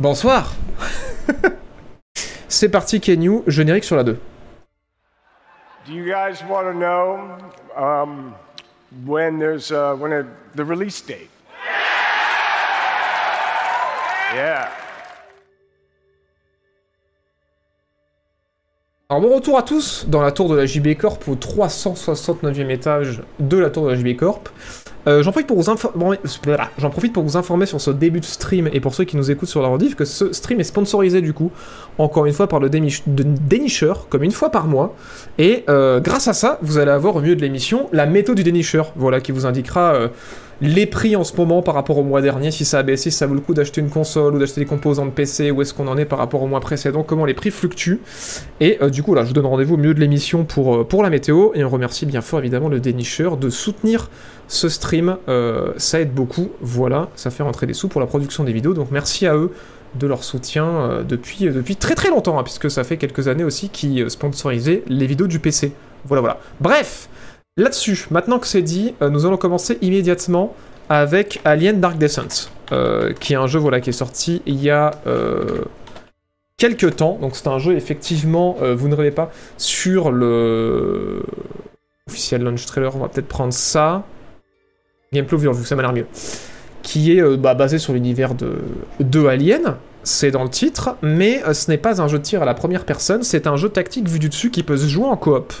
Bonsoir C'est parti Kenyu, générique sur la 2. Do you guys want to know um, when there's uh, when a, the release date? Yeah. Alors bon retour à tous dans la tour de la JB Corp au 369e étage de la tour de la JB Corp. Euh, J'en profite, pour vous informer- sur ce début de stream et pour ceux qui nous écoutent sur la rediff que ce stream est sponsorisé du coup, encore une fois par le dénicheur, comme une fois par mois. Et euh, grâce à ça, vous allez avoir au milieu de l'émission la méthode du dénicheur, voilà, qui vous indiquera euh, les prix en ce moment par rapport au mois dernier, si ça a baissé, si ça vaut le coup d'acheter une console ou d'acheter des composants de PC, où est-ce qu'on en est par rapport au mois précédent, comment les prix fluctuent. Et euh, du coup, là, je vous donne rendez-vous au milieu de l'émission pour, euh, pour la météo. Et on remercie bien fort, évidemment, le dénicheur de soutenir ce stream. Euh, ça aide beaucoup. Voilà, ça fait rentrer des sous pour la production des vidéos. Donc merci à eux de leur soutien depuis, très très longtemps, hein, puisque ça fait quelques années aussi qu'ils sponsorisaient les vidéos du PC. Voilà, voilà. Bref, là-dessus, maintenant que c'est dit, euh, nous allons commencer immédiatement avec Alien Dark Descent, euh, qui est un jeu voilà, qui est sorti il y a euh, quelques temps. Donc c'est un jeu, effectivement, vous ne rêvez pas, sur le officiel launch trailer, on va peut-être prendre ça. Gameplay overview, ça m'a l'air mieux. Qui est bah, basé sur l'univers de, de Alien, c'est dans le titre, mais ce n'est pas un jeu de tir à la première personne, c'est un jeu tactique vu du dessus qui peut se jouer en coop.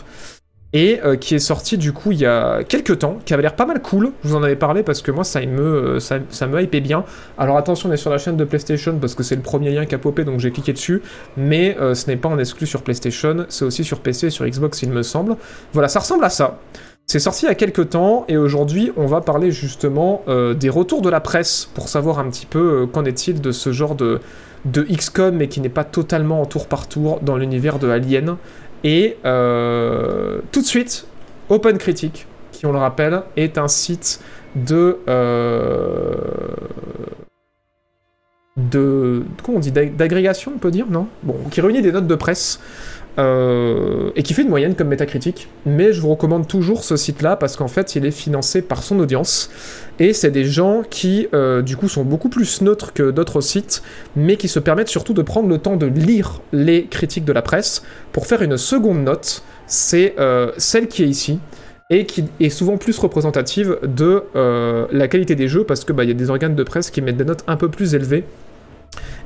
Et euh, qui est sorti du coup il y a quelques temps, qui avait l'air pas mal cool. Je vous en avais parlé parce que moi ça me, euh, ça, me hypait bien. Alors attention, on est sur la chaîne de PlayStation parce que c'est le premier lien qui a popé donc j'ai cliqué dessus. Mais euh, ce n'est pas en exclu sur PlayStation, c'est aussi sur PC et sur Xbox il me semble. Voilà, ça ressemble à ça. C'est sorti il y a quelques temps et aujourd'hui on va parler justement des retours de la presse pour savoir un petit peu qu'en est-il de ce genre de, de XCOM mais qui n'est pas totalement en tour par tour dans l'univers de Alien. Et euh, tout de suite, Open Critic, qui on le rappelle, est un site de... euh. Comment on dit d'ag- D'agrégation, on peut dire, non? Bon, qui réunit des notes de presse. euh, et qui fait une moyenne comme Metacritic, mais je vous recommande toujours ce site-là parce qu'en fait il est financé par son audience et c'est des gens qui euh, du coup sont beaucoup plus neutres que d'autres sites, mais qui se permettent surtout de prendre le temps de lire les critiques de la presse pour faire une seconde note, c'est euh, celle qui est ici et qui est souvent plus représentative de euh, la qualité des jeux parce que bah, y a des organes de presse qui mettent des notes un peu plus élevées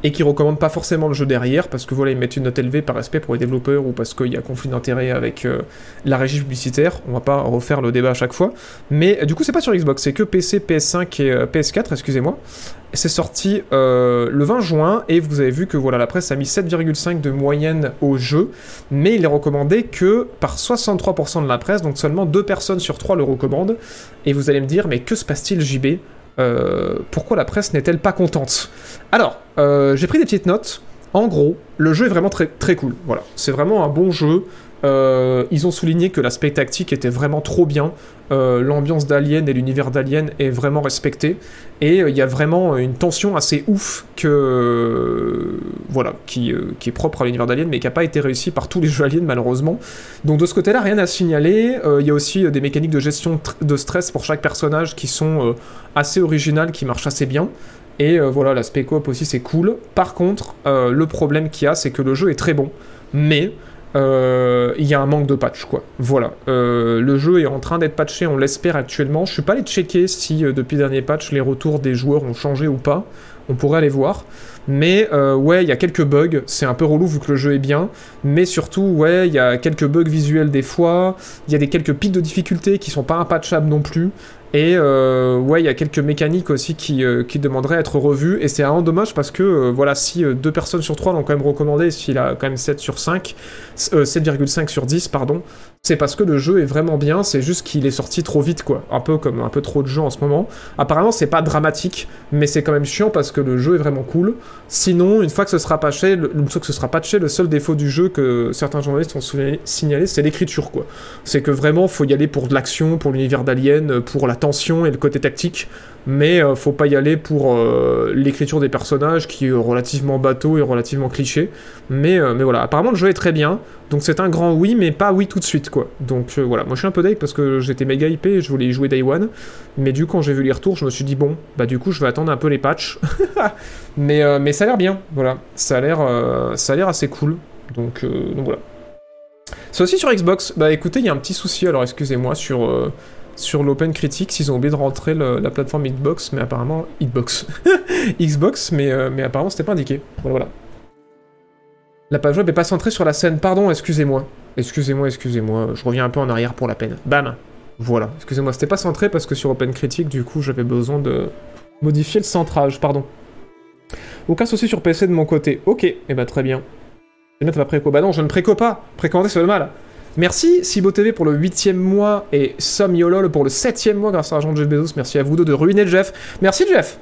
et qui recommandent pas forcément le jeu derrière parce que voilà ils mettent une note élevée par respect pour les développeurs ou parce qu'il y a conflit d'intérêt avec euh, la régie publicitaire. On va pas refaire le débat à chaque fois. Mais du coup c'est pas sur Xbox c'est que PC PS5 et euh, PS4 excusez-moi. C'est sorti euh, le 20 juin et vous avez vu que voilà la presse a mis 7,5 de moyenne au jeu. Mais il est recommandé que par 63% de la presse donc seulement 2 personnes sur 3 le recommandent. Et vous allez me dire mais que se passe-t-il JB Euh, pourquoi la presse n'est-elle pas contente? Alors, euh, j'ai pris des petites notes. En gros, le jeu est vraiment très, très cool. Voilà, c'est vraiment un bon jeu. Euh, ils ont souligné que l'aspect tactique était vraiment trop bien. Euh, L'ambiance d'Alien et l'univers d'Alien est vraiment respecté. Et euh, il y a vraiment une tension assez ouf qui, est propre à l'univers d'Alien, mais qui n'a pas été réussi par tous les jeux Alien malheureusement. Donc de ce côté-là, rien à signaler. Il y a aussi des mécaniques de gestion de stress pour chaque personnage qui sont assez originales, qui marchent assez bien. Et voilà, l'aspect coop aussi c'est cool. Par contre, le problème qu'il y a, c'est que le jeu est très bon, mais il y a un manque de patch quoi. Voilà, Euh, le jeu est en train d'être patché, on l'espère actuellement. Je suis pas allé checker si euh, depuis le dernier patch les retours des joueurs ont changé ou pas. On pourrait aller voir. Mais euh, ouais, il y a quelques bugs. C'est un peu relou vu que le jeu est bien. Mais surtout, ouais, il y a quelques bugs visuels des fois. Il y a des quelques pics de difficulté qui sont pas impatchables non plus. Et euh, ouais, il y a quelques mécaniques aussi qui, euh, demanderaient à être revues. Et c'est vraiment dommage parce que, voilà, si deux personnes sur trois l'ont quand même recommandé, s'il a quand même 7 sur 5, euh, 7,5 sur 10, pardon, c'est parce que le jeu est vraiment bien, c'est juste qu'il est sorti trop vite, quoi. Un peu comme un peu trop de jeux en ce moment. Apparemment, c'est pas dramatique, mais c'est quand même chiant parce que le jeu est vraiment cool. Sinon, une fois que ce sera patché, le, une fois que ce sera patché, le seul défaut du jeu que certains journalistes ont signalé, c'est l'écriture, quoi. C'est que vraiment, faut y aller pour de l'action, pour l'univers d'Alien, pour la tension et le côté tactique, mais euh, faut pas y aller pour euh, l'écriture des personnages qui est relativement bateau et relativement cliché. Mais, euh, mais voilà, apparemment le jeu est très bien, donc c'est un grand oui, mais pas oui tout de suite Donc voilà, moi je suis un peu deg parce que j'étais méga hypé, je voulais y jouer Day One, mais du coup quand j'ai vu les retours, je me suis dit bon, bah du coup je vais attendre un peu les patchs. mais, mais ça a l'air bien, voilà, ça a l'air l'air assez cool, donc, donc voilà. C'est aussi sur Xbox, bah écoutez, il y a un petit souci alors excusez-moi sur sur l'Open Critics, ils ont oublié de rentrer la plateforme Xbox, mais apparemment Xbox, Xbox, mais, euh, mais apparemment c'était pas indiqué. Voilà, voilà. La page web est pas centrée sur la scène. Pardon, excusez-moi, excusez-moi, excusez-moi. Je reviens un peu en arrière pour la peine. Bam. Voilà. Excusez-moi, c'était pas centré parce que sur Open Critic, du coup, j'avais besoin de modifier le centrage. Pardon. Aucun souci sur PC de mon côté. Ok. Et eh bah très bien. Je vais mettre ma préco. Bah non, je ne préco pas. Précommander, c'est le mal. Merci Sibo TV pour le 8 mois et Som Yolol pour le 7 mois grâce à l'argent de Jeff Bezos. Merci à vous deux de ruiner Jeff. Merci Jeff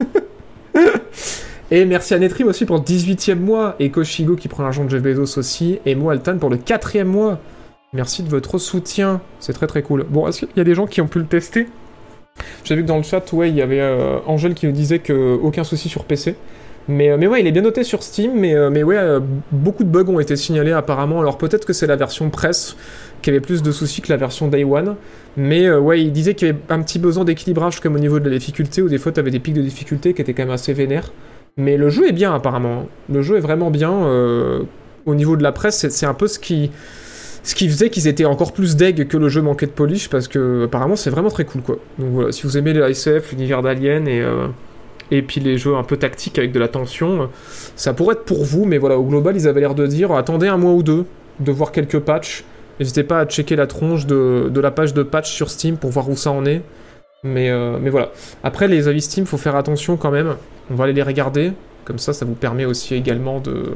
Et merci à Netrim aussi pour le 18 mois et Koshigo qui prend l'argent de Jeff Bezos aussi et moi Altan pour le 4 mois. Merci de votre soutien, c'est très très cool. Bon, est-ce qu'il y a des gens qui ont pu le tester? J'ai vu que dans le chat, ouais, il y avait euh, Angèle qui nous disait que aucun souci sur PC. Mais, euh, mais ouais, il est bien noté sur Steam, mais, euh, mais ouais, euh, beaucoup de bugs ont été signalés apparemment. Alors peut-être que c'est la version presse qui avait plus de soucis que la version Day One. Mais ouais, il disait qu'il y avait un petit besoin d'équilibrage comme au niveau de la difficulté, où des fois tu avais des pics de difficulté qui étaient quand même assez vénères. Mais le jeu est bien apparemment. Le jeu est vraiment bien. au niveau de la presse, c'est un peu ce qui, ce qui faisait qu'ils étaient encore plus deg que le jeu manquait de polish, parce que apparemment c'est vraiment très cool quoi. Donc voilà, si vous aimez les SF, l'univers d'Alien et et puis les jeux un peu tactiques avec de la tension, ça pourrait être pour vous, mais voilà, au global, ils avaient l'air de dire attendez un mois ou deux, de voir quelques patchs. N'hésitez pas à checker la tronche de, la page de patch sur Steam pour voir où ça en est. Mais, euh, mais voilà. Après, les avis Steam, faut faire attention quand même. On va aller les regarder. Comme ça, ça vous permet aussi également de,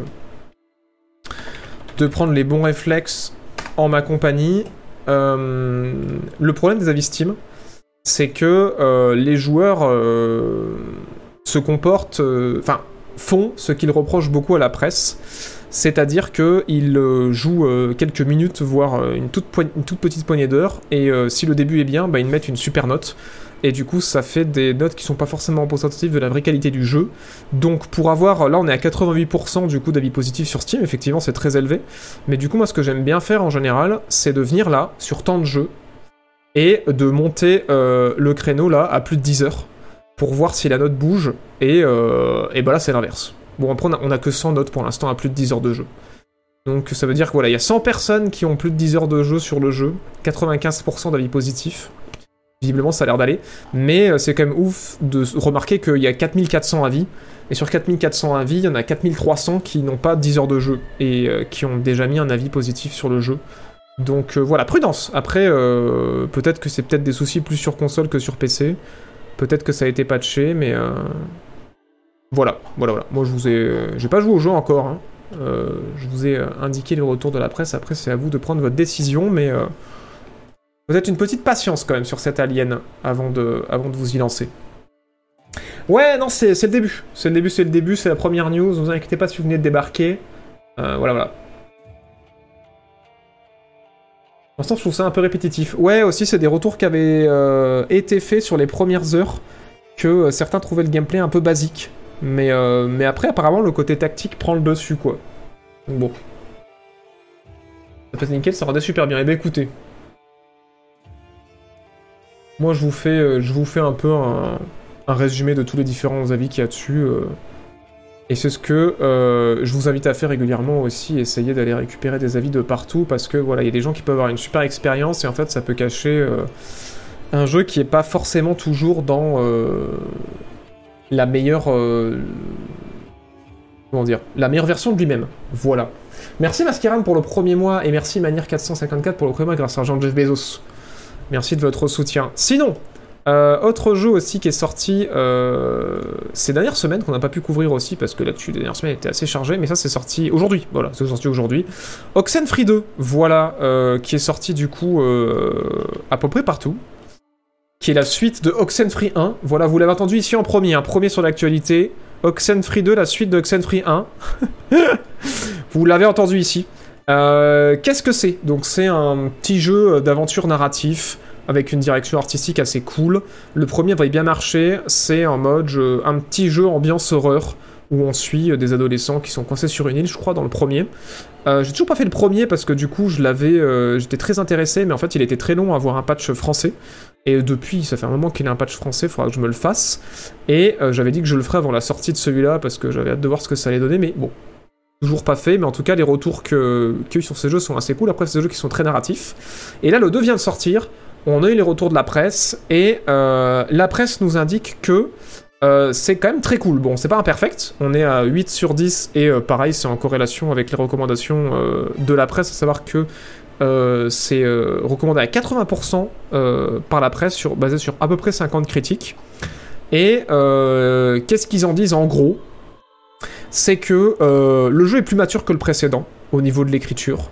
de prendre les bons réflexes en ma compagnie. Euh, le problème des avis Steam, c'est que euh, les joueurs se comportent, enfin, font ce qu'ils reprochent beaucoup à la presse, c'est-à-dire qu'ils euh, jouent euh, quelques minutes, voire une toute, petite poignée d'heures, et si le début est bien, bah, ils mettent une super note. Et du coup, ça fait des notes qui sont pas forcément représentatives de la vraie qualité du jeu. Donc, pour avoir, là, on est à 88% du coup d'avis positifs sur Steam. Effectivement, c'est très élevé. Mais du coup, moi, ce que j'aime bien faire en général, c'est de venir là, sur temps de jeu, et de monter le créneau là à plus de 10 heures pour voir si la note bouge, et, euh, et bah là c'est l'inverse. Bon, après on a, que 100 notes pour l'instant à plus de 10 heures de jeu. Donc ça veut dire que voilà, il y a 100 personnes qui ont plus de 10 heures de jeu sur le jeu, 95% d'avis positifs. Visiblement ça a l'air d'aller, mais euh, c'est quand même ouf de remarquer qu'il y a 4400 avis, et sur 4400 avis, il y en a 4300 qui n'ont pas 10 heures de jeu, et euh, qui ont déjà mis un avis positif sur le jeu. Donc voilà, prudence. Après, peut-être que c'est peut-être des soucis plus sur console que sur PC. Peut-être que ça a été patché, mais euh, voilà, voilà, voilà. Moi, je vous ai, j'ai pas joué au jeu encore. Hein. Euh, je vous ai euh, indiqué le retour de la presse. Après, c'est à vous de prendre votre décision, mais peut-être une petite patience quand même sur cet alien avant de, vous y lancer. Ouais, non, c'est, le début. C'est le début, c'est le début, c'est la première news. Ne vous inquiétez pas si vous venez de débarquer. voilà, voilà. Pour l'instant, je trouve ça un peu répétitif. Ouais, aussi, c'est des retours qui avaient euh, été faits sur les premières heures, que euh, certains trouvaient le gameplay un peu basique. Mais, euh, mais après, apparemment, le côté tactique prend le dessus, quoi. Donc bon. Ça passe nickel, ça rendait super bien. Et eh ben écoutez. Moi, je vous fais, je vous fais un peu un, un résumé de tous les différents avis qu'il y a dessus. Et c'est ce que euh, je vous invite à faire régulièrement aussi, essayer d'aller récupérer des avis de partout, parce que voilà, il y a des gens qui peuvent avoir une super expérience, et en fait ça peut cacher euh, un jeu qui est pas forcément toujours dans euh, la meilleure... comment dire La meilleure version de lui-même. Voilà. Merci Mascaran pour le premier mois, et merci Manier454 pour le premier mois grâce à Jean-Jeff Bezos. Merci de votre soutien. Sinon, euh, autre jeu aussi qui est sorti euh, ces dernières semaines, qu'on n'a pas pu couvrir aussi, parce que l'actu des dernières semaines était assez chargé, mais ça c'est sorti aujourd'hui, voilà, c'est sorti aujourd'hui. Oxenfree 2, voilà, euh, qui est sorti du coup à peu près partout, qui est la suite de Oxenfree 1, voilà, vous l'avez entendu ici en premier, un premier sur l'actualité, Oxenfree 2, la suite de Oxenfree 1, vous l'avez entendu ici. Qu'est-ce que c'est? Donc c'est un petit jeu d'aventure narratif, avec une direction artistique assez cool. Le premier avait bien marché, c'est en mode euh, un petit jeu ambiance horreur où on suit euh, des adolescents qui sont coincés sur une île, je crois, dans le premier. Euh, j'ai toujours pas fait le premier parce que du coup, je l'avais, euh, j'étais très intéressé, mais en fait, il était très long à avoir un patch français. Et depuis, ça fait un moment qu'il y a un patch français, il faudra que je me le fasse. Et euh, j'avais dit que je le ferais avant la sortie de celui-là parce que j'avais hâte de voir ce que ça allait donner, mais bon. Toujours pas fait, mais en tout cas, les retours qu'il y a eu sur ces jeux sont assez cool. Après, c'est des jeux qui sont très narratifs. Et là, le 2 vient de sortir. On a eu les retours de la presse. Et euh, la presse nous indique que euh, c'est quand même très cool. Bon, c'est pas imperfect, on est à 8 sur 10, et pareil, c'est en corrélation avec les recommandations de la presse, à savoir que euh, c'est euh, recommandé à 80% euh, par la presse, sur, basé sur à peu près 50 critiques. Et qu'est-ce qu'ils en disent en gros? C'est que le jeu est plus mature que le précédent au niveau de l'écriture.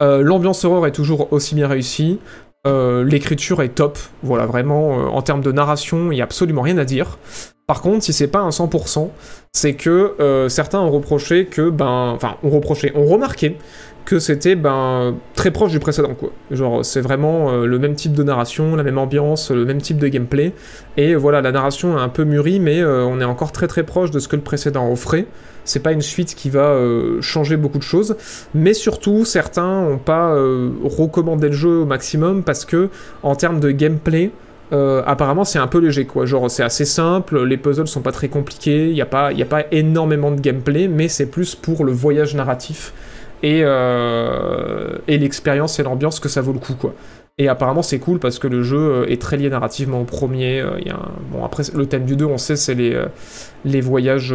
L'ambiance horreur est toujours aussi bien réussie. L'écriture est top, voilà, vraiment, en termes de narration, il n'y a absolument rien à dire. Par contre, si c'est pas un 100%, c'est que certains ont reproché que, ben, enfin, ont reproché, ont remarqué que c'était, ben, très proche du précédent, quoi. Genre, c'est vraiment euh, le même type de narration, la même ambiance, le même type de gameplay, et euh, voilà, la narration est un peu mûrie, mais euh, on est encore très très proche de ce que le précédent offrait. C'est pas une suite qui va changer beaucoup de choses, mais surtout, certains n'ont pas recommandé le jeu au maximum parce que, en termes de gameplay, apparemment c'est un peu léger quoi, genre c'est assez simple, les puzzles sont pas très compliqués, il n'y a, a pas énormément de gameplay, mais c'est plus pour le voyage narratif et, euh, et l'expérience et l'ambiance que ça vaut le coup quoi. Et apparemment c'est cool parce que le jeu euh, est très lié narrativement au premier, euh, il y a bon après le thème du 2 on sait c'est les, les voyages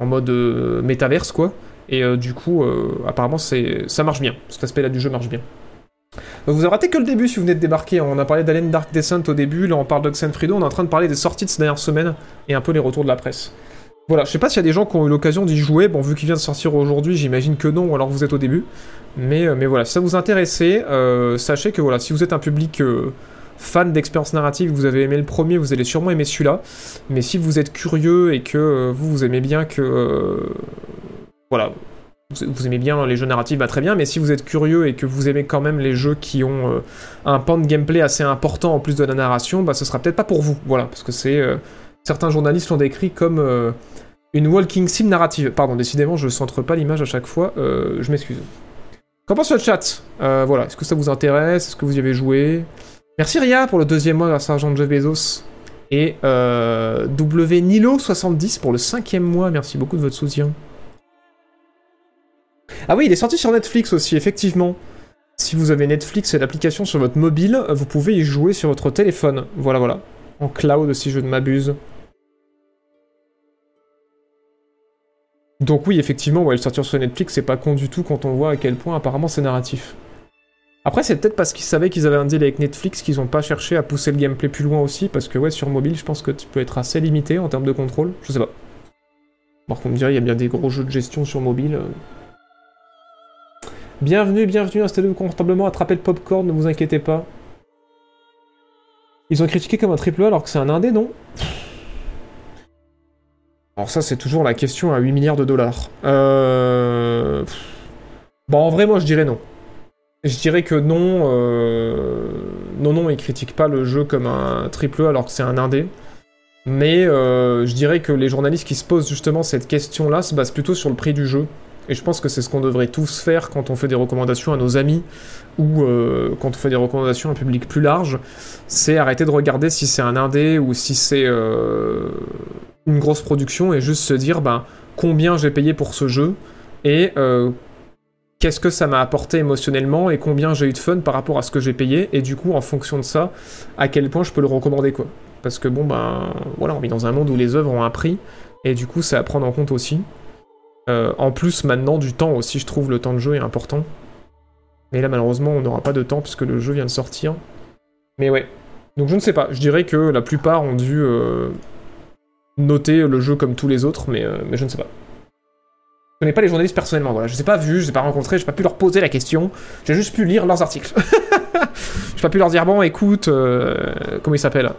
en mode euh, métaverse quoi, et du coup apparemment c'est ça marche bien, cet aspect là du jeu marche bien. Donc vous avez raté que le début si vous venez de débarquer. On a parlé d'Alien Dark Descent au début, là on parle d'Oxenfree 2, on est en train de parler des sorties de ces dernières semaines et un peu les retours de la presse. Voilà, je sais pas s'il y a des gens qui ont eu l'occasion d'y jouer. Bon, vu qu'il vient de sortir aujourd'hui, j'imagine que non, alors vous êtes au début. Mais, euh, mais voilà, si ça vous intéressait, euh, sachez que voilà, si vous êtes un public euh, fan d'expérience narrative, vous avez aimé le premier, vous allez sûrement aimer celui-là. Mais si vous êtes curieux et que vous, vous aimez bien que. voilà, vous, aimez bien les jeux narratifs, bah très bien, mais si vous êtes curieux et que vous aimez quand même les jeux qui ont un pan de gameplay assez important en plus de la narration, bah ce sera peut-être pas pour vous, voilà, parce que c'est... certains journalistes l'ont décrit comme euh, une walking sim narrative. Pardon, décidément, je centre pas l'image à chaque fois, euh, je m'excuse. Qu'en pense le chat? Euh, Voilà, est-ce que ça vous intéresse? Est-ce que vous y avez joué? Merci Ria pour le deuxième mois grâce à l'argent de Jeff Bezos. Et euh, W Nilo70 pour le cinquième mois, merci beaucoup de votre soutien. Ah oui, il est sorti sur Netflix aussi, effectivement. Si vous avez Netflix et l'application sur votre mobile, vous pouvez y jouer sur votre téléphone. Voilà, voilà. En cloud, si je ne m'abuse. Donc oui, effectivement, ouais, le sortir sur Netflix, c'est pas con du tout quand on voit à quel point apparemment c'est narratif. Après, c'est peut-être parce qu'ils savaient qu'ils avaient un deal avec Netflix qu'ils ont pas cherché à pousser le gameplay plus loin aussi, parce que ouais, sur mobile, je pense que tu peux être assez limité en termes de contrôle. Je sais pas. Par contre, on me dirait, il y a bien des gros jeux de gestion sur mobile. euh. Bienvenue, bienvenue, installez-vous confortablement, attrapez le popcorn, ne vous inquiétez pas. Ils ont critiqué comme un triple A alors que c'est un indé, non? Alors ça, c'est toujours la question à 8 milliards de dollars. Euh... Bon, en vrai, moi, je dirais non. Je dirais que non, euh... non, non, ils critiquent pas le jeu comme un triple A alors que c'est un indé. Mais euh, je dirais que les journalistes qui se posent justement cette question-là se basent plutôt sur le prix du jeu. Et je pense que c'est ce qu'on devrait tous faire quand on fait des recommandations à nos amis ou euh, quand on fait des recommandations à un public plus large. C'est arrêter de regarder si c'est un indé ou si c'est euh, une grosse production et juste se dire ben, combien j'ai payé pour ce jeu et euh, qu'est-ce que ça m'a apporté émotionnellement et combien j'ai eu de fun par rapport à ce que j'ai payé. Et du coup, en fonction de ça, à quel point je peux le recommander quoi. Parce que bon, ben voilà, on vit dans un monde où les œuvres ont un prix et du coup, c'est à prendre en compte aussi. Euh, en plus, maintenant, du temps aussi, je trouve le temps de jeu est important. Mais là, malheureusement, on n'aura pas de temps puisque le jeu vient de sortir. Mais ouais. Donc je ne sais pas. Je dirais que la plupart ont dû euh, noter le jeu comme tous les autres, mais, euh, je ne sais pas. Je connais pas les journalistes personnellement, voilà. Je les ai pas vus, je les ai pas rencontrés, j'ai pas pu leur poser la question. J'ai juste pu lire leurs articles. j'ai pas pu leur dire, bon, écoute, comment il s'appelle?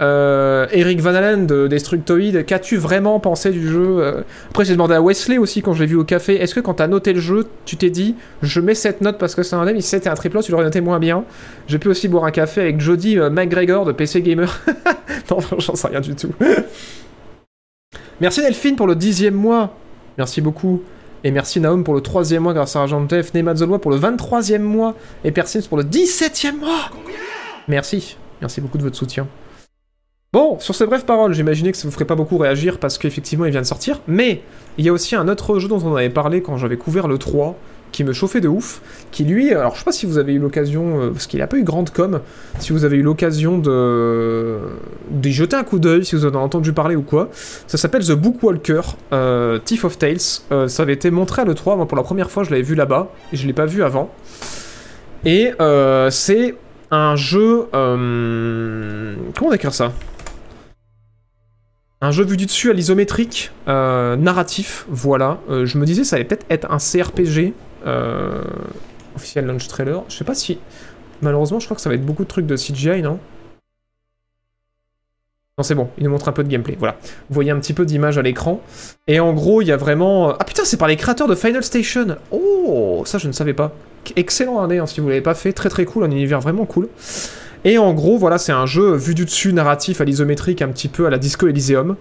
Euh, Eric Van Allen de Destructoid, qu'as-tu vraiment pensé du jeu Euh, Après, j'ai demandé à Wesley aussi quand je l'ai vu au café est-ce que quand t'as noté le jeu, tu t'es dit je mets cette note parce que c'est un M, si c'était un triple tu l'aurais noté moins bien J'ai pu aussi boire un café avec Jody euh, McGregor de PC Gamer. non, j'en sais rien du tout. merci Delphine pour le dixième mois. Merci beaucoup. Et merci Naum pour le troisième mois grâce à Argent F, Neymar Zolwa pour le 23e mois et Persims pour le 17e mois. Merci. Merci beaucoup de votre soutien. Bon, sur ces brèves paroles, j'imaginais que ça vous ferait pas beaucoup réagir parce qu'effectivement il vient de sortir, mais il y a aussi un autre jeu dont on avait parlé quand j'avais couvert le 3, qui me chauffait de ouf, qui lui, alors je sais pas si vous avez eu l'occasion, euh, parce qu'il a pas eu grande com, si vous avez eu l'occasion de d'y jeter un coup d'œil, si vous en avez entendu parler ou quoi, ça s'appelle The Bookwalker, euh, Thief of Tales, Euh, ça avait été montré à l'E3, moi pour la première fois je l'avais vu là-bas, et je l'ai pas vu avant, et euh, c'est un jeu... comment décrire ça? Un jeu vu du dessus à l'isométrique, euh, narratif, voilà. Euh, je me disais ça allait peut-être être un CRPG, euh, officiel launch trailer. Je sais pas si... Malheureusement, je crois que ça va être beaucoup de trucs de CGI, non? Non, c'est bon, il nous montre un peu de gameplay, voilà. Vous voyez un petit peu d'image à l'écran. Et en gros, il y a vraiment... Ah putain, c'est par les créateurs de Final Station Oh, ça je ne savais pas. Excellent année, hein, si vous l'avez pas fait. Très très cool, un univers vraiment cool. Et en gros, voilà, c'est un jeu vu du dessus, narratif, à l'isométrique, un petit peu à la Disco Elysium,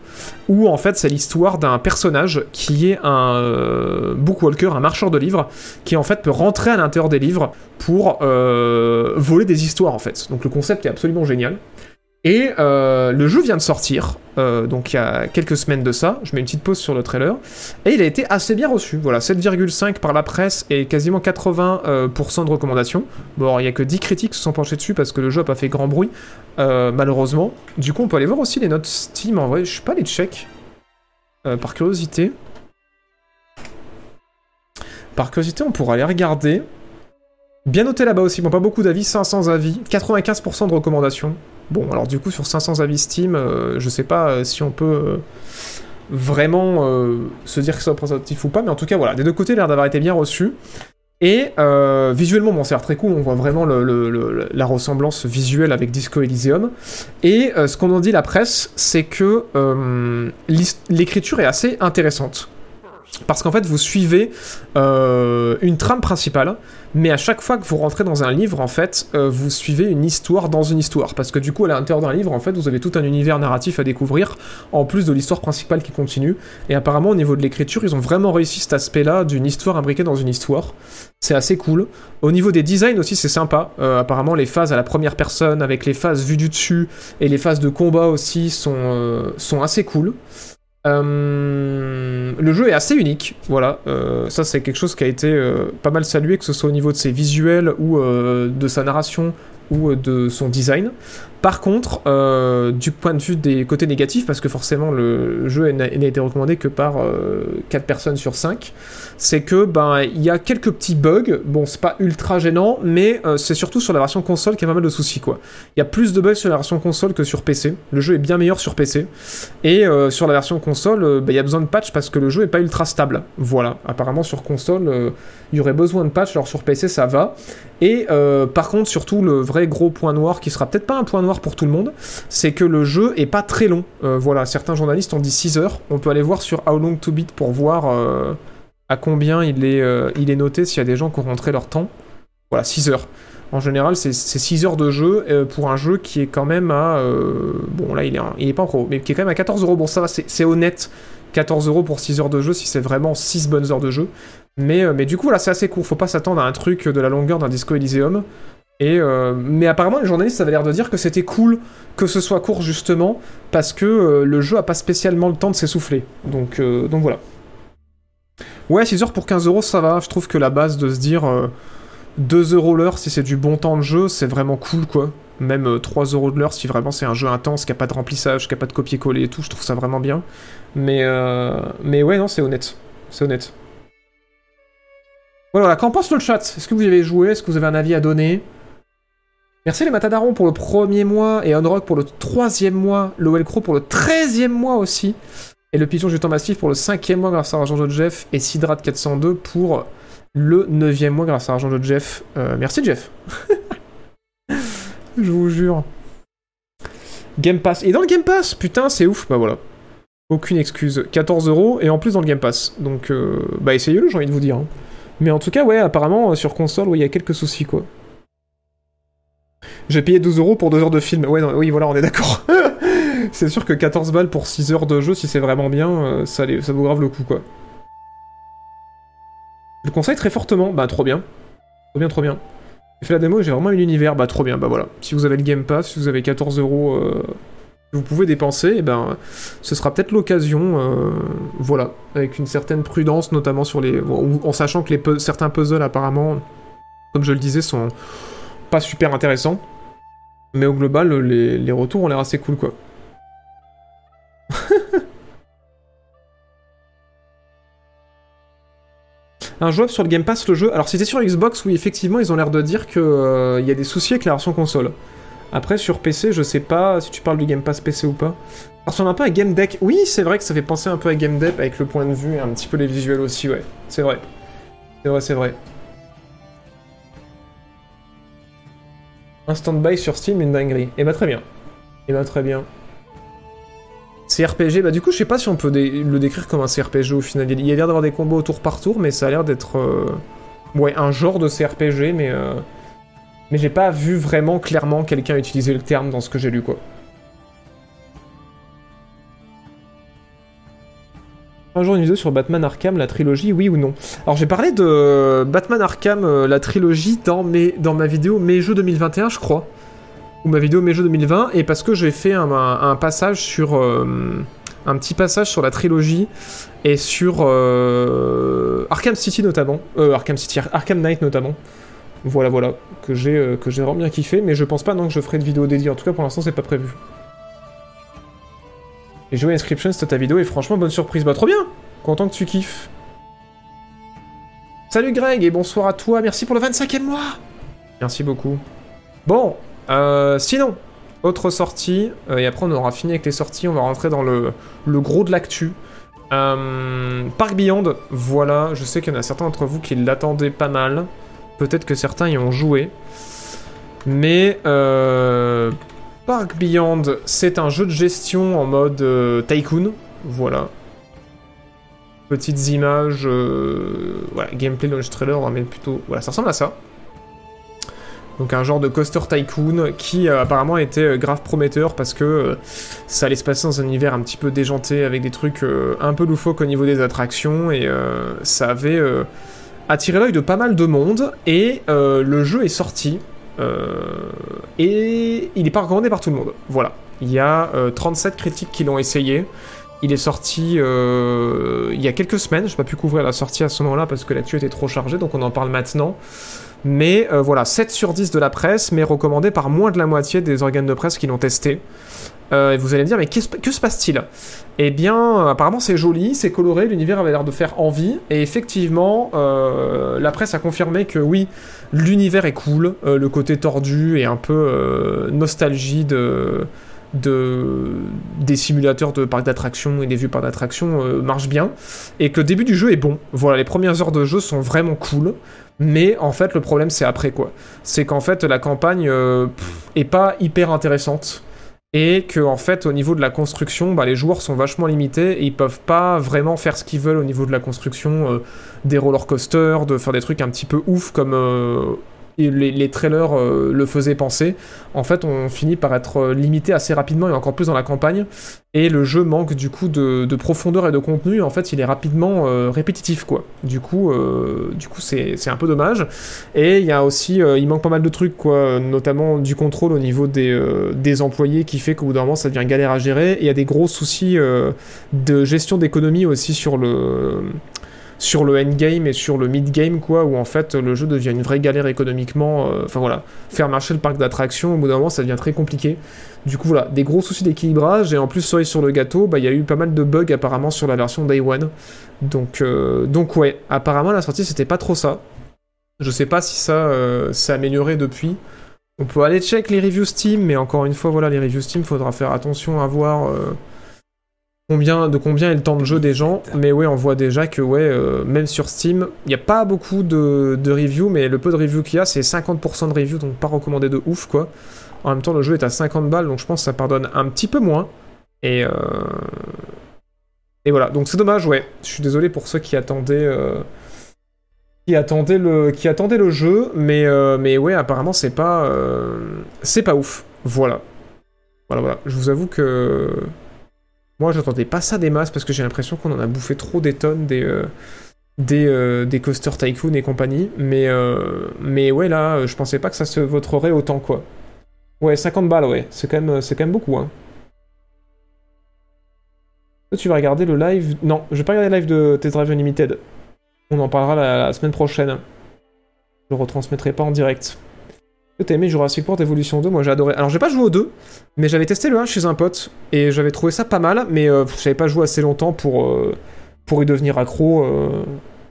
où en fait c'est l'histoire d'un personnage qui est un euh, bookwalker, un marcheur de livres, qui en fait peut rentrer à l'intérieur des livres pour euh, voler des histoires en fait. Donc le concept est absolument génial. Et euh, le jeu vient de sortir, euh, donc il y a quelques semaines de ça, je mets une petite pause sur le trailer, et il a été assez bien reçu, voilà, 7,5 par la presse et quasiment 80% euh, de recommandations. Bon, il n'y a que 10 critiques qui se sont penchés dessus parce que le jeu n'a pas fait grand bruit, malheureusement. Du coup, on peut aller voir aussi les notes Steam, en vrai, je suis pas les check, par curiosité. Par curiosité, on pourra aller regarder. Bien noté là-bas aussi, bon, pas beaucoup d'avis, 500 avis, 95% de recommandations. Bon, alors du coup, sur 500 avis Steam, euh, je sais pas euh, si on peut euh, vraiment euh, se dire que c'est représentatif ou pas, mais en tout cas, voilà, des deux côtés, l'air d'avoir été bien reçu. Et visuellement, bon, l'air très cool, on voit vraiment la ressemblance visuelle avec Disco Elysium. Et ce qu'on en dit la presse, c'est que l'écriture est assez intéressante. Parce qu'en fait, vous suivez euh, une trame principale, mais à chaque fois que vous rentrez dans un livre, en fait, euh, vous suivez une histoire dans une histoire. Parce que du coup, à l'intérieur d'un livre, en fait, vous avez tout un univers narratif à découvrir, en plus de l'histoire principale qui continue. Et apparemment, au niveau de l'écriture, ils ont vraiment réussi cet aspect-là d'une histoire imbriquée dans une histoire. C'est assez cool. Au niveau des designs aussi, c'est sympa. Euh, apparemment, les phases à la première personne, avec les phases vues du dessus, et les phases de combat aussi, sont, sont assez cool. Euh, le jeu est assez unique, voilà. Euh, ça, c'est quelque chose qui a été euh, pas mal salué, que ce soit au niveau de ses visuels ou de sa narration ou de son design. Par contre, euh, du point de vue des côtés négatifs, parce que forcément le jeu n'a été recommandé que par euh, 4 personnes sur 5, c'est que ben il y a quelques petits bugs. Bon, c'est pas ultra gênant, mais euh, c'est surtout sur la version console qu'il y a pas mal de soucis quoi. Il y a plus de bugs sur la version console que sur PC. Le jeu est bien meilleur sur PC. Et euh, sur la version console, euh, bah, il y a besoin de patch parce que le jeu est pas ultra stable. Voilà. Apparemment sur console, euh, il y aurait besoin de patch. Alors sur PC, ça va. Et euh, par contre, surtout le vrai gros point noir, qui sera peut-être pas un point noir pour tout le monde, c'est que le jeu est pas très long. Euh, voilà. Certains journalistes ont dit 6 heures. On peut aller voir sur How Long to Beat pour voir euh, à combien il est, euh, il est noté s'il y a des gens qui ont rentré leur temps. Voilà, 6 heures. En général, c'est 6 heures de jeu pour un jeu qui est quand même à. bon, là, il est, il est pas en pro, mais qui est quand même à 14 euros. Bon, ça va, c'est honnête. 14 euros pour 6 heures de jeu si c'est vraiment 6 bonnes heures de jeu. Mais, du coup, voilà, c'est assez court. Faut pas s'attendre à un truc de la longueur d'un Disco Elysium. Et, euh, mais apparemment, les journalistes avaient l'air de dire que c'était cool que ce soit court, justement, parce que euh, le jeu a pas spécialement le temps de s'essouffler. Donc, euh, voilà. Ouais, 6 heures pour 15 euros, ça va. Je trouve que la base de se dire. euh, 2 euros l'heure si c'est du bon temps de jeu, c'est vraiment cool quoi. Même euh, 3 euros de l'heure si vraiment c'est un jeu intense, qui a pas de remplissage, qui a pas de copier-coller et tout, je trouve ça vraiment bien. Mais, euh, mais ouais, non, c'est honnête. C'est honnête. Voilà, qu'en pense le chat? Est-ce que vous y avez joué? Est-ce que vous avez un avis à donner? Merci les Matadarons pour le premier mois et Onrock pour le troisième mois, Lowell Crow pour le treizième mois aussi, et le Pigeon Jeton Massif pour le cinquième mois grâce à Argent de Jeff et Sidrat 402 pour le neuvième mois grâce à l'argent de Jeff. Euh, merci Jeff. Je vous jure. Game Pass. Et dans le Game Pass, putain, c'est ouf. Bah voilà. Aucune excuse. 14 euros et en plus dans le Game Pass. Donc, euh, bah essayez-le, j'ai envie de vous dire. hein. Mais en tout cas, ouais, apparemment, euh, sur console, il y a quelques soucis, quoi. J'ai payé 12 euros pour 2 heures de film. Ouais, oui, voilà, on est d'accord. c'est sûr que 14 balles pour 6 heures de jeu, si c'est vraiment bien, euh, ça, vaut grave le coup, quoi. Je le conseille très fortement. Bah, trop bien. Trop bien, trop bien. J'ai fait la démo et j'ai vraiment eu l'univers. Bah, trop bien. Bah, voilà. Si vous avez le Game Pass, si vous avez 14 euros euh, que vous pouvez dépenser, eh ben, ce sera peut-être l'occasion. euh, voilà. Avec une certaine prudence, notamment sur les. en sachant que les certains puzzles, apparemment, comme je le disais, sont pas super intéressants. Mais au global, les, retours ont l'air assez cool, quoi. Un jouable sur le Game Pass, le jeu. Alors, t'es sur Xbox, oui, effectivement, ils ont l'air de dire qu'il y a des soucis avec la version console. Après, sur PC, je sais pas si tu parles du Game Pass PC ou pas. Ça ressemble un peu à Game Deck. Oui, c'est vrai que ça fait penser un peu à Game Deck avec le point de vue et un petit peu les visuels aussi, ouais. C'est vrai. C'est vrai, c'est vrai. Un stand-by sur Steam, une dinguerie. Et bah très bien. Et bah très bien. CRPG, bah du coup je sais pas si on peut le décrire comme un CRPG au final. Il y a l'air d'avoir des combos tour par tour, mais ça a l'air d'être... euh, Ouais, un genre de CRPG, mais... euh, Mais j'ai pas vu vraiment clairement quelqu'un utiliser le terme dans ce que j'ai lu, quoi. Un jour une vidéo sur Batman Arkham, la trilogie, oui ou non? Alors j'ai parlé de Batman Arkham, euh, la trilogie, dans, mes, dans ma vidéo Mes Jeux 2021, je crois. Ou ma vidéo Mes Jeux 2020, et parce que j'ai fait un, passage sur... euh, un petit passage sur la trilogie, et sur euh, Arkham City notamment. Arkham City, Ar- Arkham Knight notamment. Voilà, voilà, que j'ai que j'ai vraiment bien kiffé, mais je pense pas non que je ferai de vidéo dédiée. En tout cas, pour l'instant, c'est pas prévu. J'ai joué Inscription, c'était ta vidéo, et franchement, bonne surprise. Bah, trop bien Content que tu kiffes. Salut Greg, et bonsoir à toi, merci pour le 25e mois Merci beaucoup. Bon, euh, sinon, autre sortie, euh, et après on aura fini avec les sorties, on va rentrer dans le, le gros de l'actu. Euh, Park Beyond, voilà, je sais qu'il y en a certains d'entre vous qui l'attendaient pas mal. Peut-être que certains y ont joué. Mais euh, Park Beyond, c'est un jeu de gestion en mode euh, tycoon. Voilà. Petites images. euh, voilà, gameplay launch trailer, on va mettre plutôt. Voilà, ça ressemble à ça. Donc un genre de coaster tycoon qui euh, apparemment était euh, grave prometteur parce que ça allait se passer dans un univers un petit peu déjanté avec des trucs un peu loufoques au niveau des attractions et ça avait attiré l'œil de pas mal de monde et le jeu est sorti et il n'est pas recommandé par tout le monde. Voilà. Il y a euh, 37 critiques qui l'ont essayé. Il est sorti euh, il y a quelques semaines. Je n'ai pas pu couvrir la sortie à ce moment-là parce que l'actu était trop chargée, donc on en parle maintenant. Mais euh, voilà, 7 sur 10 de la presse, mais recommandé par moins de la moitié des organes de presse qui l'ont testé. Euh, et vous allez me dire, mais que se passe-t-il? Eh bien, apparemment c'est joli, c'est coloré, l'univers avait l'air de faire envie, et effectivement, euh, la presse a confirmé que oui, l'univers est cool, euh, le côté tordu et un peu nostalgie de, de, des simulateurs de parcs d'attractions et des vues parcs d'attractions marche bien, et que le début du jeu est bon. Voilà, les premières heures de jeu sont vraiment cool. Mais en fait, le problème, c'est après quoi. C'est qu'en fait, la campagne est pas hyper intéressante. Et que, en fait, au niveau de la construction, bah, les joueurs sont vachement limités et ils peuvent pas vraiment faire ce qu'ils veulent au niveau de la construction euh, des roller coasters, de faire des trucs un petit peu ouf comme euh, les, les trailers euh, le faisaient penser. En fait, on finit par être euh, limité assez rapidement et encore plus dans la campagne. Et le jeu manque du coup de, de profondeur et de contenu. En fait, il est rapidement euh, répétitif, quoi. Du coup, du coup, c'est un peu dommage. Et il y a aussi, il manque pas mal de trucs, quoi. Notamment du contrôle au niveau des, des employés, qui fait qu'au bout d'un moment, ça devient galère à gérer. Et il y a des gros soucis de gestion d'économie aussi sur le sur le endgame et sur le mid-game, quoi, où en fait le jeu devient une vraie galère économiquement. euh, Enfin voilà, faire marcher le parc d'attractions, au bout d'un moment, ça devient très compliqué. Du coup, voilà, des gros soucis d'équilibrage, et en plus, cerise sur le gâteau, bah, il y a eu pas mal de bugs apparemment sur la version Day One. Donc, euh, donc ouais, apparemment, la sortie, c'était pas trop ça. Je sais pas si ça euh, s'est amélioré depuis. On peut aller check les reviews Steam, mais encore une fois, voilà, les reviews Steam, faudra faire attention à voir euh, combien, de combien est le temps de jeu des gens. Mais ouais, on voit déjà que, ouais, euh, même sur Steam, il n'y a pas beaucoup de, de reviews, mais le peu de reviews qu'il y a, c'est 50% de reviews, donc pas recommandé de ouf, quoi. En même temps, le jeu est à 50 balles, donc je pense que ça pardonne un petit peu moins. Et, euh, et voilà, donc c'est dommage, ouais. Je suis désolé pour ceux qui attendaient, euh, qui attendaient, le... qui attendaient le jeu, mais, euh, mais ouais, apparemment, c'est pas, c'est pas ouf. Voilà. Voilà, voilà. Je vous avoue que. Moi, j'attendais pas ça des masses parce que j'ai l'impression qu'on en a bouffé trop des tonnes des, des, des Coaster Tycoon et compagnie. Mais, mais ouais, là, je pensais pas que ça se vautrerait autant, quoi. Ouais, 50 balles, ouais. C'est quand, même, quand même beaucoup, hein. Toi, tu vas regarder le live... Non, je vais pas regarder le live de Test Drive Unlimited. On en parlera la, semaine prochaine. Je le retransmettrai pas en direct. T'as aimé Jurassic World Evolution 2 Moi j'ai adoré. Alors j'ai pas joué au 2, mais j'avais testé le 1 chez un pote, et j'avais trouvé ça pas mal, mais euh, j'avais pas joué assez longtemps pour, euh, pour y devenir accro. Euh,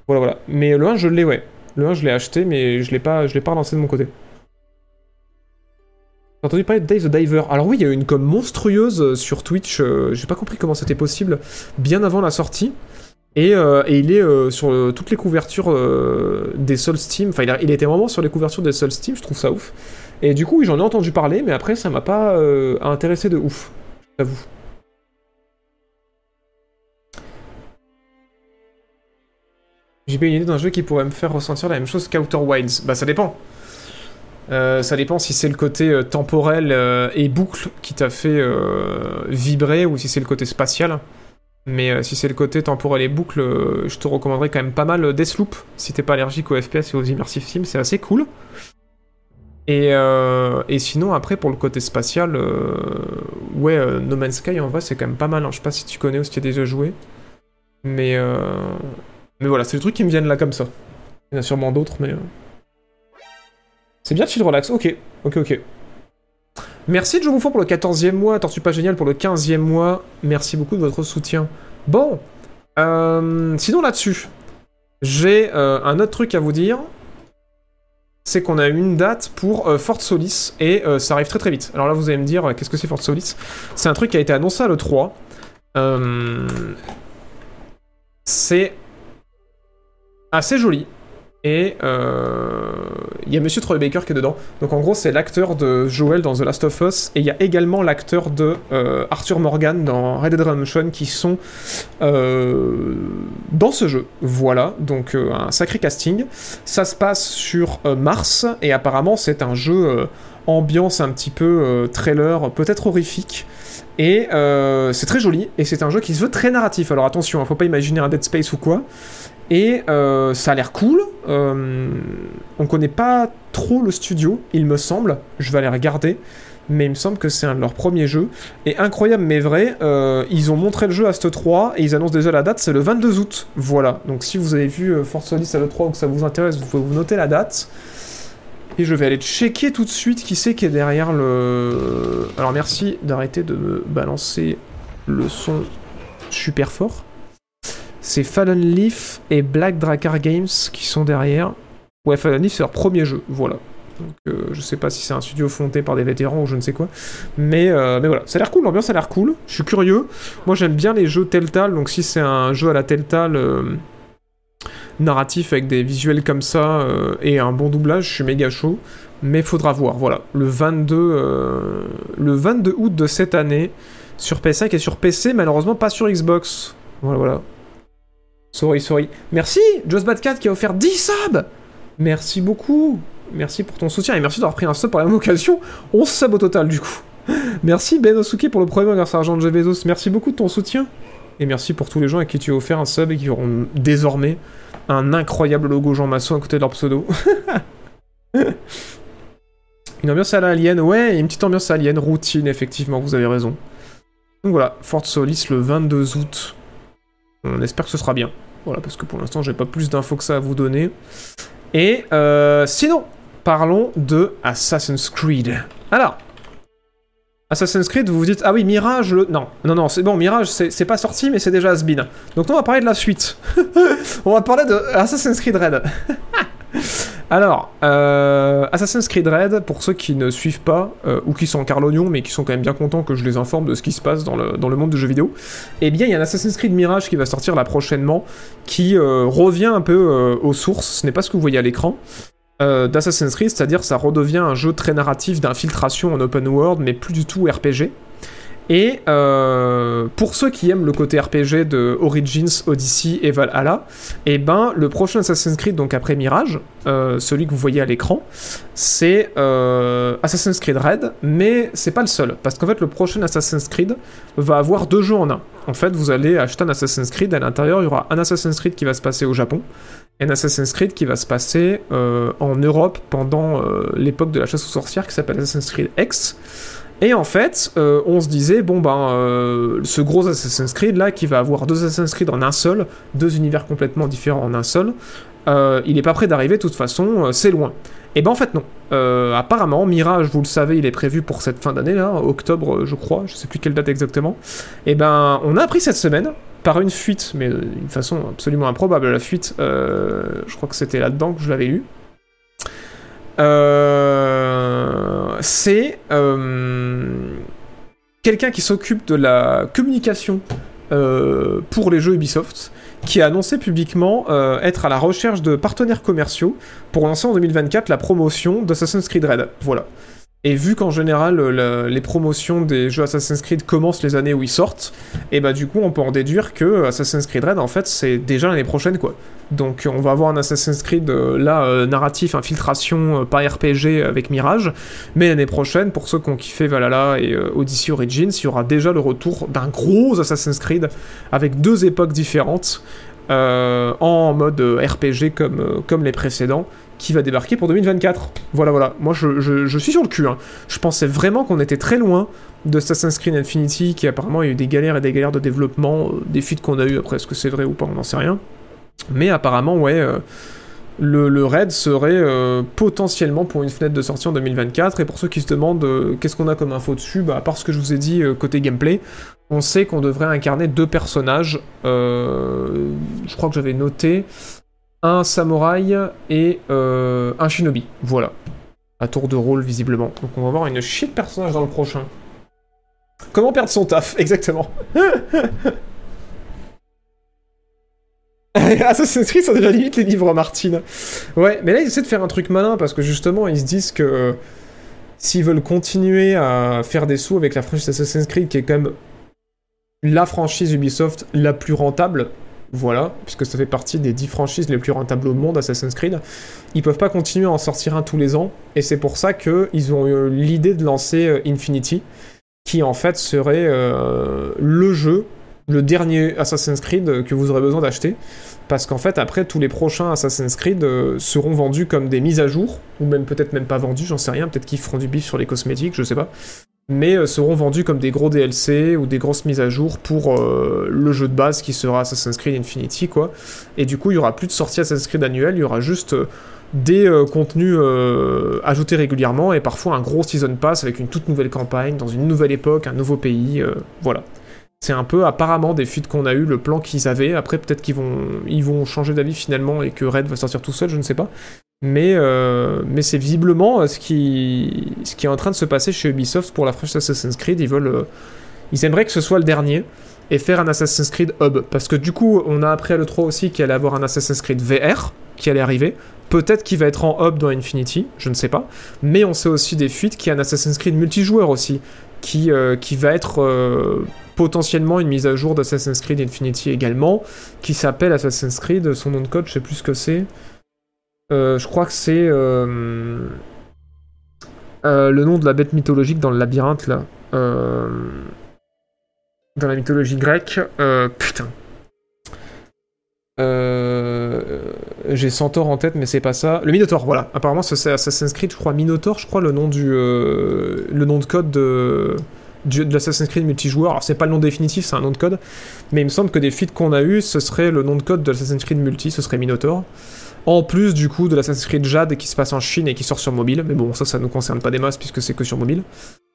voilà, voilà. Mais le 1, je l'ai, ouais. Le 1, je l'ai acheté, mais je l'ai pas, je l'ai pas relancé de mon côté. J'ai entendu parler de Dave the Diver? Alors oui, il y a eu une com monstrueuse euh, sur Twitch, euh, j'ai pas compris comment c'était possible, bien avant la sortie. Et, euh, il est sur toutes les couvertures des Soul Steam, enfin il, était vraiment sur les couvertures des Soul Steam, je trouve ça ouf. Et du coup, j'en ai entendu parler, mais après ça m'a pas intéressé de ouf, j'avoue. J'ai bien une idée d'un jeu qui pourrait me faire ressentir la même chose qu'Outer Wilds. Bah ça dépend. Euh, ça dépend si c'est le côté euh, temporel euh, et boucle qui t'a fait vibrer ou si c'est le côté spatial. Mais si c'est le côté temporel et boucle, je te recommanderais quand même pas mal Deathloop si t'es pas allergique aux FPS et aux immersive sims, c'est assez cool. Et, et, sinon, après, pour le côté spatial, ouais, No Man's Sky en vrai c'est quand même pas mal. Hein. Je sais pas si tu connais ou si tu as déjà joué. Mais, mais voilà, c'est le truc qui me viennent là comme ça. Il y en a sûrement d'autres, mais. C'est bien chill relax, ok, ok, ok. Merci de vous pour le 14e mois, Tortue pas génial pour le 15e mois. Merci beaucoup de votre soutien. Bon, euh, sinon là-dessus, j'ai euh, un autre truc à vous dire. C'est qu'on a une date pour euh, Fort Solis et ça arrive très très vite. Alors là, vous allez me dire, qu'est-ce que c'est Fort Solis? C'est un truc qui a été annoncé à l'E3. c'est assez joli. Et euh, il y a Monsieur Troy Baker qui est dedans. Donc en gros, c'est l'acteur de Joel dans The Last of Us. Et il y a également l'acteur de euh, Arthur Morgan dans Red Dead Redemption qui sont euh, dans ce jeu. Voilà, donc un sacré casting. Ça se passe sur Mars. Et apparemment, c'est un jeu ambiance un petit peu trailer, peut-être horrifique. Et c'est très joli. Et c'est un jeu qui se veut très narratif. Alors attention, il hein, faut pas imaginer un Dead Space ou quoi. Et euh, ça a l'air cool. Euh, on connaît pas trop le studio, il me semble. Je vais aller regarder. Mais il me semble que c'est un de leurs premiers jeux. Et incroyable mais vrai, euh, ils ont montré le jeu à ce 3 et ils annoncent déjà la date, c'est le 22 août. Voilà. Donc si vous avez vu Force Solis à l'E3 ou que ça vous intéresse, vous pouvez vous noter la date. Et je vais aller checker tout de suite qui c'est qui est derrière le... Alors merci d'arrêter de me balancer le son super fort. C'est Fallen Leaf et Black Dracar Games qui sont derrière. Ouais, Fallen Leaf, c'est leur premier jeu, voilà. Donc, euh, je sais pas si c'est un studio fondé par des vétérans ou je ne sais quoi. Mais, euh, mais voilà, ça a l'air cool, l'ambiance a l'air cool. Je suis curieux. Moi, j'aime bien les jeux Telltale, donc si c'est un jeu à la Telltale euh, narratif avec des visuels comme ça et un bon doublage, je suis méga chaud. Mais faudra voir, voilà. Le 22, le 22 août de cette année, sur PS5 et sur PC, malheureusement pas sur Xbox. Voilà, voilà. Sorry, sorry. Merci, JostBadCat qui a offert 10 subs Merci beaucoup. Merci pour ton soutien et merci d'avoir pris un sub par la même occasion. 11 subs au total du coup. Merci Ben Osuke pour le premier anniversaire de Jean Bezos. Merci beaucoup de ton soutien. Et merci pour tous les gens à qui tu as offert un sub et qui auront désormais un incroyable logo Jean Masson à côté de leur pseudo. une ambiance à l'alien, ouais, une petite ambiance alien, routine, effectivement, vous avez raison. Donc voilà, Fort Solis le 22 août. On espère que ce sera bien. Voilà, parce que pour l'instant, j'ai pas plus d'infos que ça à vous donner. Et euh, sinon, parlons de Assassin's Creed. Alors, Assassin's Creed, vous vous dites, ah oui, Mirage, le... non, non, non, c'est bon, Mirage, c'est pas sorti, mais c'est déjà Asbin. Donc, on va parler de la suite. on va parler de Assassin's Creed Red. Alors, euh, Assassin's Creed Red, pour ceux qui ne suivent pas, euh, ou qui sont en carlognon, mais qui sont quand même bien contents que je les informe de ce qui se passe dans le, monde du jeu vidéo, eh bien, il y a un Assassin's Creed Mirage qui va sortir là prochainement, qui euh, revient un peu aux sources, ce n'est pas ce que vous voyez à l'écran. d'Assassin's Creed, c'est-à-dire ça redevient un jeu très narratif d'infiltration en open world, mais plus du tout RPG. Et euh, pour ceux qui aiment le côté RPG de Origins, Odyssey et Valhalla, et eh ben le prochain Assassin's Creed, donc après Mirage, euh, celui que vous voyez à l'écran, c'est euh, Assassin's Creed Red, mais c'est pas le seul, parce qu'en fait le prochain Assassin's Creed va avoir deux jeux en un. En fait, vous allez acheter un Assassin's Creed, à l'intérieur il y aura un Assassin's Creed qui va se passer au Japon, et un Assassin's Creed qui va se passer en Europe pendant l'époque de la chasse aux sorcières qui s'appelle Assassin's Creed X. Et en fait, euh, on se disait, bon ben, euh, ce gros Assassin's Creed là, qui va avoir deux Assassin's Creed en un seul, deux univers complètement différents en un seul, euh, il est pas prêt d'arriver de toute façon, c'est loin. Et ben en fait non. apparemment, Mirage, vous le savez, il est prévu pour cette fin d'année là, octobre je crois, je sais plus quelle date exactement. Et ben on a appris cette semaine, par une fuite, mais d'une façon absolument improbable, la fuite, je crois que c'était là-dedans que je l'avais lu. Euh, c'est euh, quelqu'un qui s'occupe de la communication euh, pour les jeux Ubisoft, qui a annoncé publiquement être à la recherche de partenaires commerciaux pour lancer en 2024 la promotion d'Assassin's Creed Red. Voilà. Et vu qu'en général les promotions des jeux Assassin's Creed commencent les années où ils sortent, et bah du coup on peut en déduire que Assassin's Creed Red en fait c'est déjà l'année prochaine quoi. Donc on va avoir un Assassin's Creed euh, là euh, narratif, infiltration, euh, pas RPG avec Mirage, mais l'année prochaine pour ceux qui ont kiffé Valhalla et Odyssey Origins, il y aura déjà le retour d'un gros Assassin's Creed avec deux époques différentes. en mode RPG comme, comme les précédents, qui va débarquer pour 2024. Voilà, voilà. Moi, je, suis sur le cul. Hein. Je pensais vraiment qu'on était très loin de Assassin's Creed Infinity, qui apparemment a eu des galères et des galères de développement, euh, des fuites qu'on a eu après, est-ce que c'est vrai ou pas, on n'en sait rien. Mais apparemment, ouais, euh, le, raid serait euh, potentiellement pour une fenêtre de sortie en 2024. Et pour ceux qui se demandent qu'est-ce qu'on a comme info dessus, bah, à part ce que je vous ai dit côté gameplay, on sait qu'on devrait incarner deux personnages. je crois que j'avais noté un samouraï et euh, un shinobi. Voilà. À tour de rôle, visiblement. Donc on va avoir une chier de personnages dans le prochain. Comment perdre son taf, exactement? Assassin's Creed, ça déjà limite les livres Martine. Ouais, mais là ils essaient de faire un truc malin parce que justement ils se disent que euh, s'ils veulent continuer à faire des sous avec la franchise Assassin's Creed qui est quand même la franchise Ubisoft la plus rentable, voilà, puisque ça fait partie des 10 franchises les plus rentables au monde, Assassin's Creed. Ils peuvent pas continuer à en sortir un tous les ans, et c'est pour ça qu'ils ont eu l'idée de lancer euh, Infinity, qui en fait serait euh, le jeu, le dernier Assassin's Creed que vous aurez besoin d'acheter. Parce qu'en fait, après, tous les prochains Assassin's Creed euh, seront vendus comme des mises à jour, ou même peut-être même pas vendus, j'en sais rien, peut-être qu'ils feront du bif sur les cosmétiques, je sais pas mais euh, seront vendus comme des gros DLC ou des grosses mises à jour pour euh, le jeu de base qui sera Assassin's Creed Infinity, quoi. Et du coup, il y aura plus de sorties Assassin's Creed annuelles, il y aura juste euh, des contenus ajoutés régulièrement et parfois un gros season pass avec une toute nouvelle campagne dans une nouvelle époque, un nouveau pays, voilà. C'est un peu apparemment des fuites qu'on a eu, le plan qu'ils avaient. Après, peut-être qu'ils vont, ils vont changer d'avis finalement et que Red va sortir tout seul, je ne sais pas. Mais, euh, mais c'est visiblement euh, ce qui, ce qui est en train de se passer chez Ubisoft pour la franchise Assassin's Creed. Ils veulent, euh, ils aimeraient que ce soit le dernier et faire un Assassin's Creed Hub. Parce que du coup, on a appris à l'E3 aussi qu'il allait avoir un Assassin's Creed VR qui allait arriver. Peut-être qu'il va être en Hub dans Infinity, je ne sais pas. Mais on sait aussi des fuites qu'il y a un Assassin's Creed multijoueur aussi, qui, qui va être potentiellement une mise à jour d'Assassin's Creed Infinity également, qui s'appelle Assassin's Creed, son nom de code, je sais plus ce que c'est. Euh, je crois que c'est euh, euh, le nom de la bête mythologique dans le labyrinthe là. dans la mythologie grecque. putain. J'ai Centaure en tête, mais c'est pas ça. Le Minotaur, voilà. Apparemment, c'est Assassin's Creed, je crois. Minotaur, je crois, le nom du. le nom de code de l'Assassin's Creed multijoueur. Alors, c'est pas le nom définitif, c'est un nom de code. Mais il me semble que des feats qu'on a eu, ce serait le nom de code de l'Assassin's Creed multi, ce serait Minotaur. En plus du coup de l'Assassin's Creed Jade qui se passe en Chine et qui sort sur mobile. Mais bon, ça, ça nous concerne pas des masses puisque c'est que sur mobile.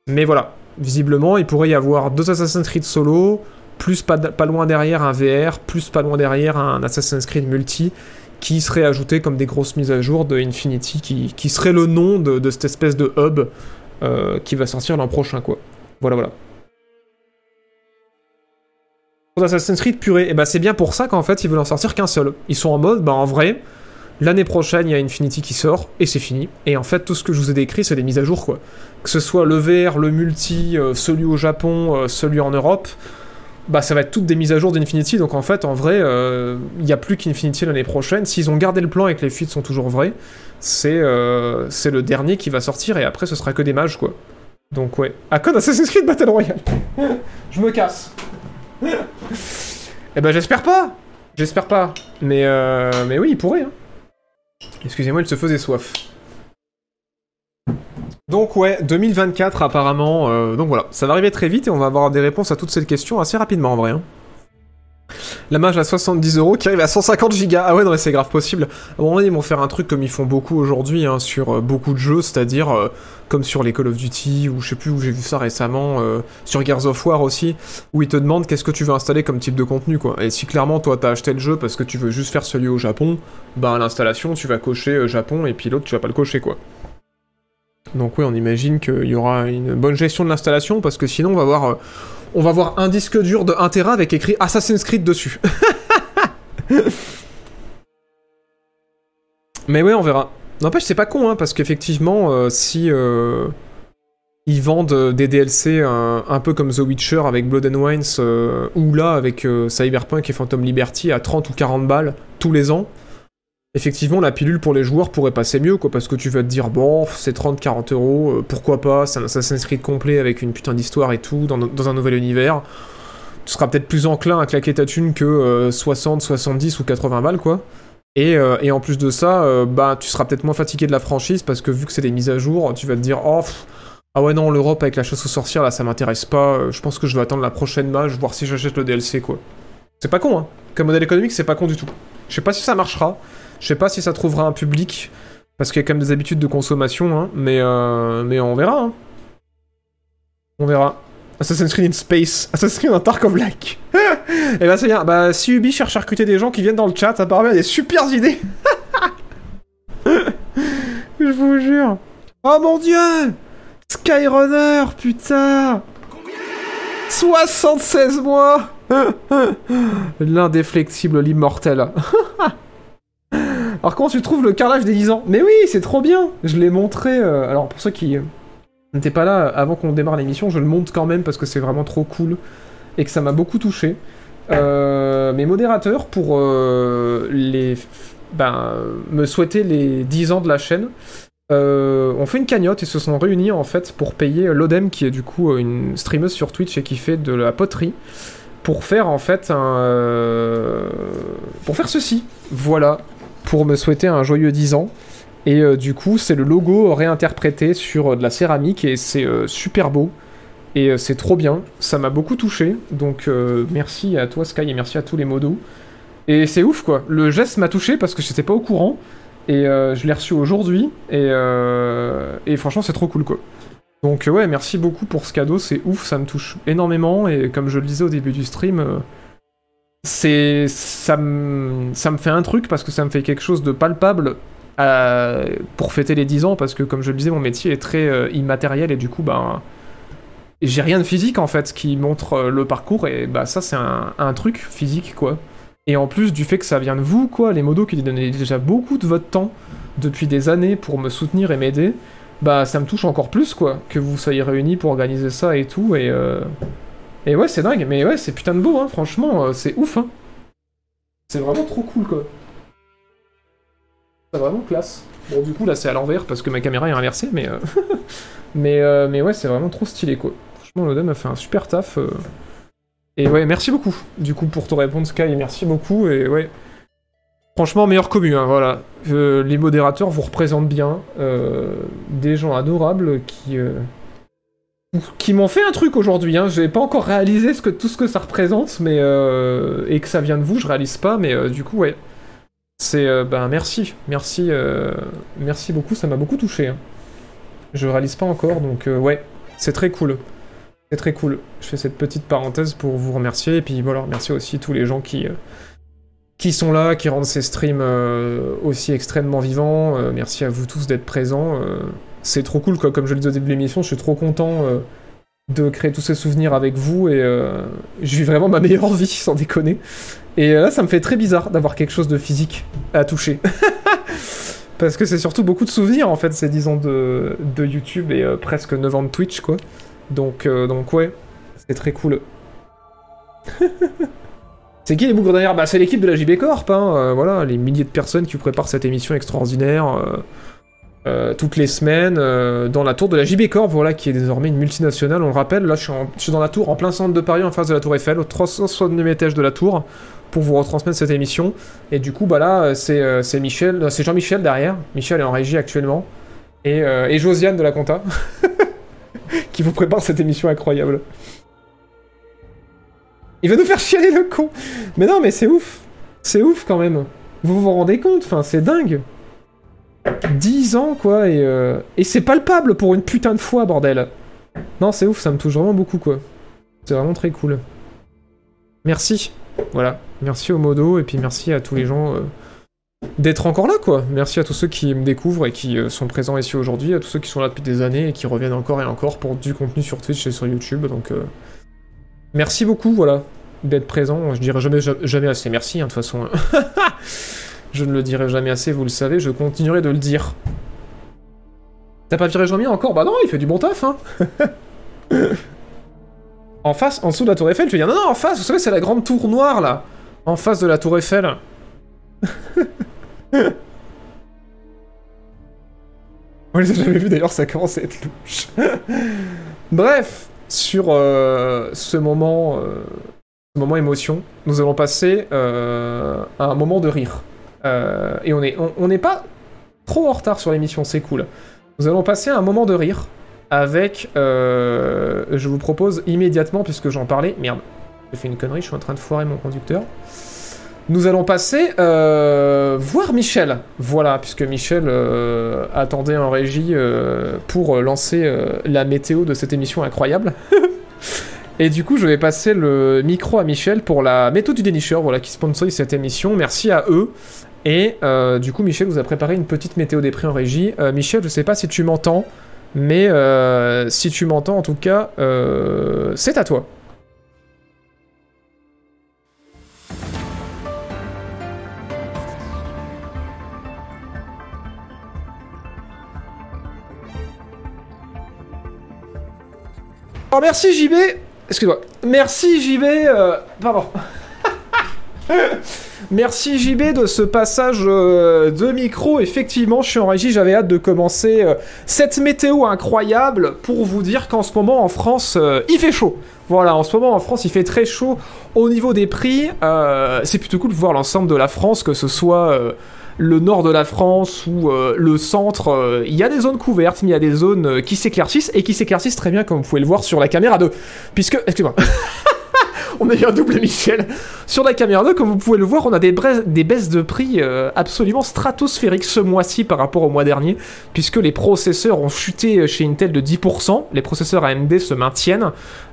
Mais voilà, visiblement, il pourrait y avoir deux Assassin's Creed solo, plus pas, loin derrière un VR, plus pas loin derrière un Assassin's Creed multi, qui serait ajouté comme des grosses mises à jour de Infinity, qui, serait le nom de, cette espèce de hub euh, qui va sortir l'an prochain, quoi. Voilà, voilà. Pour Assassin's Creed purée, et eh bah ben, c'est bien pour ça qu'en fait ils veulent en sortir qu'un seul. Ils sont en mode, bah en vrai, L'année prochaine, il y a Infinity qui sort, et c'est fini. Et en fait, tout ce que je vous ai décrit, c'est des mises à jour, quoi. Que ce soit le VR, le multi, euh, celui au Japon, euh, celui en Europe, bah ça va être toutes des mises à jour d'Infinity. Donc en fait, en vrai, euh, il n'y a plus qu'Infinity l'année prochaine. S'ils ont gardé le plan et que les fuites sont toujours vraies, c'est le dernier qui va sortir, et après, ce sera que des mages, quoi. Donc ouais. Ah, code Assassin's Creed Battle Royale Je me casse Eh ben j'espère pas J'espère pas. Mais, mais oui, il pourrait, hein. Excusez-moi, il se faisait soif. Donc ouais, 2024 apparemment. Euh, donc voilà, ça va arriver très vite et on va avoir des réponses à toutes ces questions assez rapidement en vrai. Hein. La mage à 70 euros qui arrive à 150 gigas. Ah ouais, non mais c'est grave possible. À ils vont faire un truc comme ils font beaucoup aujourd'hui hein, sur euh, beaucoup de jeux, c'est-à-dire euh, comme sur les Call of Duty ou je sais plus où j'ai vu ça récemment, sur Gears of War aussi, où ils te demandent qu'est-ce que tu veux installer comme type de contenu quoi. Et si clairement toi t'as acheté le jeu parce que tu veux juste faire celui au Japon, bah à l'installation tu vas cocher Japon et puis l'autre tu vas pas le cocher quoi. Donc oui, on imagine qu'il y aura une bonne gestion de l'installation, parce que sinon on va voir, euh, on va voir un disque dur de 1 Tera avec écrit Assassin's Creed dessus. Mais ouais, on verra. N'empêche, c'est pas con, hein, parce qu'effectivement, euh, si euh, ils vendent des DLC un, peu comme The Witcher avec Blood and Wines, ou là avec Cyberpunk et Phantom Liberty à 30 ou 40 balles tous les ans, effectivement, la pilule pour les joueurs pourrait passer mieux, quoi, parce que tu vas te dire, bon, c'est 30-40 euros, euh, pourquoi pas, c'est un Assassin's complet avec une putain d'histoire et tout, dans, un nouvel univers. Tu seras peut-être plus enclin à claquer ta thune que 60, euh, 70 ou 80 balles, quoi. Et, euh, et en plus de ça, bah, tu seras peut-être moins fatigué de la franchise, parce que vu que c'est des mises à jour, tu vas te dire, oh, ah ouais, non, l'Europe avec la chasse aux sorcières, là, ça m'intéresse pas, je pense que je vais attendre la prochaine match, voir si j'achète le DLC, quoi. C'est pas con, hein. Comme modèle économique, c'est pas con du tout. Je sais pas si ça marchera. Je sais pas si ça trouvera un public, parce qu'il y a quand même des habitudes de consommation, hein, mais, euh, mais on verra. Hein. On verra. Assassin's Creed in Space, Assassin's Creed Tarkov Like. Et eh bah c'est bien, bah si Ubi cherche à recruter des gens qui viennent dans le chat, ça paraît des super idées. Je vous jure. Oh mon dieu Skyrunner, putain 76 mois L'indéflexible, l'immortel. Alors comment tu trouves le carrelage des 10 ans Mais oui, c'est trop bien Je l'ai montré... Euh, alors pour ceux qui euh, n'étaient pas là avant qu'on démarre l'émission, je le montre quand même parce que c'est vraiment trop cool et que ça m'a beaucoup touché. Euh, mes modérateurs, pour les, ben, me souhaiter les 10 ans de la chaîne, ont fait une cagnotte et se sont réunis en fait pour payer Lodem, qui est du coup une streameuse sur Twitch et qui fait de la poterie, pour faire en fait un... pour faire ceci. Voilà, pour me souhaiter un joyeux 10 ans. Et euh, du coup, c'est le logo réinterprété sur euh, de la céramique et c'est euh, super beau. Et c'est trop bien. Ça m'a beaucoup touché. Donc merci à toi Sky et merci à tous les modos. Et c'est ouf quoi. Le geste m'a touché parce que j'étais pas au courant. Et je l'ai reçu aujourd'hui. Et, et franchement, c'est trop cool quoi. Donc ouais, merci beaucoup pour ce cadeau. C'est ouf, ça me touche énormément. Et comme je le disais au début du stream c'est ça me ça fait un truc parce que ça me fait quelque chose de palpable euh, pour fêter les 10 ans parce que comme je le disais mon métier est très euh, immatériel et du coup ben j'ai rien de physique en fait qui montre euh, le parcours et bah ça c'est un, un, truc physique quoi. Et en plus du fait que ça vient de vous quoi les modos qui donnaient déjà beaucoup de votre temps depuis des années pour me soutenir et m'aider bah ça me touche encore plus quoi que vous soyez réunis pour organiser ça et tout et et ouais, c'est dingue, mais ouais, c'est putain de beau, hein, franchement, euh, c'est ouf, hein. C'est vraiment trop cool, quoi. C'est vraiment classe. Bon, du coup, là, c'est à l'envers parce que ma caméra est inversée, mais... Euh, mais, euh, mais ouais, c'est vraiment trop stylé, quoi. Franchement, l'Odem a fait un super taf. Et ouais, merci beaucoup, du coup, pour te répondre, Sky, merci beaucoup, et ouais... Franchement, meilleur commu, hein, voilà. les modérateurs vous représentent bien. des gens adorables qui qui m'ont fait un truc aujourd'hui. Hein. J'ai pas encore réalisé tout ce que ça représente, mais euh, et que ça vient de vous, je réalise pas, mais euh, du coup, ouais. C'est euh, ben merci, merci, merci beaucoup, ça m'a beaucoup touché. Hein. Je réalise pas encore, donc ouais, c'est très cool. C'est très cool. Je fais cette petite parenthèse pour vous remercier, et puis voilà, merci aussi tous les gens qui qui sont là, qui rendent ces streams aussi extrêmement vivants. merci à vous tous d'être présents c'est trop cool, quoi. Comme je le disais au début de l'émission, je suis trop content euh, de créer tous ces souvenirs avec vous et euh, je vis vraiment ma meilleure vie, sans déconner. Et euh, là, ça me fait très bizarre d'avoir quelque chose de physique à toucher. Parce que c'est surtout beaucoup de souvenirs en fait, ces 10 ans de, YouTube et euh, presque 9 ans de Twitch quoi. Donc, ouais, c'est très cool. c'est qui les bougres derrière? Bah c'est l'équipe de la JB Corp, hein, voilà, les milliers de personnes qui préparent cette émission extraordinaire euh, toutes les semaines euh, dans la tour de la JB Corp, voilà, qui est désormais une multinationale, on le rappelle, là je suis, dans la tour, en plein centre de Paris, en face de la tour Eiffel, au 369 étage de la tour, pour vous retransmettre cette émission. Et du coup, bah là, euh, c'est Michel, c'est Jean-Michel derrière, Michel est en régie actuellement, et, et Josiane de la Compta, qui vous prépare cette émission incroyable. Il va nous faire chialer le con. Mais non, mais c'est ouf. C'est ouf quand même. Vous vous rendez compte? Enfin, c'est dingue 10 ans, quoi, et, euh, et c'est palpable pour une putain de fois, bordel Non, c'est ouf, ça me touche vraiment beaucoup, quoi. C'est vraiment très cool. Merci. Voilà. Merci au modo, et puis merci à tous les gens euh, d'être encore là, quoi. Merci à tous ceux qui me découvrent et qui euh, sont présents ici aujourd'hui, à tous ceux qui sont là depuis des années et qui reviennent encore et encore pour du contenu sur Twitch et sur YouTube, donc... Merci beaucoup, voilà, d'être présent. Je dirais jamais, jamais assez merci, hein, de toute façon. je ne le dirai jamais assez, vous le savez, je continuerai de le dire. T'as pas viré Jean-Mi encore? Bah non, il fait du bon taf, hein En face, en dessous de la tour Eiffel, tu veux dire non, non, en face, vous savez, c'est la grande tour noire, là En face de la tour Eiffel. On les a jamais vus, d'ailleurs, ça commence à être louche. Bref, sur euh, ce moment, euh, moment émotion, nous allons passer euh, à un moment de rire. Euh, et on est, on n'est pas trop en retard sur l'émission, c'est cool. Nous allons passer un moment de rire avec, euh, je vous propose immédiatement, puisque j'en parlais, merde, j'ai fait une connerie, je suis en train de foirer mon conducteur. Nous allons passer euh, voir Michel. Voilà, puisque Michel attendait en régie pour lancer la météo de cette émission incroyable. Et du coup, je vais passer le micro à Michel pour la méthode du dénicheur, voilà, qui sponsorise cette émission. Merci à eux. Et euh, du coup, Michel vous a préparé une petite météo des prix en régie. Euh, Michel, je sais pas si tu m'entends, mais euh, si tu m'entends, en tout cas, c'est à toi. Oh, merci JB Excuse-moi. Merci JB Pardon. Merci JB de ce passage euh, de micro. Effectivement, je suis en régie, j'avais hâte de commencer euh, cette météo incroyable pour vous dire qu'en ce moment en France, euh, il fait chaud. Voilà, en ce moment en France, il fait très chaud au niveau des prix. C'est plutôt cool de voir l'ensemble de la France, que ce soit le nord de la France ou le centre. Il y a des zones couvertes, mais il y a des zones qui s'éclaircissent et qui s'éclaircissent très bien, comme vous pouvez le voir sur la caméra 2. Puisque, excuse-moi. on a eu un double Michel. Sur la caméra 2, comme vous pouvez le voir, on a des, baisses de prix euh, absolument stratosphériques ce mois-ci par rapport au mois dernier, puisque les processeurs ont chuté chez Intel de 10%, les processeurs AMD se maintiennent.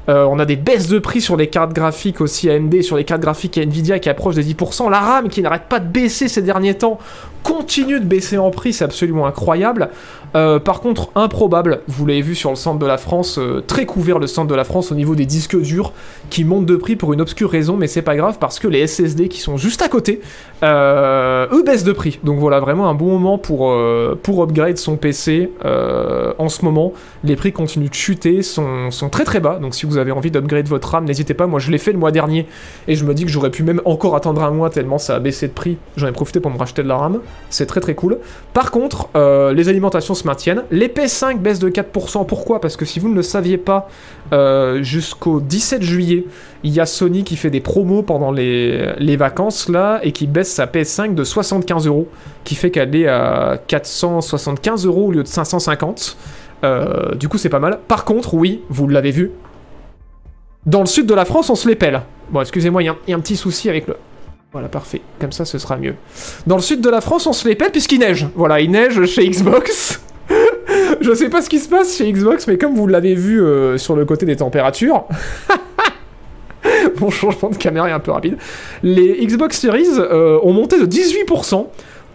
Euh, on a des baisses de prix sur les cartes graphiques aussi AMD, sur les cartes graphiques Nvidia qui approchent des 10%. La RAM qui n'arrête pas de baisser ces derniers temps continue de baisser en prix, c'est absolument incroyable. Euh, par contre, improbable, vous l'avez vu sur le centre de la France, euh, très couvert le centre de la France au niveau des disques durs qui montent de prix pour une obscure raison, mais c'est pas grave parce que les SSD qui sont juste à côté, eux baissent de prix. Donc voilà, vraiment un bon moment pour, pour upgrade son PC en ce moment. Les prix continuent de chuter, sont, sont très très bas. Donc si vous avez envie d'upgrade votre RAM, n'hésitez pas. Moi je l'ai fait le mois dernier et je me dis que j'aurais pu même encore attendre un mois tellement ça a baissé de prix. J'en ai profité pour me racheter de la RAM. C'est très très cool. Par contre, euh, les alimentations se maintiennent. Les P5 baissent de 4%. Pourquoi? Parce que si vous ne le saviez pas, euh, jusqu'au 17 juillet, il y a Sony qui fait des promos pendant les, les vacances là et qui baisse sa PS5 de 75 euros, qui fait qu'elle est à 475 euros au lieu de 550. Euh, du coup, c'est pas mal. Par contre, oui, vous l'avez vu, dans le sud de la France, on se les pèle. Bon, excusez-moi, il y, a un- petit souci avec le. Voilà, parfait. Comme ça, ce sera mieux. Dans le sud de la France, on se les pèle puisqu'il neige. Voilà, il neige chez Xbox. Je sais pas ce qui se passe chez Xbox, mais comme vous l'avez vu euh, sur le côté des températures. Mon changement de caméra est un peu rapide. Les Xbox Series euh, ont monté de 18%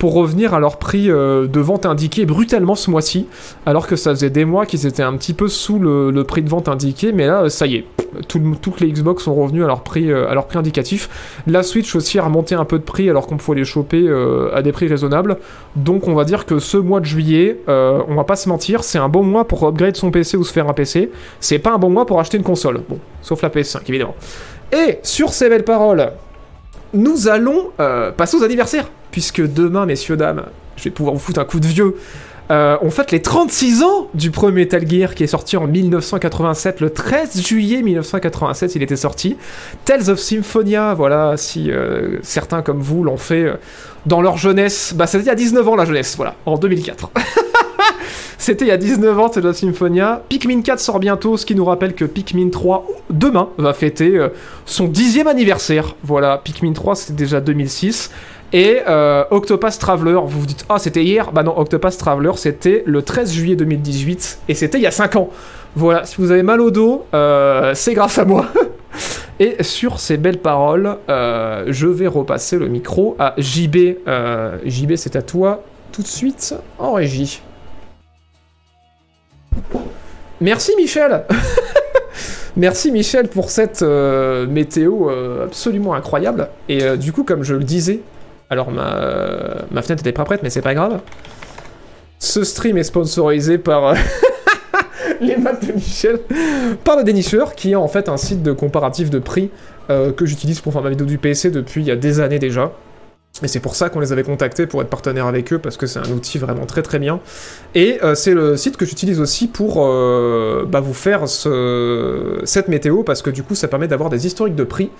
pour revenir à leur prix euh, de vente indiqué brutalement ce mois-ci, alors que ça faisait des mois qu'ils étaient un petit peu sous le, prix de vente indiqué, mais là, ça y est, toutes les Xbox sont revenus à leur prix, euh, à leur prix indicatif. La Switch aussi a remonté un peu de prix alors qu'on pouvait les choper à des prix raisonnables. Donc on va dire que ce mois de juillet, on va pas se mentir, c'est un bon mois pour upgrade son PC ou se faire un PC. C'est pas un bon mois pour acheter une console. Bon, sauf la PS5 évidemment. Et sur ces belles paroles, nous allons passer aux anniversaires puisque demain, messieurs, dames, je vais pouvoir vous foutre un coup de vieux. Euh, on fête les 36 ans du premier Metal Gear qui est sorti en 1987, le 13 juillet 1987, il était sorti. Tales of Symphonia, voilà, si euh, certains comme vous l'ont fait euh, dans leur jeunesse, bah c'était il y a 19 ans la jeunesse, voilà, en 2004. C'était il y a 19 ans, Tales of Symphonia. Pikmin 4 sort bientôt, ce qui nous rappelle que Pikmin 3, demain, va fêter son dixième anniversaire. Voilà, Pikmin 3, c'était déjà 2006. Et euh, Traveler, vous vous dites, ah, c'était hier Bah non, Octopath Traveler, c'était le 13 juillet 2018, et c'était il y a 5 ans. Voilà, si vous avez mal au dos, euh, c'est grâce à moi. et sur ces belles paroles, euh, je vais repasser le micro à JB. JB, c'est à toi tout de suite en régie. Merci Michel Merci Michel pour cette météo absolument incroyable. Et du coup, comme je le disais alors ma, fenêtre était pas prête, mais c'est pas grave. Ce stream est sponsorisé par euh, les maths de Michel, par le dénicheur, qui est en fait un site de comparatif de prix euh, que j'utilise pour faire ma vidéo du PC depuis il y a des années déjà. Et c'est pour ça qu'on les avait contactés pour être partenaire avec eux, parce que c'est un outil vraiment très très bien. Et euh, c'est le site que j'utilise aussi pour bah, vous faire ce... cette météo, parce que du coup ça permet d'avoir des historiques de prix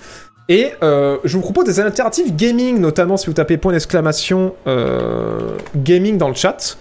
et euh, je vous propose des alternatives gaming, notamment si vous tapez point d'exclamation euh, gaming dans le chat.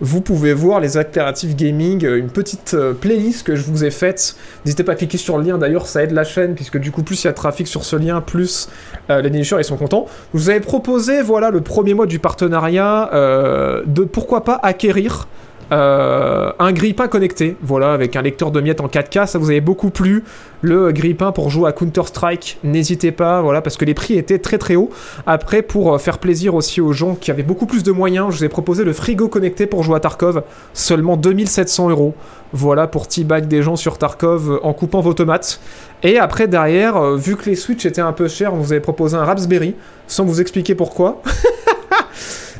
Vous pouvez voir les alternatives gaming, euh, une petite playlist que je vous ai faite. N'hésitez pas à cliquer sur le lien, d'ailleurs ça aide la chaîne, puisque du coup plus il y a trafic sur ce lien, plus les nicheurs ils sont contents. Je vous avais proposé, voilà, le premier mois du partenariat, de pourquoi pas acquérir euh, un grille-pain connecté, voilà, avec un lecteur de miettes en 4K, ça vous avait beaucoup plu. Le grille-pain pour jouer à Counter-Strike, n'hésitez pas, voilà, parce que les prix étaient très très hauts. Après, pour euh, faire plaisir aussi aux gens qui avaient beaucoup plus de moyens, je vous ai proposé le frigo connecté pour jouer à Tarkov, seulement 2700 euros. Voilà pour teabag des gens sur Tarkov euh, en coupant vos tomates. Et après, derrière, vu que les Switch étaient un peu chers, on vous avait proposé un Raspberry, sans vous expliquer pourquoi.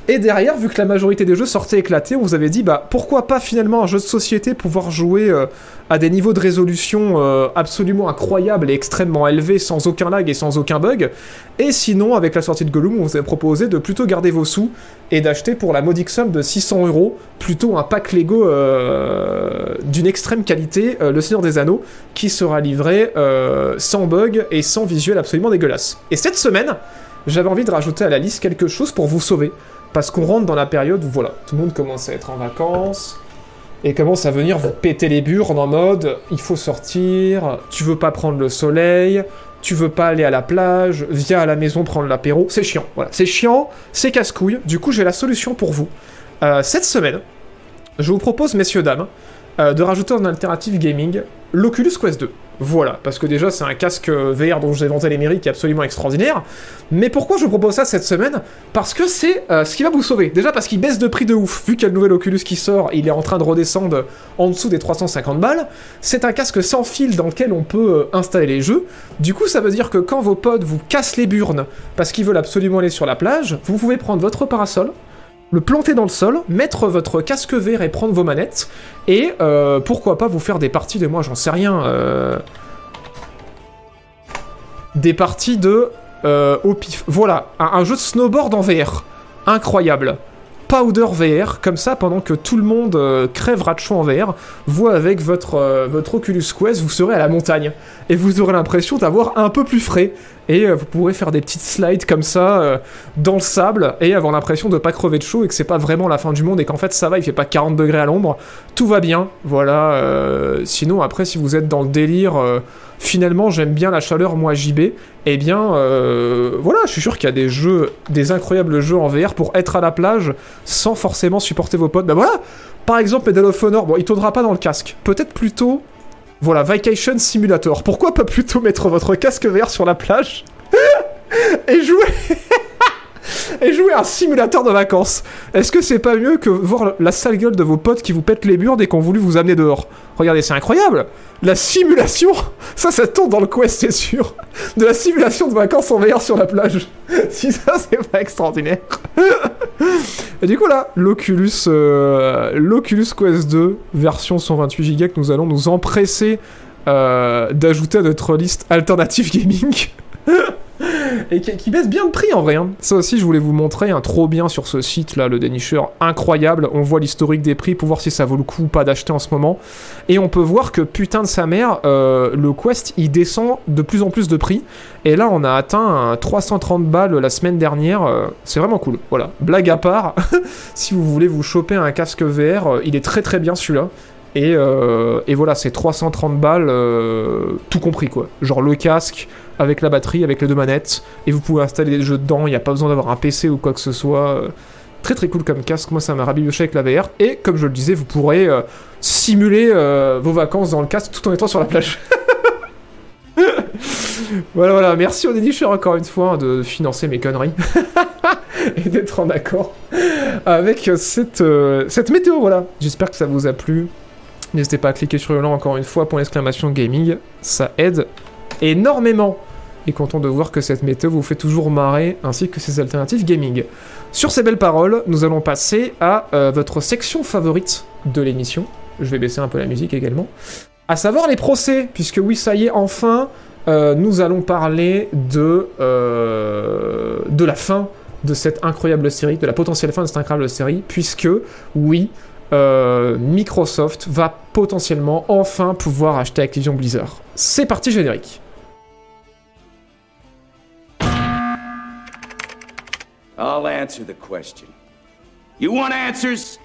Et derrière, vu que la majorité des jeux sortaient éclatés, on vous avait dit, bah pourquoi pas finalement un jeu de société pouvoir jouer euh, à des niveaux de résolution euh, absolument incroyables et extrêmement élevés, sans aucun lag et sans aucun bug. Et sinon, avec la sortie de Gollum, on vous avait proposé de plutôt garder vos sous et d'acheter pour la modique somme de 600 euros plutôt un pack Lego euh, d'une extrême qualité, Le Seigneur des Anneaux, qui sera livré sans bug et sans visuel absolument dégueulasse. Et cette semaine, j'avais envie de rajouter à la liste quelque chose pour vous sauver. Parce qu'on rentre dans la période où, voilà, tout le monde commence à être en vacances, et commence à venir vous péter les burnes en mode il faut sortir, tu veux pas prendre le soleil, tu veux pas aller à la plage, viens à la maison prendre l'apéro. C'est chiant, voilà. C'est chiant, c'est casse-couille. Du coup, j'ai la solution pour vous. Euh, cette semaine, je vous propose, messieurs, dames, euh, de rajouter en alternative gaming l'Oculus Quest 2. Voilà, parce que déjà c'est un casque VR dont j'ai vanté les mérites qui est absolument extraordinaire. Mais pourquoi je vous propose ça cette semaine? Parce que c'est euh, ce qui va vous sauver. Déjà parce qu'il baisse de prix de ouf. Vu qu'il y a le nouvel Oculus qui sort, il est en train de redescendre en dessous des 350 balles. C'est un casque sans fil dans lequel on peut euh, installer les jeux. Du coup, ça veut dire que quand vos potes vous cassent les burnes parce qu'ils veulent absolument aller sur la plage, vous pouvez prendre votre parasol, le planter dans le sol, mettre votre casque vert et prendre vos manettes, et euh, pourquoi pas vous faire des parties de moi, j'en sais rien, euh, des parties de euh, au pif. Voilà, un, jeu de snowboard en VR, incroyable. Powder VR, comme ça, pendant que tout le monde crèvera de chaud en VR, vous, avec votre, votre Oculus Quest, vous serez à la montagne. Et vous aurez l'impression d'avoir un peu plus frais et euh, vous pourrez faire des petites slides comme ça euh, dans le sable et avoir l'impression de pas crever de chaud et que c'est pas vraiment la fin du monde et qu'en fait ça va, il fait pas 40 degrés à l'ombre, tout va bien, voilà. Euh, sinon après si vous êtes dans le délire, finalement j'aime bien la chaleur moi JB, eh bien voilà, je suis sûr qu'il y a des jeux, des incroyables jeux en VR pour être à la plage sans forcément supporter vos potes. Ben voilà, par exemple Medal of Honor, bon il tournera pas dans le casque, peut-être plutôt voilà, Vacation Simulator. Pourquoi pas plutôt mettre votre casque vert sur la plage et jouer et jouer à un simulateur de vacances. Est-ce que c'est pas mieux que voir la sale gueule de vos potes qui vous pètent les murs dès qu'on voulu vous amener dehors? Regardez, c'est incroyable La simulation Ça, ça tombe dans le quest, c'est sûr De la simulation de vacances en VR sur la plage. si ça, c'est pas extraordinaire. et du coup, là, l'Oculus, euh, l'Oculus Quest 2, version 128 Go que nous allons nous empresser euh, d'ajouter à notre liste alternative gaming. Et qui, baisse bien de prix en vrai. Hein. Ça aussi, je voulais vous montrer un trop bien sur ce site là, le dénicheur incroyable. On voit l'historique des prix pour voir si ça vaut le coup ou pas d'acheter en ce moment. Et on peut voir que putain de sa mère, euh, le Quest il descend de plus en plus de prix. Et là, on a atteint un 330 balles la semaine dernière. Euh, c'est vraiment cool. Voilà, blague à part. si vous voulez vous choper un casque VR, euh, il est très très bien celui-là. Et, et, voilà, c'est 330 balles, tout compris quoi. Genre le casque, avec la batterie, avec les deux manettes, et vous pouvez installer des jeux dedans, il n'y a pas besoin d'avoir un PC ou quoi que ce soit. Très très cool comme casque, moi ça m'a rabiboché avec la VR, et comme je le disais, vous pourrez euh, simuler euh, vos vacances dans le casque tout en étant sur la plage. voilà, voilà, merci au dénicheur encore une fois hein, de financer mes conneries et d'être en accord avec cette, euh, cette météo, voilà. J'espère que ça vous a plu. N'hésitez pas à cliquer sur le lien encore une fois pour l'exclamation gaming, ça aide énormément. Et content de voir que cette méthode vous fait toujours marrer, ainsi que ces alternatives gaming. Sur ces belles paroles, nous allons passer à euh, votre section favorite de l'émission. Je vais baisser un peu la musique également. À savoir les procès, puisque oui, ça y est, enfin, euh, nous allons parler de, euh, de la fin de cette incroyable série, de la potentielle fin de cette incroyable série, puisque oui, Microsoft va potentiellement enfin pouvoir acheter Activision Blizzard. C'est parti générique. I'll answer the question. You want answers?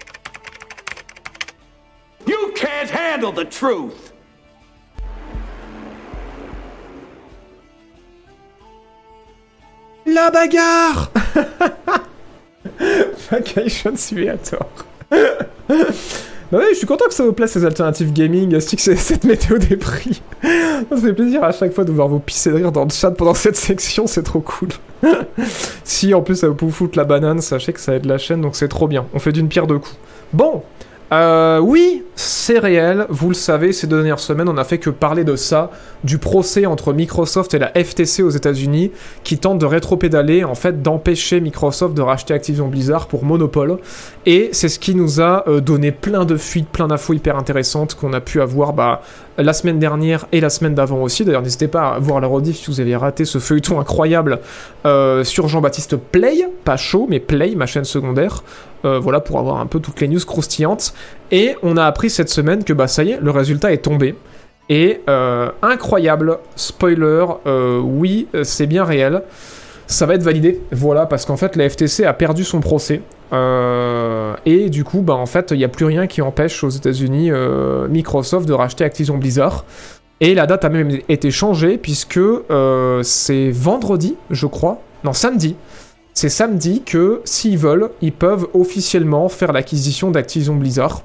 You can't handle the truth! La bagarre Vacation Simulator. Bah oui, je suis content que ça vous plaise ces alternatives gaming, ainsi que cette météo des prix. ça fait plaisir à chaque fois de voir vos pisser de rire dans le chat pendant cette section, c'est trop cool. si en plus ça vous foutre la banane, sachez que ça aide la chaîne, donc c'est trop bien. On fait d'une pierre deux coups. Bon, euh, oui, c'est réel, vous le savez, ces deux dernières semaines, on a fait que parler de ça, du procès entre Microsoft et la FTC aux États-Unis, qui tente de rétropédaler, en fait, d'empêcher Microsoft de racheter Activision Blizzard pour monopole. Et c'est ce qui nous a euh, donné plein de fuites, plein d'infos hyper intéressantes qu'on a pu avoir bah, la semaine dernière et la semaine d'avant aussi. D'ailleurs, n'hésitez pas à voir la rediff si vous avez raté ce feuilleton incroyable euh, sur Jean-Baptiste Play, pas chaud, mais Play, ma chaîne secondaire. Euh, voilà, pour avoir un peu toutes les news croustillantes. Et on a appris cette semaine que, bah, ça y est, le résultat est tombé. Et euh, incroyable, spoiler, euh, oui, c'est bien réel. Ça va être validé, voilà, parce qu'en fait, la FTC a perdu son procès. et du coup, bah, en fait, il n'y a plus rien qui empêche aux États-Unis Microsoft de racheter Activision Blizzard. Et la date a même été changée, puisque c'est vendredi, je crois, non, samedi, c'est samedi que, s'ils veulent, ils peuvent officiellement faire l'acquisition d'Activision Blizzard.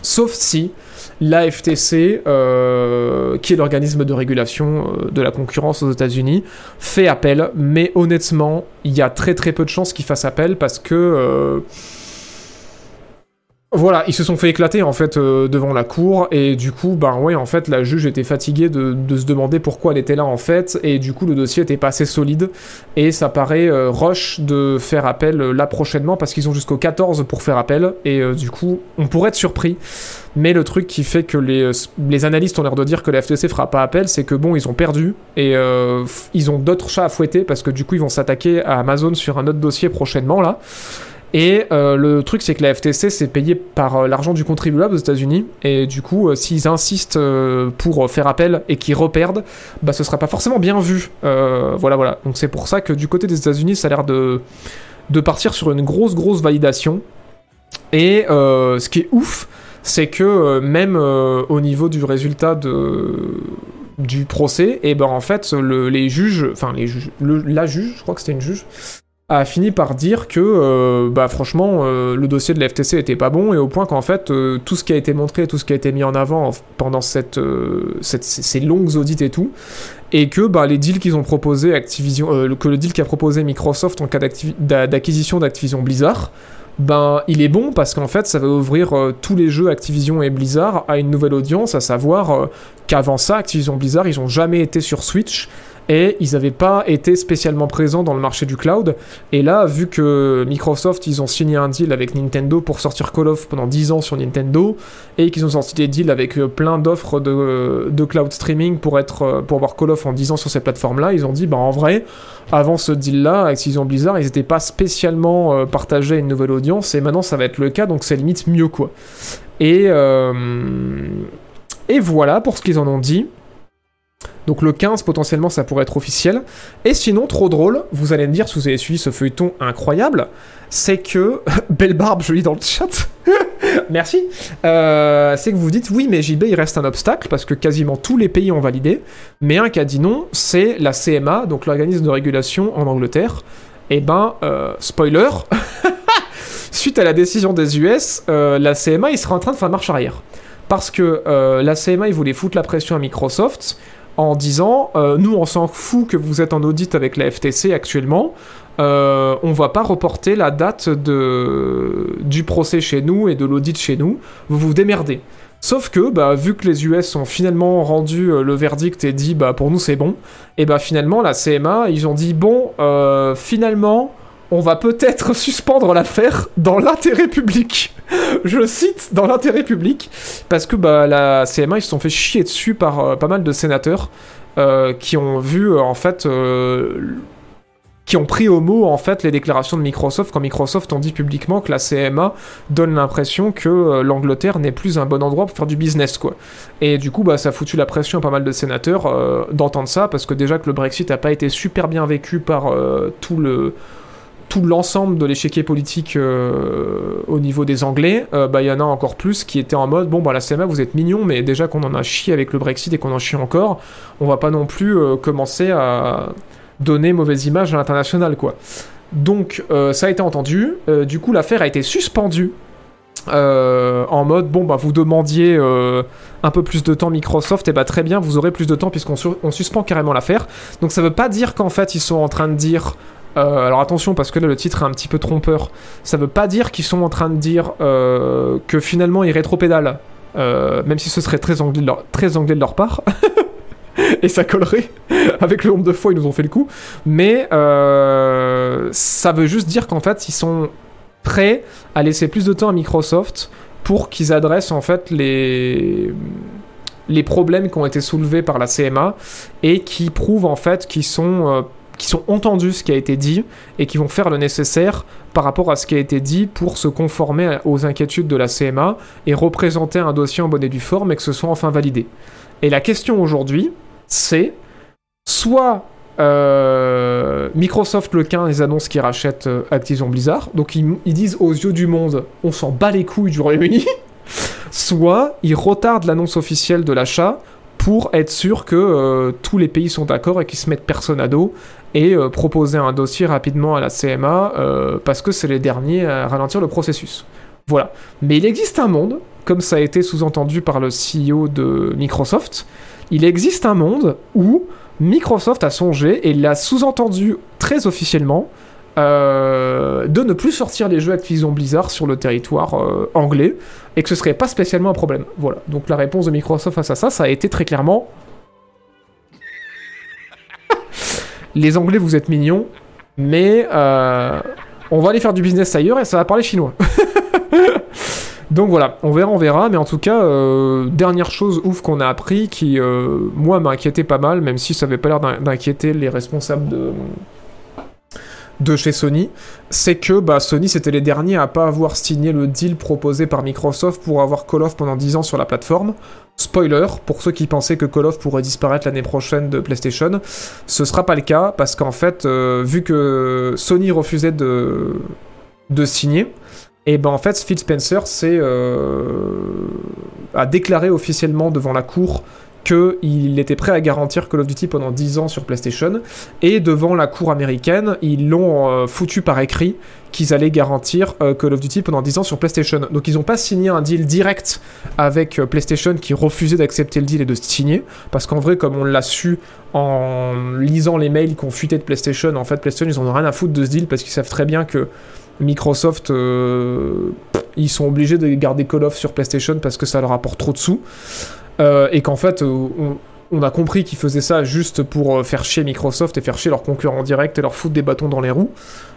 Sauf si la FTC, euh, qui est l'organisme de régulation euh, de la concurrence aux États-Unis, fait appel. Mais honnêtement, il y a très très peu de chances qu'ils fassent appel parce que. Euh, voilà, ils se sont fait éclater en fait euh, devant la cour et du coup, ben ouais, en fait, la juge était fatiguée de, se demander pourquoi elle était là en fait et du coup, le dossier était pas assez solide et ça paraît euh, rush de faire appel euh, là prochainement parce qu'ils ont jusqu'au 14 pour faire appel et du coup, on pourrait être surpris. Mais le truc qui fait que les, les analystes ont l'air de dire que la FTC fera pas appel, c'est que bon, ils ont perdu et ils ont d'autres chats à fouetter parce que du coup, ils vont s'attaquer à Amazon sur un autre dossier prochainement là. Et euh, le truc, c'est que la FTC, c'est payé par euh, l'argent du contribuable aux États-Unis. Et du coup, euh, s'ils insistent pour faire appel et qu'ils reperdent, bah, ce sera pas forcément bien vu. voilà, voilà. Donc c'est pour ça que du côté des États-Unis, ça a l'air de, de partir sur une grosse, grosse validation. Et ce qui est ouf, c'est que même au niveau du résultat de du procès, et ben en fait, les juges, enfin les juges, la juge, je crois que c'était une juge, a fini par dire que, euh, bah, franchement, euh, le dossier de la FTC était pas bon, et au point qu'en fait, euh, tout ce qui a été montré, tout ce qui a été mis en avant pendant cette, cette, ces longues audits et tout, et que bah, les deals qu'ils ont Activision, que le deal qu'a proposé Microsoft en cas d'acquisition d'Activision Blizzard, ben il est bon parce qu'en fait ça va ouvrir tous les jeux Activision et Blizzard à une nouvelle audience, à savoir qu'avant ça Activision Blizzard ils ont jamais été sur Switch et ils n'avaient pas été spécialement présents dans le marché du cloud. Et là, vu que Microsoft, ils ont signé un deal avec Nintendo pour sortir Call of pendant 10 ans sur Nintendo, et qu'ils ont sorti des deals avec euh, plein d'offres de, cloud streaming pour, être, euh, pour avoir Call of en 10 ans sur ces plateformes-là, ils ont dit, bah en vrai, avant ce deal-là, Activision Blizzard, ils n'étaient pas spécialement euh, partagés à une nouvelle audience, et maintenant ça va être le cas, donc c'est limite mieux quoi. Et voilà pour ce qu'ils en ont dit. Donc le 15 potentiellement ça pourrait être officiel. Et sinon trop drôle, vous allez me dire si vous avez suivi ce feuilleton incroyable, c'est que belle barbe je lis dans le chat. Merci. Euh, c'est que vous dites oui mais JB il reste un obstacle parce que quasiment tous les pays ont validé. Mais un qui a dit non, c'est la CMA, donc l'organisme de régulation en Angleterre. Et eh ben euh, spoiler. Suite à la décision des US, euh, la CMA il sera en train de faire marche arrière. Parce que la CMA il voulait foutre la pression à Microsoft en disant euh, nous on s'en fout que vous êtes en audit avec la FTC actuellement, euh, on va pas reporter la date de, du procès chez nous et de l'audit chez nous, vous vous démerdez. Sauf que, bah, vu que les US ont finalement rendu euh, le verdict et dit, bah, pour nous c'est bon, et bah, finalement, la CMA, ils ont dit, bon, finalement, on va peut-être suspendre l'affaire dans l'intérêt public. Je cite dans l'intérêt public parce que bah, la CMA ils se sont fait chier dessus par euh, pas mal de sénateurs euh, qui ont vu euh, en fait qui ont pris au mot en fait les déclarations de Microsoft quand Microsoft ont dit publiquement que la CMA donne l'impression que l'Angleterre n'est plus un bon endroit pour faire du business quoi. Et du coup bah ça a foutu la pression à pas mal de sénateurs d'entendre ça parce que déjà que le Brexit n'a pas été super bien vécu par tout le tout l'ensemble de l'échiquier politique euh, au niveau des Anglais, euh, bah, il y en a encore plus qui étaient en mode bon, bah la CMA, vous êtes mignons, mais déjà qu'on en a chié avec le Brexit et qu'on en chie encore, on va pas non plus euh, commencer à donner mauvaise image à l'international, quoi. Donc, ça a été entendu. du coup, l'affaire a été suspendue. en mode bon bah vous demandiez un peu plus de temps Microsoft et bah très bien vous aurez plus de temps puisqu'on on suspend carrément l'affaire donc ça veut pas dire qu'en fait ils sont en train de dire euh, alors attention parce que là le titre est un petit peu trompeur. Ça veut pas dire qu'ils sont en train de dire euh, que finalement ils rétropédalent, euh, même si ce serait très anglais de leur, très anglais de leur part. Et ça collerait avec le nombre de fois ils nous ont fait le coup. Mais ça veut juste dire qu'en fait ils sont prêts à laisser plus de temps à Microsoft pour qu'ils adressent en fait les les problèmes qui ont été soulevés par la CMA et qui prouvent en fait qu'ils sont qui sont entendus ce qui a été dit et qui vont faire le nécessaire par rapport à ce qui a été dit pour se conformer aux inquiétudes de la CMA et représenter un dossier en bonne et due forme et que ce soit enfin validé. Et la question aujourd'hui, c'est soit euh, Microsoft le 15 ils annoncent qu'ils rachètent euh, Activision Blizzard, donc ils, ils, disent aux yeux du monde on s'en bat les couilles du Royaume-Uni, soit ils retardent l'annonce officielle de l'achat pour être sûr que euh, tous les pays sont d'accord et qu'ils se mettent personne à dos et euh, proposer un dossier rapidement à la CMA euh, parce que c'est les derniers à ralentir le processus. Voilà. Mais il existe un monde, comme ça a été sous-entendu par le CEO de Microsoft, il existe un monde où Microsoft a songé et l'a sous-entendu très officiellement euh, de ne plus sortir les jeux Activision Blizzard sur le territoire euh, anglais et que ce serait pas spécialement un problème. Voilà. Donc la réponse de Microsoft face à ça, ça a été très clairement les Anglais vous êtes mignons, mais euh, on va aller faire du business ailleurs et ça va parler chinois. Donc voilà, on verra, on verra, mais en tout cas, dernière chose ouf qu'on a appris qui, moi, m'a inquiété pas mal, même si ça avait pas l'air d'inquiéter les responsables de, de chez Sony, c'est que bah, Sony c'était les derniers à pas avoir signé le deal proposé par Microsoft pour avoir Call of pendant 10 ans sur la plateforme. Spoiler, pour ceux qui pensaient que Call of pourrait disparaître l'année prochaine de PlayStation, ce sera pas le cas parce qu'en fait, euh, vu que Sony refusait de, signer, et ben en fait Phil Spencer euh, a déclaré officiellement devant la cour qu'il était prêt à garantir Call of Duty pendant 10 ans sur PlayStation, et devant la cour américaine, ils l'ont euh, foutu par écrit qu'ils allaient garantir euh, Call of Duty pendant 10 ans sur PlayStation. Donc ils n'ont pas signé un deal direct avec euh, PlayStation qui refusait d'accepter le deal et de signer, parce qu'en vrai, comme on l'a su en lisant les mails qu'on fuitait de PlayStation, en fait, PlayStation, ils en ont rien à foutre de ce deal, parce qu'ils savent très bien que Microsoft, ils sont obligés de garder Call of sur PlayStation parce que ça leur apporte trop de sous. Euh, et qu'en fait, euh, on, a compris qu'ils faisaient ça juste pour euh, faire chier Microsoft et faire chier leurs concurrents directs et leur foutre des bâtons dans les roues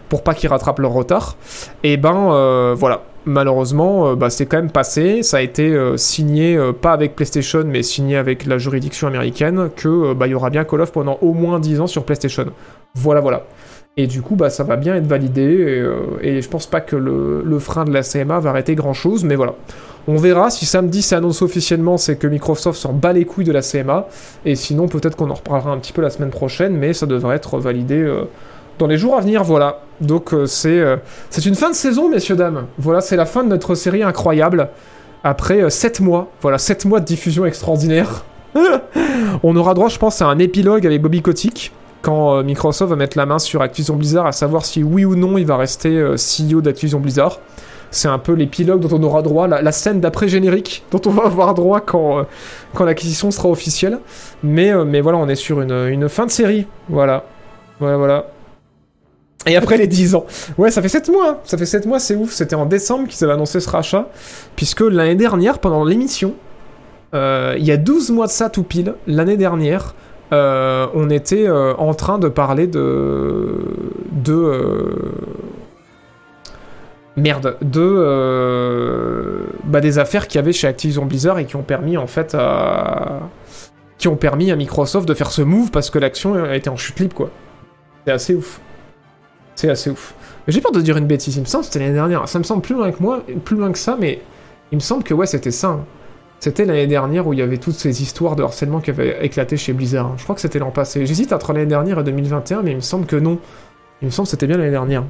pour pas qu'ils rattrapent leur retard. Et ben voilà, malheureusement, bah, c'est quand même passé. Ça a été signé, pas avec PlayStation, mais signé avec la juridiction américaine, que bah, y aura bien Call of pendant au moins 10 ans sur PlayStation. Voilà, voilà. Et du coup, bah, ça va bien être validé. Et, je pense pas que le, frein de la CMA va arrêter grand chose, mais voilà. On verra si samedi c'est annoncé officiellement, c'est que Microsoft s'en bat les couilles de la CMA. Et sinon, peut-être qu'on en reparlera un petit peu la semaine prochaine, mais ça devrait être validé euh, dans les jours à venir. Voilà. Donc euh, c'est euh, c'est une fin de saison, messieurs dames. Voilà, c'est la fin de notre série incroyable. Après 7 mois, voilà, 7 mois de diffusion extraordinaire. On aura droit, je pense, à un épilogue avec Bobby Kotick quand Microsoft va mettre la main sur Activision Blizzard à savoir si oui ou non il va rester CEO d'Activision Blizzard. C'est un peu l'épilogue dont on aura droit, la, scène d'après-générique dont on va avoir droit quand, euh, quand l'acquisition sera officielle. Mais, euh, mais voilà, on est sur une, une fin de série. Voilà. Voilà, voilà. Et après les 10 ans. Ouais, ça fait 7 mois. Hein. Ça fait 7 mois, c'est ouf. C'était en décembre qu'ils avaient annoncé ce rachat. Puisque l'année dernière, pendant l'émission, euh, il y a 12 mois de ça tout pile, l'année dernière, on était en train de parler de. de merde, de euh, bah, des affaires qu'il y avait chez Activision Blizzard et qui ont permis en fait à qui ont permis à Microsoft de faire ce move parce que l'action a été en chute libre quoi. C'est assez ouf. C'est assez ouf. J'ai peur de dire une bêtise, il me semble c'était l'année dernière. Ça me semble plus loin que moi, plus loin que ça, mais il me semble que ouais c'était ça. Hein. C'était l'année dernière où il y avait toutes ces histoires de harcèlement qui avaient éclaté chez Blizzard. Je crois que c'était l'an passé. J'hésite entre l'année dernière et 2021, mais il me semble que non. Il me semble que c'était bien l'année dernière.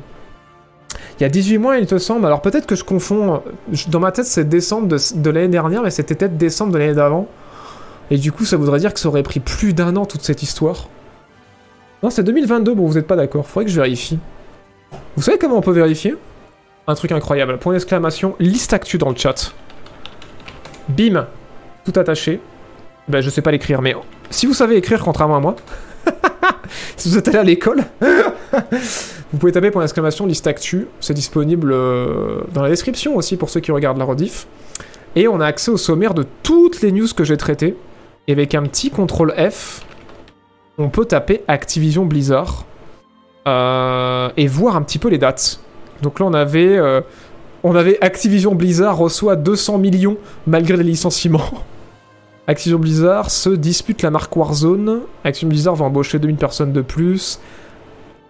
Il y a 18 mois, il te semble. Alors peut-être que je confonds. Dans ma tête, c'est décembre de, l'année dernière, mais c'était peut-être décembre de l'année d'avant. Et du coup, ça voudrait dire que ça aurait pris plus d'un an toute cette histoire. Non, c'est 2022. Bon, vous n'êtes pas d'accord. Faudrait que je vérifie. Vous savez comment on peut vérifier? Un truc incroyable. Point d'exclamation, liste actu dans le chat. Bim Tout attaché. Ben, je sais pas l'écrire, mais si vous savez écrire contrairement à moi, si vous êtes allé à l'école, vous pouvez taper pour l'exclamation liste actu. C'est disponible euh, dans la description aussi pour ceux qui regardent la rediff. Et on a accès au sommaire de toutes les news que j'ai traitées. Et avec un petit contrôle F, on peut taper Activision Blizzard euh, et voir un petit peu les dates. Donc là, on avait, euh, on avait Activision Blizzard reçoit 200 millions malgré les licenciements. Activision Blizzard se dispute la marque Warzone. Activision Blizzard va embaucher 2000 personnes de plus.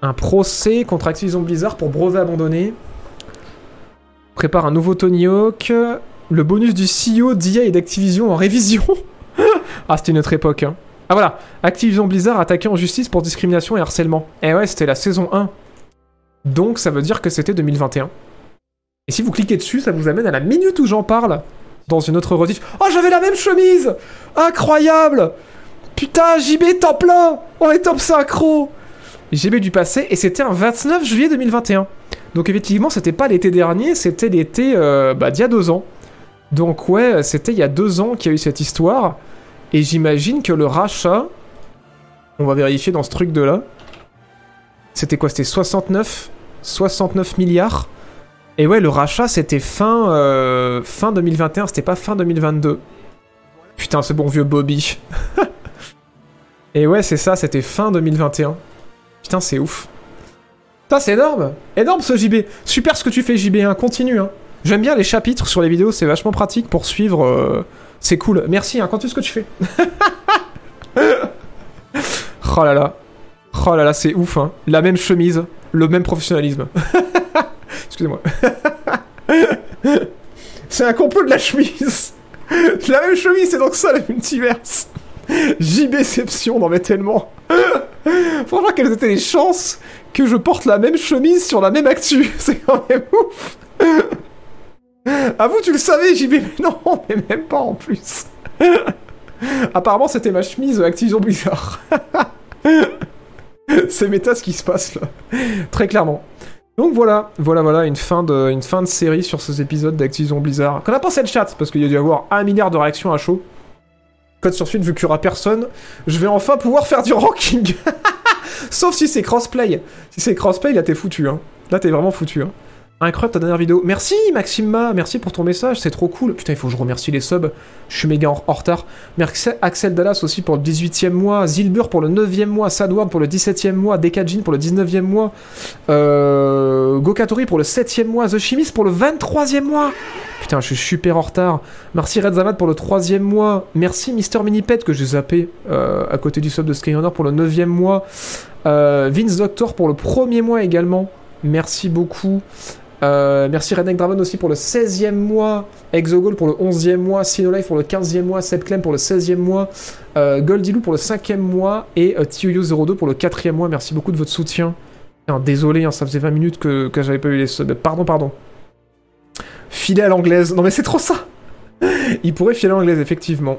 Un procès contre Activision Blizzard pour brevet abandonné. Prépare un nouveau Tony Hawk. Le bonus du CEO d'IA et d'Activision en révision. ah, c'était une autre époque. Hein. Ah voilà, Activision Blizzard attaqué en justice pour discrimination et harcèlement. Eh ouais, c'était la saison 1. Donc ça veut dire que c'était 2021. Et si vous cliquez dessus, ça vous amène à la minute où j'en parle dans une autre rediff. Oh, j'avais la même chemise Incroyable Putain, JB top plein On est top synchro JB du passé, et c'était un 29 juillet 2021. Donc effectivement, c'était pas l'été dernier, c'était l'été euh, bah, d'il y a deux ans. Donc ouais, c'était il y a deux ans qu'il y a eu cette histoire. Et j'imagine que le rachat, on va vérifier dans ce truc de là. C'était quoi C'était 69 69 milliards et ouais, le rachat, c'était fin, euh, fin 2021, c'était pas fin 2022. Putain, ce bon vieux Bobby. Et ouais, c'est ça, c'était fin 2021. Putain, c'est ouf. Putain, c'est énorme Énorme ce JB Super ce que tu fais JB, hein. continue. Hein. J'aime bien les chapitres sur les vidéos, c'est vachement pratique pour suivre. Euh, c'est cool. Merci, hein, continue ce que tu fais? oh là là. Oh là là, c'est ouf, hein. La même chemise, le même professionnalisme. Excusez-moi. c'est un complot de la chemise. la même chemise, c'est donc ça la multiverse. JBception, non mais tellement. Franchement, quelles étaient les chances que je porte la même chemise sur la même actu? C'est quand même ouf. Ah vous, tu le savais, JB Mais non, mais même pas en plus. Apparemment, c'était ma chemise Activision Blizzard. C'est méta ce qui se passe là. Très clairement. Donc voilà, voilà, voilà, une fin de, une fin de série sur ces épisodes d'Activision Blizzard. Qu'en a pensé le chat? Parce qu'il y a dû y avoir un milliard de réactions à chaud. Code sur suite, vu qu'il n'y aura personne, je vais enfin pouvoir faire du ranking. Sauf si c'est crossplay. Si c'est crossplay, là t'es foutu. Hein. Là t'es vraiment foutu. Hein. Incroyable ta dernière vidéo. Merci Maxima, merci pour ton message, c'est trop cool. Putain, il faut que je remercie les subs. Je suis méga en, retard. Merci Axel Dallas aussi pour le 18e mois, Zilbur pour le 9e mois, Sadward pour le 17e mois, Dekajin pour le 19e mois, euh, Gokatori pour le 7e mois, The Chimist pour le 23e mois. Putain, je suis super en retard. Merci Redzamad pour le 3e mois. Merci Mister Minipet que j'ai zappé euh, à côté du sub de Skyrunner pour le 9e mois. Euh, Vince Doctor pour le premier mois également. Merci beaucoup. Euh, merci Redneck Draven aussi pour le 16e mois, Exogol pour le 11e mois, Sinolife pour le 15e mois, Sepclem pour le 16e mois, euh, Goldilou pour le 5e mois et euh, 02 pour le 4e mois. Merci beaucoup de votre soutien. désolé, hein, ça faisait 20 minutes que, que j'avais pas eu les. Pardon, pardon. Filer à l'anglaise. Non mais c'est trop ça Ils pourraient filer à l'anglaise, effectivement.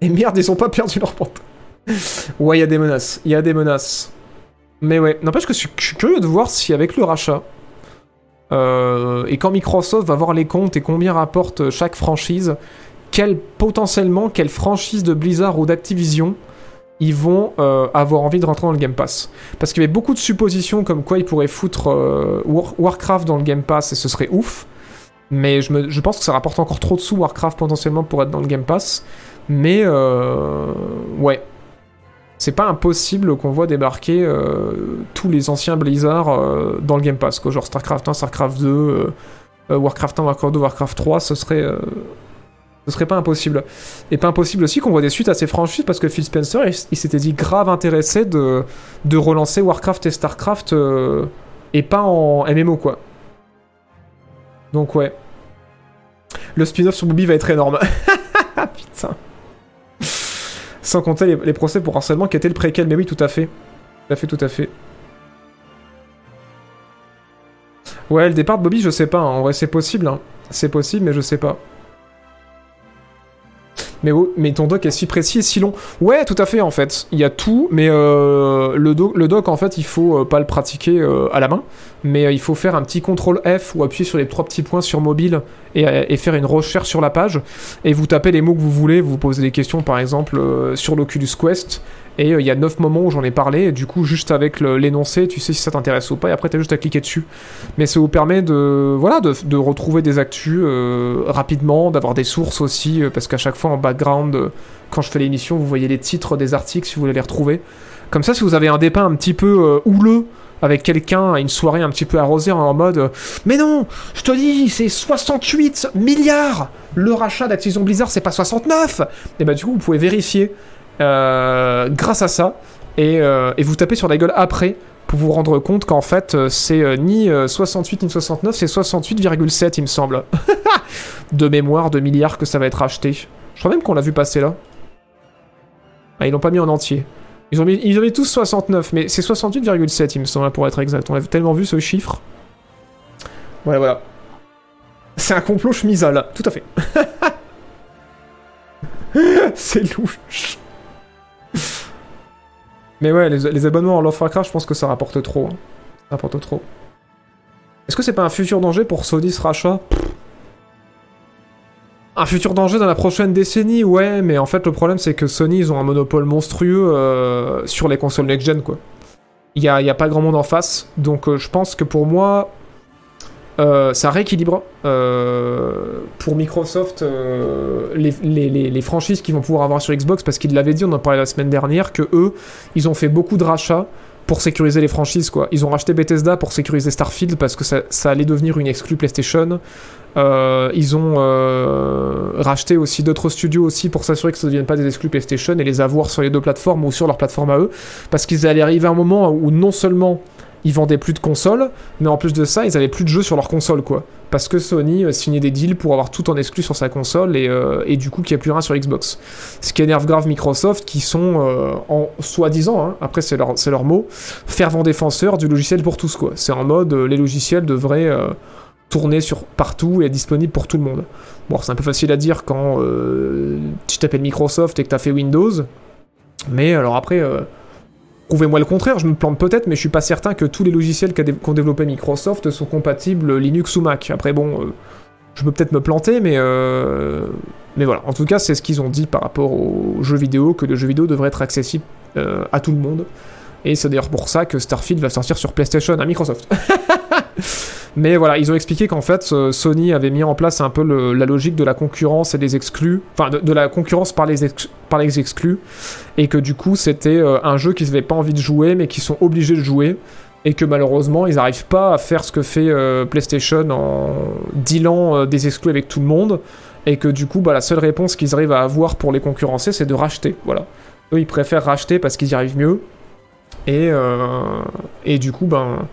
Et merde, ils ont pas perdu leur porte. ouais, il y a des menaces. Il y a des menaces. Mais ouais, n'empêche que je suis, curieux de voir si avec le rachat, euh, et quand Microsoft va voir les comptes et combien rapporte chaque franchise, quelle, potentiellement, quelle franchise de Blizzard ou d'Activision ils vont euh, avoir envie de rentrer dans le Game Pass. Parce qu'il y avait beaucoup de suppositions comme quoi ils pourraient foutre euh, Warcraft dans le Game Pass et ce serait ouf. Mais je, me, je, pense que ça rapporte encore trop de sous Warcraft potentiellement pour être dans le Game Pass. Mais ouais, c'est pas impossible qu'on voit débarquer euh, tous les anciens Blizzard euh, dans le Game Pass, genre StarCraft 1, StarCraft 2, euh, Warcraft 1, Warcraft 2, Warcraft 3, ce serait, ce serait pas impossible. Et pas impossible aussi qu'on voit des suites à ces franchises parce que Phil Spencer, il, s'était dit grave intéressé de, de relancer Warcraft et StarCraft et pas en MMO, quoi. Donc ouais. Le spin-off sur Booby va être énorme. Putain. Sans compter les, procès pour harcèlement qui étaient le préquel. Mais oui, tout à fait. Tout à fait, tout à fait. Ouais, le départ de Bobby, je sais pas. Hein. En vrai, c'est possible. Hein. C'est possible, mais je sais pas. Mais, mais ton doc est si précis et si long. Ouais, tout à fait, en fait. Il y a tout, mais euh, le, le, doc, en fait, il faut euh, pas le pratiquer euh, à la main, mais il faut faire un petit contrôle F ou appuyer sur les trois petits points sur mobile et, faire une recherche sur la page. Et vous tapez les mots que vous voulez, vous posez des questions, par exemple, sur l'Oculus Quest. Et il y a 9 moments où j'en ai parlé, et du coup, juste avec l'énoncé, tu sais si ça t'intéresse ou pas, et après, t'as juste à cliquer dessus. Mais ça vous permet de, voilà, de, retrouver des actus rapidement, d'avoir des sources aussi, parce qu'à chaque fois, en background, quand je fais l'émission, vous voyez les titres des articles si vous voulez les retrouver. Comme ça, si vous avez un dépeint un petit peu houleux, avec quelqu'un à une soirée un petit peu arrosée en mode Mais non, je te dis, c'est 68 milliards Le rachat d'Activision Blizzard, c'est pas 69 Et bah, du coup, vous pouvez vérifier euh, grâce à ça euh, et, vous tapez sur la gueule après pour vous rendre compte qu'en fait, euh, c'est ni 68 ni 69, c'est 68,7, il me semble. de mémoire de milliards que ça va être acheté. Je crois même qu'on l'a vu passer là. Ah, ils l'ont pas mis en entier. Ils ont mis, ils ont mis tous 69, mais c'est 68,7 il me semble, pour être exact. On a tellement vu ce chiffre. Voilà, voilà. C'est un complot chemisal, tout à fait. c'est louche. Mais ouais, les, abonnements en Love Warcraft, je pense que ça rapporte trop. Hein. Ça rapporte trop. Est-ce que c'est pas un futur danger pour Sony ce rachat? Un futur danger dans la prochaine décennie, ouais, mais en fait le problème c'est que Sony ils ont un monopole monstrueux euh, sur les consoles next-gen quoi. Il n'y a, y a, pas grand monde en face, donc euh, je pense que pour moi euh, ça rééquilibre pour Microsoft les, les, franchises qu'ils vont pouvoir avoir sur Xbox parce qu'ils l'avaient dit, on en parlait la semaine dernière, que eux ils ont fait beaucoup de rachats pour sécuriser les franchises quoi. Ils ont racheté Bethesda pour sécuriser Starfield parce que ça, ça allait devenir une exclue PlayStation. Euh, ils ont euh, racheté aussi d'autres studios aussi pour s'assurer que ça ne devienne pas des exclus PlayStation et les avoir sur les deux plateformes ou sur leur plateforme à eux. Parce qu'ils allaient arriver à un moment où non seulement ils vendaient plus de consoles, mais en plus de ça, ils avaient plus de jeux sur leur console, quoi. Parce que Sony euh, signait des deals pour avoir tout en exclu sur sa console et, et du coup qu'il n'y a plus rien sur Xbox. Ce qui énerve grave Microsoft, qui sont en soi-disant, hein, après c'est leur, leur mot, fervent défenseur du logiciel pour tous, quoi. C'est en mode les logiciels devraient tourner sur partout et être disponible pour tout le monde. Bon, c'est un peu facile à dire quand euh, tu t'appelles Microsoft et que tu as fait Windows, mais alors après, euh, prouvez-moi le contraire, je me plante peut-être, mais je suis pas certain que tous les logiciels qu'ont développé Microsoft sont compatibles Linux ou Mac. Après, bon, euh, je peux peut-être me planter, mais, mais voilà. En tout cas, c'est ce qu'ils ont dit par rapport aux jeux vidéo, que le jeu vidéo devrait être accessible à tout le monde. Et c'est d'ailleurs pour ça que Starfield va sortir sur PlayStation à Microsoft. Mais voilà, ils ont expliqué qu'en fait, euh, Sony avait mis en place un peu la logique de la concurrence et des exclus, enfin de, la concurrence par les, par les exclus, et que du coup, c'était euh, un jeu qu'ils n'avaient pas envie de jouer, mais qui sont obligés de jouer, et que malheureusement, ils n'arrivent pas à faire ce que fait euh, PlayStation en dealant des exclus avec tout le monde, et que du coup, bah, la seule réponse qu'ils arrivent à avoir pour les concurrencer, c'est de racheter. Voilà. Eux, ils préfèrent racheter parce qu'ils y arrivent mieux, et, et du coup, ben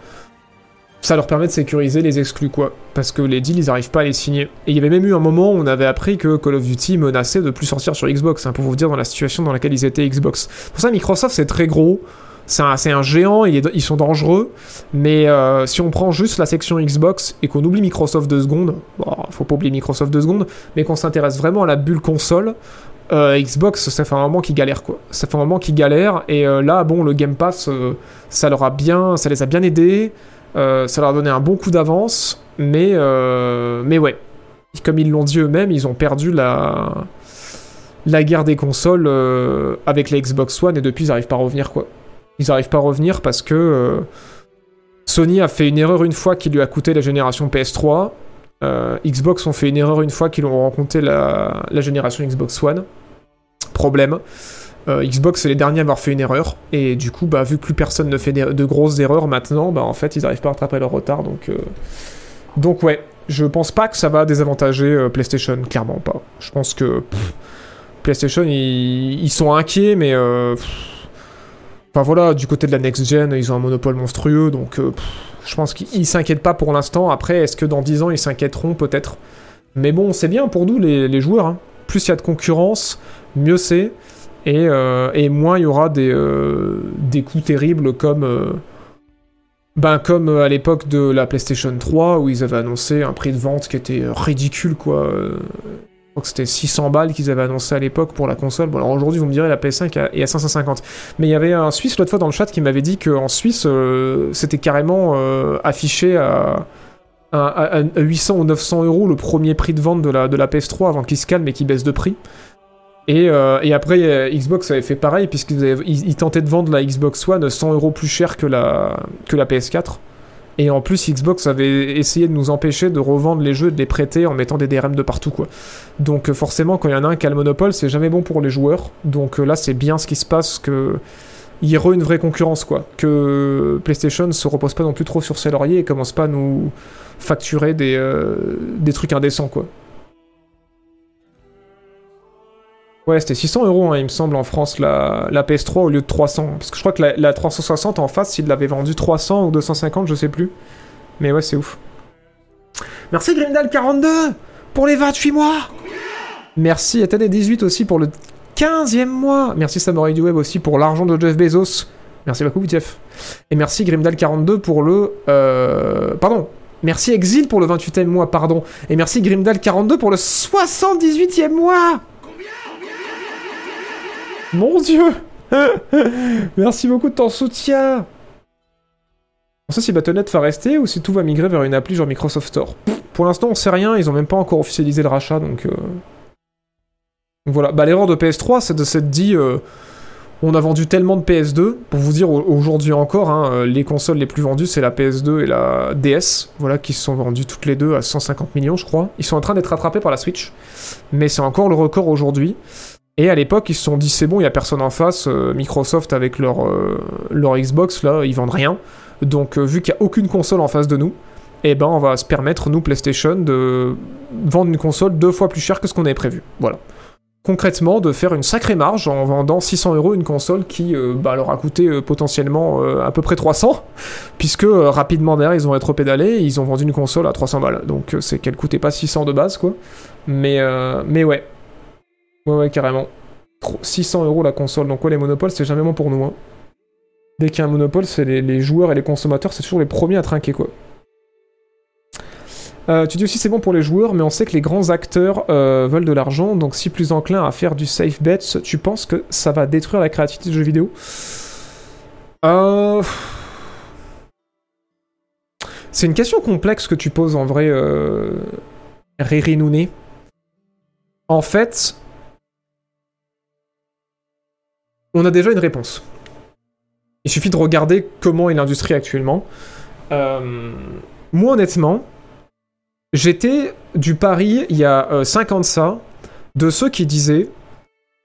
ça leur permet de sécuriser les exclus, quoi. Parce que les deals, ils arrivent pas à les signer. Et il y avait même eu un moment où on avait appris que Call of Duty menaçait de plus sortir sur Xbox, hein, pour vous dire dans la situation dans laquelle ils étaient Xbox. Pour ça, Microsoft, c'est très gros. C'est un, géant, ils sont dangereux, mais euh, si on prend juste la section Xbox et qu'on oublie Microsoft deux secondes, bon, faut pas oublier Microsoft deux secondes, mais qu'on s'intéresse vraiment à la bulle console, euh, Xbox, ça fait un moment qu'ils galèrent quoi. Ça fait un moment qu'ils galèrent et euh, là, bon, le Game Pass, ça leur bien, ça les a bien aidés. Euh, ça leur a donné un bon coup d'avance, mais, euh, mais ouais. Comme ils l'ont dit eux-mêmes, ils ont perdu la, la guerre des consoles euh, avec la Xbox One et depuis ils n'arrivent pas à revenir quoi. Ils n'arrivent pas à revenir parce que Sony a fait une erreur une fois qui lui a coûté la génération PS3. Xbox ont fait une erreur une fois qu'ils ont rencontré la, la génération Xbox One. Problème. Euh, Xbox c'est les derniers à avoir fait une erreur, et du coup, bah, vu que plus personne ne fait de grosses erreurs maintenant, bah, en fait, ils n'arrivent pas à rattraper leur retard, donc... Euh, donc ouais, je pense pas que ça va désavantager euh, PlayStation, clairement pas. Je pense que... PlayStation, ils, sont inquiets, mais... Enfin voilà, du côté de la next-gen, ils ont un monopole monstrueux, donc... je pense qu'ils s'inquiètent pas pour l'instant. Après, est-ce que dans 10 ans, ils s'inquiéteront? Peut-être. Mais bon, c'est bien pour nous, les, joueurs. Hein. Plus il y a de concurrence, mieux c'est. Euh, et, moins il y aura des, euh, des coups terribles comme, euh, ben, à l'époque de la PlayStation 3 où ils avaient annoncé un prix de vente qui était ridicule quoi. Je crois que c'était 600 balles qu'ils avaient annoncé à l'époque pour la console. Bon, alors aujourd'hui, vous me direz, la PS5 est à 550. Mais il y avait un Suisse l'autre fois dans le chat qui m'avait dit qu'en Suisse, c'était carrément affiché à, à, 800 ou 900 euros le premier prix de vente de la, de la PS3 avant qu'il se calme et qu'il baisse de prix. Euh, et, après, euh, Xbox avait fait pareil, puisqu'ils tentaient de vendre la Xbox One 100 euros plus cher que la, que la PS4. Et en plus, Xbox avait essayé de nous empêcher de revendre les jeux et de les prêter en mettant des DRM de partout, quoi. Donc euh, forcément, quand il y en a un qui a le monopole, c'est jamais bon pour les joueurs. Donc là, c'est bien ce qui se passe, que il y aura une vraie concurrence, quoi. Que PlayStation se repose pas non plus trop sur ses lauriers et commence pas à nous facturer des, des trucs indécents, quoi. Ouais, c'était 600 euros, hein, il me semble, en France, la, PS3 au lieu de 300. Parce que je crois que la, 360 en face, il l'avait vendu 300 ou 250, je sais plus. Mais ouais, c'est ouf. Merci Grimdal42 pour les 28 mois. Merci des 18 aussi pour le 15e mois. Merci Samurai du Web aussi pour l'argent de Jeff Bezos. Merci beaucoup, Jeff. Et merci Grimdal42 pour le. Euh, pardon. Merci Exil pour le 28e mois, pardon. Et merci Grimdal42 pour le 78e mois. Mon dieu Merci beaucoup de ton soutien On sait si Battle.net va rester ou si tout va migrer vers une appli genre Microsoft Store? Pour l'instant, on sait rien, ils ont même pas encore officialisé le rachat, donc... Euh. voilà. Bah, l'erreur de PS3, c'est de s'être dit... Euh, on a vendu tellement de PS2, pour vous dire aujourd'hui encore, hein, euh, les consoles les plus vendues c'est la PS2 et la DS, voilà, qui se sont vendues toutes les deux à 150 millions je crois. Ils sont en train d'être rattrapés par la Switch, mais c'est encore le record aujourd'hui. Et à l'époque, ils se sont dit c'est bon, il y a personne en face. Euh, Microsoft avec leur, euh, leur Xbox là, ils vendent rien. Donc euh, vu qu'il n'y a aucune console en face de nous, eh ben on va se permettre nous PlayStation de vendre une console deux fois plus cher que ce qu'on avait prévu. Voilà. Concrètement, de faire une sacrée marge en vendant 600 euros une console qui bah, leur a coûté potentiellement à peu près 300, puisque rapidement derrière ils ont rétro-pédalé, ils ont vendu une console à 300 balles. Donc c'est qu'elle coûtait pas 600 de base quoi. Mais, mais ouais, Ouais, ouais, carrément. 600 euros la console, donc ouais, les monopoles, c'est jamais bon pour nous. Hein. Dès qu'il y a un monopole, c'est les, joueurs et les consommateurs, c'est toujours les premiers à trinquer, quoi. Euh, tu dis aussi c'est bon pour les joueurs, mais on sait que les grands acteurs euh, veulent de l'argent, donc si plus enclin à faire du safe bets, tu penses que ça va détruire la créativité du jeu vidéo? Euh... C'est une question complexe que tu poses en vrai, euh... Riri Nouné. En fait, on a déjà une réponse. Il suffit de regarder comment est l'industrie actuellement. Euh, moi, honnêtement, j'étais du pari il y a 5 ans de ça, de ceux qui disaient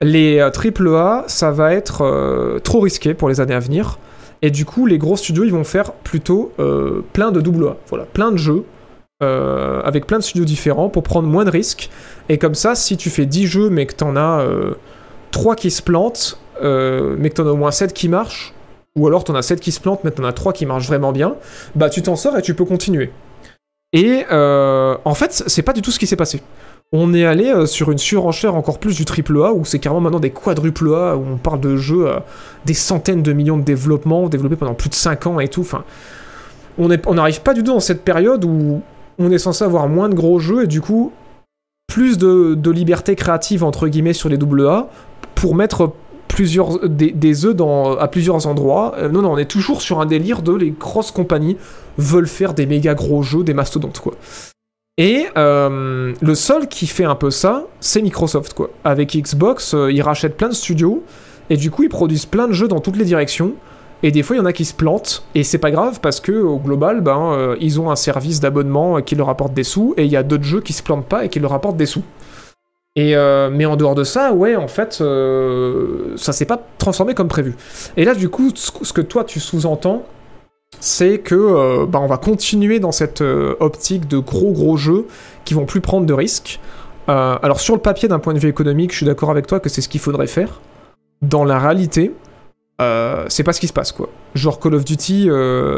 les AAA, ça va être euh, trop risqué pour les années à venir. Et du coup, les gros studios, ils vont faire plutôt euh, plein de double A. Voilà, plein de jeux. euh, avec plein de studios différents pour prendre moins de risques. Et comme ça, si tu fais 10 jeux mais que t'en as euh, 3 qui se plantent, euh, mais que t'en as au moins 7 qui marchent, ou alors t'en as 7 qui se plantent mais t'en as 3 qui marchent vraiment bien, bah tu t'en sors et tu peux continuer. Et euh, en fait, c'est pas du tout ce qui s'est passé. On est allé euh, sur une surenchère encore plus du triple A, où c'est carrément maintenant des quadruple A, où on parle de jeux à des centaines de millions de développements, développés pendant plus de 5 ans et tout. Enfin, on est- on n'arrive pas du tout dans cette période où on est censé avoir moins de gros jeux et du coup plus de, de liberté créative entre guillemets sur les double A pour mettre plusieurs des, œufs dans, à plusieurs endroits. Euh, non, non, on est toujours sur un délire de les grosses compagnies veulent faire des méga gros jeux, des mastodontes quoi. Et euh, le seul qui fait un peu ça, c'est Microsoft quoi. Avec Xbox, euh, ils rachètent plein de studios et du coup ils produisent plein de jeux dans toutes les directions. Et des fois, il y en a qui se plantent, et c'est pas grave parce que au global, ben, ils ont un service d'abonnement qui leur apporte des sous, et il y a d'autres jeux qui se plantent pas et qui leur apportent des sous. Euh, mais en dehors de ça, ouais, en fait, euh, ça s'est pas transformé comme prévu. Et là, du coup, ce que toi tu sous-entends, c'est que euh, bah, on va continuer dans cette optique de gros gros jeux qui vont plus prendre de risques. Alors sur le papier, d'un point de vue économique, je suis d'accord avec toi que c'est ce qu'il faudrait faire. Dans la réalité, c'est pas ce qui se passe quoi. Genre Call of Duty,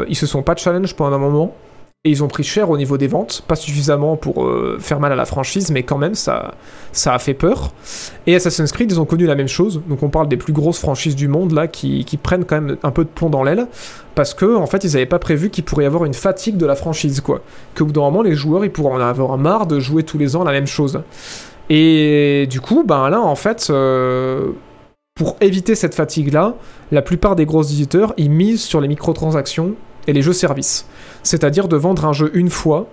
ils se sont pas challenge pendant un moment et ils ont pris cher au niveau des ventes, pas suffisamment pour euh, faire mal à la franchise, mais quand même ça, ça a fait peur. Et Assassin's Creed, ils ont connu la même chose. Donc on parle des plus grosses franchises du monde là qui, prennent quand même un peu de plomb dans l'aile parce que en fait ils avaient pas prévu qu'il pourrait y avoir une fatigue de la franchise quoi. Qu'au bout d'un moment les joueurs ils pourraient en avoir marre de jouer tous les ans la même chose. Et du coup, ben là en fait. euh, pour éviter cette fatigue-là, la plupart des gros éditeurs, ils misent sur les microtransactions et les jeux services. C'est-à-dire de vendre un jeu une fois,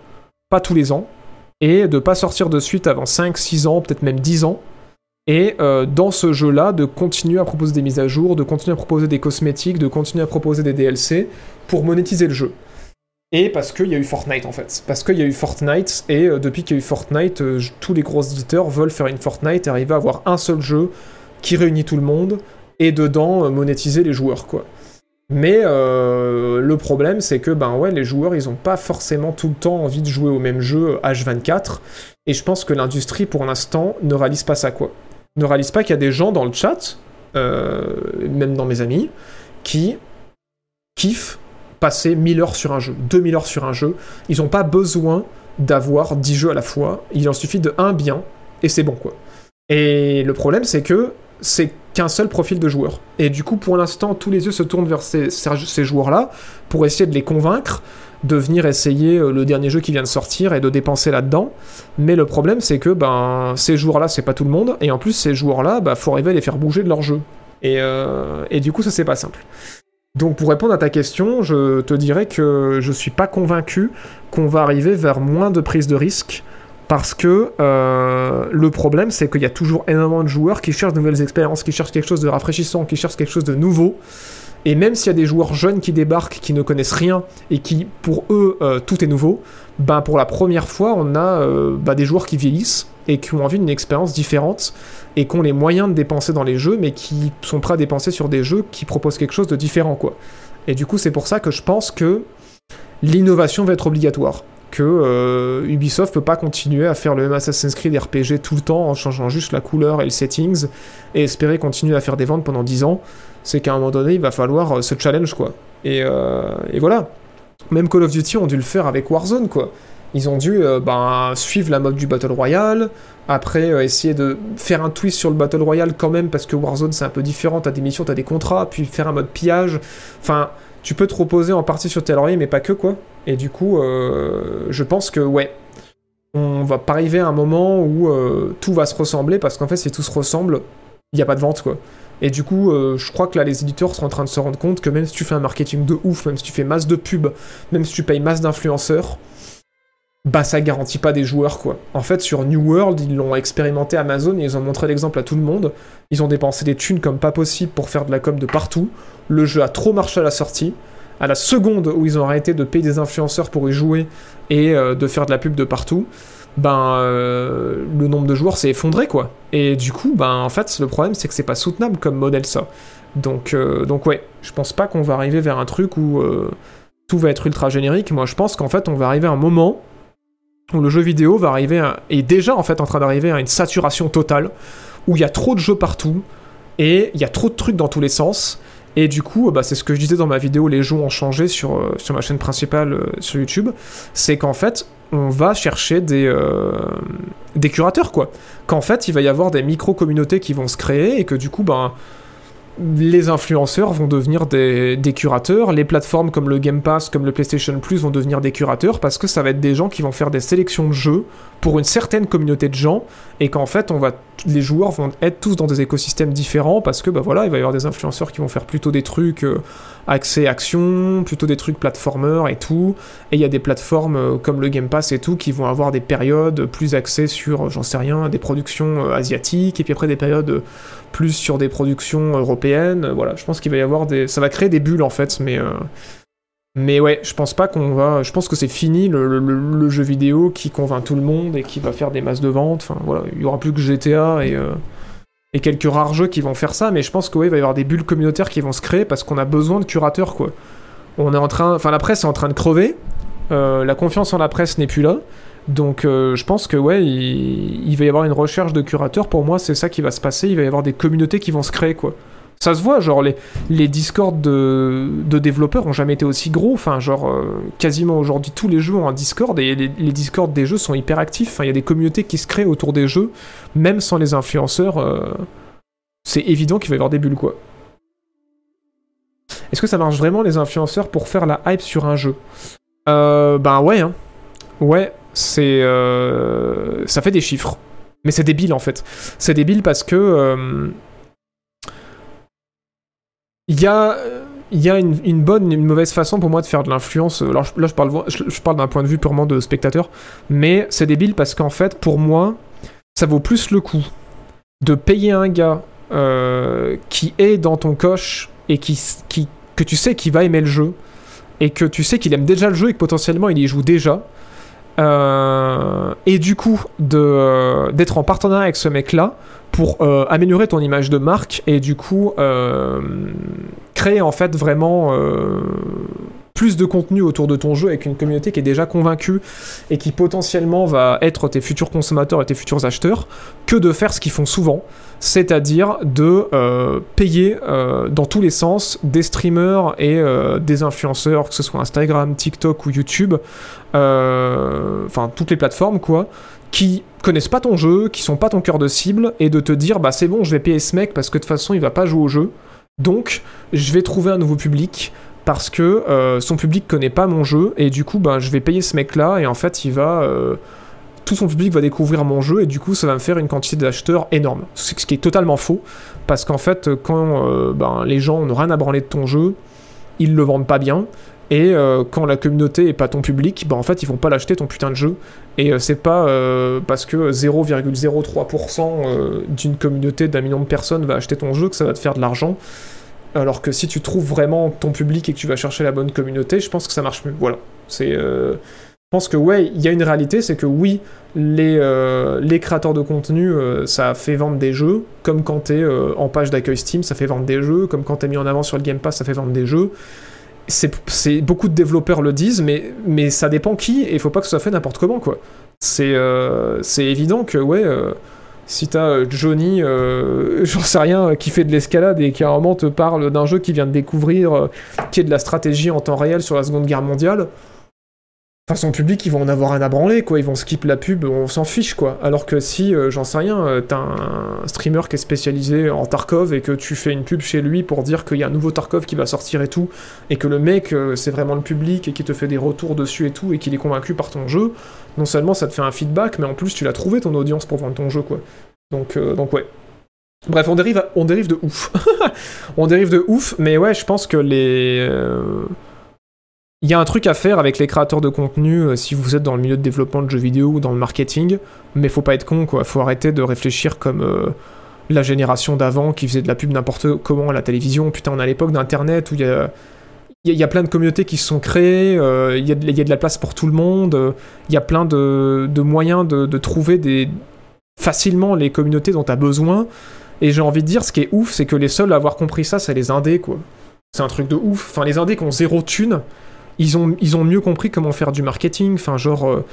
pas tous les ans, et de pas sortir de suite avant 5, 6 ans, peut-être même 10 ans. Et euh, dans ce jeu-là, de continuer à proposer des mises à jour, de continuer à proposer des cosmétiques, de continuer à proposer des DLC pour monétiser le jeu. Et parce qu'il y a eu Fortnite en fait. Parce qu'il y a eu Fortnite, et euh, depuis qu'il y a eu Fortnite, euh, tous les gros éditeurs veulent faire une Fortnite et arriver à avoir un seul jeu qui réunit tout le monde et dedans monétiser les joueurs quoi. Mais euh, le problème c'est que ben les joueurs ils ont pas forcément tout le temps envie de jouer au même jeu H24 et je pense que l'industrie pour l'instant ne réalise pas ça quoi. Ne réalise pas qu'il y a des gens dans le chat, euh, même dans mes amis, qui kiffent passer 1000 heures sur un jeu, 2000 heures sur un jeu. Ils ont pas besoin d'avoir 10 jeux à la fois, il en suffit de un bien et c'est bon quoi. Et le problème, c'est que c'est qu'un seul profil de joueur. Et du coup, pour l'instant, tous les yeux se tournent vers ces, joueurs-là pour essayer de les convaincre de venir essayer euh, le dernier jeu qui vient de sortir et de dépenser là-dedans. Mais le problème, c'est que ben, ces joueurs-là, c'est pas tout le monde. Et en plus, ces joueurs-là, bah, faut arriver à les faire bouger de leur jeu. Et, euh, et du coup, ça, c'est pas simple. Donc, pour répondre à ta question, je te dirais que je suis pas convaincu qu'on va arriver vers moins de prise de risque parce que euh, le problème, c'est qu'il y a toujours énormément de joueurs qui cherchent de nouvelles expériences, qui cherchent quelque chose de rafraîchissant, qui cherchent quelque chose de nouveau. Et même s'il y a des joueurs jeunes qui débarquent, qui ne connaissent rien, et qui, pour eux, euh, tout est nouveau, ben pour la première fois, on a euh, bah, des joueurs qui vieillissent et qui ont envie d'une expérience différente, et qui ont les moyens de dépenser dans les jeux, mais qui sont prêts à dépenser sur des jeux qui proposent quelque chose de différent, quoi. Et du coup, c'est pour ça que je pense que l'innovation va être obligatoire que euh, Ubisoft peut pas continuer à faire le même Assassin's Creed RPG tout le temps en changeant juste la couleur et le settings et espérer continuer à faire des ventes pendant 10 ans. C'est qu'à un moment donné, il va falloir euh, ce challenge quoi. Et, euh, et voilà. Même Call of Duty ont dû le faire avec Warzone quoi. Ils ont dû euh, ben, suivre la mode du Battle Royale, après essayer de faire un twist sur le Battle Royale quand même parce que Warzone c'est un peu différent, t'as des missions, t'as des contrats, puis faire un mode pillage. Enfin, tu peux te reposer en partie sur tes lauriers mais pas que quoi. Et du coup, euh, je pense que ouais, on va pas arriver à un moment où euh, tout va se ressembler parce qu'en fait, si tout se ressemble, il n'y a pas de vente quoi. Et du coup, euh, je crois que là, les éditeurs sont en train de se rendre compte que même si tu fais un marketing de ouf, même si tu fais masse de pubs, même si tu payes masse d'influenceurs, bah ça garantit pas des joueurs quoi. En fait, sur New World, ils l'ont expérimenté Amazon et ils ont montré l'exemple à tout le monde. Ils ont dépensé des thunes comme pas possible pour faire de la com de partout. Le jeu a trop marché à la sortie. À la seconde où ils ont arrêté de payer des influenceurs pour y jouer et euh, de faire de la pub de partout, ben euh, le nombre de joueurs s'est effondré quoi. Et du coup, ben en fait, le problème c'est que c'est pas soutenable comme modèle ça. Donc, euh, donc ouais, je pense pas qu'on va arriver vers un truc où tout va être ultra générique. Moi, je pense qu'en fait, on va arriver à un moment où le jeu vidéo va arriver à, est déjà en fait en train d'arriver à une saturation totale où il y a trop de jeux partout et il y a trop de trucs dans tous les sens et du coup bah, c'est ce que je disais dans ma vidéo les jeux ont changé sur, euh, sur ma chaîne principale euh, sur YouTube. C'est qu'en fait on va chercher des, euh, des curateurs quoi. Qu'en fait il va y avoir des micro communautés qui vont se créer et que du coup ben les influenceurs vont devenir des, curateurs, les plateformes comme le Game Pass, comme le PlayStation Plus vont devenir des curateurs parce que ça va être des gens qui vont faire des sélections de jeux pour une certaine communauté de gens et qu'en fait on va les joueurs vont être tous dans des écosystèmes différents parce que bah voilà il va y avoir des influenceurs qui vont faire plutôt des trucs euh, accès action, plutôt des trucs platformer et tout et il y a des plateformes euh, comme le Game Pass et tout qui vont avoir des périodes plus axées sur j'en sais rien des productions euh, asiatiques et puis après des périodes plus sur des productions européennes. Voilà, je pense qu'il va y avoir des. Ça va créer des bulles en fait, mais. Euh, mais ouais, je pense pas qu'on va. Je pense que c'est fini le, jeu vidéo qui convainc tout le monde et qui va faire des masses de ventes. Enfin voilà, il y aura plus que GTA et, euh, et quelques rares jeux qui vont faire ça, mais je pense que ouais, va y avoir des bulles communautaires qui vont se créer parce qu'on a besoin de curateurs quoi. On est en train. Enfin la presse est en train de crever. Euh, la confiance en la presse n'est plus là. Donc euh, je pense que ouais, il, va y avoir une recherche de curateurs. Pour moi, c'est ça qui va se passer. Il va y avoir des communautés qui vont se créer, quoi. Ça se voit, genre les, les Discords de, de développeurs ont jamais été aussi gros. Enfin, genre euh, quasiment aujourd'hui tous les jeux ont un Discord et les, Discords des jeux sont hyper actifs. Enfin, il y a des communautés qui se créent autour des jeux, même sans les influenceurs. Euh, c'est évident qu'il va y avoir des bulles, quoi. Est-ce que ça marche vraiment les influenceurs pour faire la hype sur un jeu? Euh, Ben ouais, hein. Ouais, c'est euh, ça fait des chiffres. Mais c'est débile en fait. C'est débile parce que il y a il y a une, bonne et une mauvaise façon pour moi de faire de l'influence. Alors là, je parle, je, parle d'un point de vue purement de spectateur, mais c'est débile parce qu'en fait, pour moi, ça vaut plus le coup de payer un gars euh, qui est dans ton coche et qui, qui, que tu sais qu'il va aimer le jeu et que tu sais qu'il aime déjà le jeu et que potentiellement il y joue déjà euh, et du coup, euh, d'être en partenariat avec ce mec-là pour euh, améliorer ton image de marque et du coup créer en fait vraiment plus de contenu autour de ton jeu avec une communauté qui est déjà convaincue et qui potentiellement va être tes futurs consommateurs et tes futurs acheteurs, que de faire ce qu'ils font souvent, c'est-à-dire de euh, payer euh, dans tous les sens des streamers et euh, des influenceurs, que ce soit Instagram, TikTok ou YouTube, enfin toutes les plateformes quoi, qui connaissent pas ton jeu, qui sont pas ton cœur de cible, et de te dire bah c'est bon, je vais payer ce mec parce que de toute façon il va pas jouer au jeu, donc je vais trouver un nouveau public parce que euh, son public connaît pas mon jeu et du coup ben je vais payer ce mec là et en fait il va euh, tout son public va découvrir mon jeu et du coup ça va me faire une quantité d'acheteurs énorme ce qui est totalement faux parce qu'en fait quand euh, ben, les gens n'ont rien à branler de ton jeu ils le vendent pas bien et quand la communauté est pas ton public, ben en fait ils vont pas l'acheter ton putain de jeu. Et c'est pas parce que 0,03% d'une communauté d'un million de personnes va acheter ton jeu que ça va te faire de l'argent. Alors que si tu trouves vraiment ton public et que tu vas chercher la bonne communauté, je pense que ça marche mieux. Voilà. C'est. Euh, je pense que ouais, il y a une réalité, c'est que oui, les, euh, créateurs de contenu, euh, ça fait vendre des jeux, comme quand t'es en page d'accueil Steam, ça fait vendre des jeux, comme quand t'es mis en avant sur le Game Pass, ça fait vendre des jeux. C'est beaucoup de développeurs le disent, mais, ça dépend qui, et il faut pas que ça soit fait n'importe comment, quoi. C'est évident que, ouais si t'as euh, Johnny, euh, j'en sais rien, qui fait de l'escalade et qui à un moment te parle d'un jeu qui vient de découvrir, euh, qui est de la stratégie en temps réel sur la Seconde Guerre mondiale, Enfin, son public, ils vont en avoir un à branler, quoi. Ils vont skip la pub, on s'en fiche, quoi. Alors que si, euh, j'en sais rien, euh, t'as un streamer qui est spécialisé en Tarkov et que tu fais une pub chez lui pour dire qu'il y a un nouveau Tarkov qui va sortir et tout, et que le mec, euh, c'est vraiment le public et qui te fait des retours dessus et tout, et qu'il est convaincu par ton jeu, non seulement ça te fait un feedback, mais en plus tu l'as trouvé ton audience pour vendre ton jeu, quoi. Donc, donc ouais. Bref, on dérive, on dérive de ouf. on dérive de ouf, mais ouais, je pense que les il y a un truc à faire avec les créateurs de contenu euh, si vous êtes dans le milieu de développement de jeux vidéo ou dans le marketing, mais faut pas être con quoi, faut arrêter de réfléchir comme euh, la génération d'avant qui faisait de la pub n'importe comment à la télévision. Putain, on a l'époque d'internet où il y a, y a, plein de communautés qui se sont créées, euh, il y, y, a de la place pour tout le monde, il y a plein de, de moyens de, de, trouver des, facilement les communautés dont tu as besoin. Et j'ai envie de dire, ce qui est ouf, c'est que les seuls à avoir compris ça, c'est les indés, quoi. C'est un truc de ouf. Enfin, les indés qui ont zéro thune, ils ont, mieux compris comment faire du marketing. Enfin, genre, euh,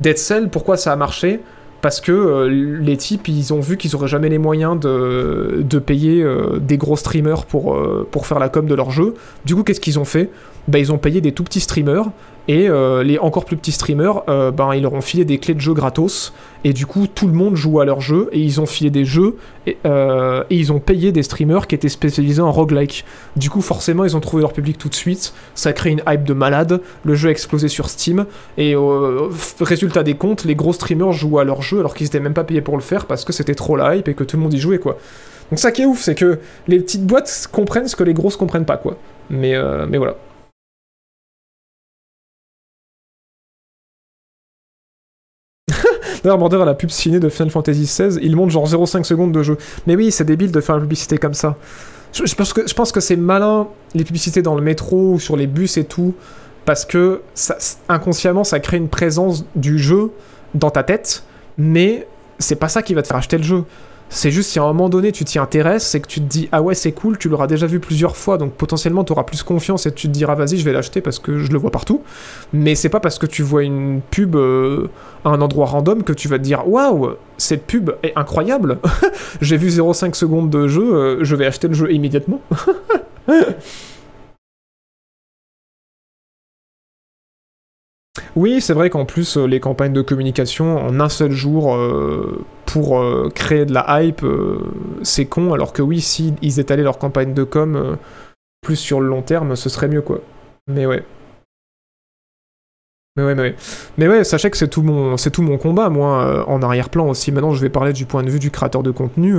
Dead Cell, pourquoi ça a marché? Parce que euh, les types, ils ont vu qu'ils auraient jamais les moyens de, de payer euh, des gros streamers pour, pour faire la com de leur jeu. Du coup, qu'est-ce qu'ils ont fait? Bah, Ils ont payé des tout petits streamers et euh, les encore plus petits streamers, euh, ben, ils leur ont filé des clés de jeu gratos. Et du coup, tout le monde joue à leur jeu. Et ils ont filé des jeux. Et, euh, et, ils ont payé des streamers qui étaient spécialisés en roguelike. Du coup, forcément, ils ont trouvé leur public tout de suite. Ça crée une hype de malade. Le jeu a explosé sur Steam. Et résultat des comptes, les gros streamers jouent à leur jeu alors qu'ils n'étaient même pas payés pour le faire parce que c'était trop la hype et que tout le monde y jouait, quoi. Donc, ça qui est ouf, c'est que les petites boîtes comprennent ce que les grosses comprennent pas, quoi. Mais, mais voilà. D'ailleurs, Border à la pub ciné de Final Fantasy XVI, il monte genre 0,5 secondes de jeu. Mais oui, c'est débile de faire une publicité comme ça. Je, pense que, je pense que c'est malin, les publicités dans le métro, ou sur les bus et tout, parce que ça, inconsciemment, ça crée une présence du jeu dans ta tête, mais c'est pas ça qui va te faire acheter le jeu. C'est juste si à un moment donné tu t'y intéresses, c'est que tu te dis ah ouais c'est cool, tu l'auras déjà vu plusieurs fois, donc potentiellement tu auras plus confiance et tu te diras vas-y je vais l'acheter parce que je le vois partout. Mais c'est pas parce que tu vois une pub euh, à un endroit random que tu vas te dire waouh cette pub est incroyable, j'ai vu 0,5 secondes de jeu, euh, je vais acheter le jeu immédiatement. Oui, c'est vrai qu'en plus, euh, les campagnes de communication en un seul jour pour euh, créer de la hype, c'est con, alors que oui, si ils étalaient leur campagne de com plus sur le long terme, ce serait mieux, quoi. Mais ouais. Mais ouais, mais ouais. Mais ouais, sachez que c'est tout mon, c'est tout mon combat, moi, en arrière-plan aussi. Maintenant, je vais parler du point de vue du créateur de contenu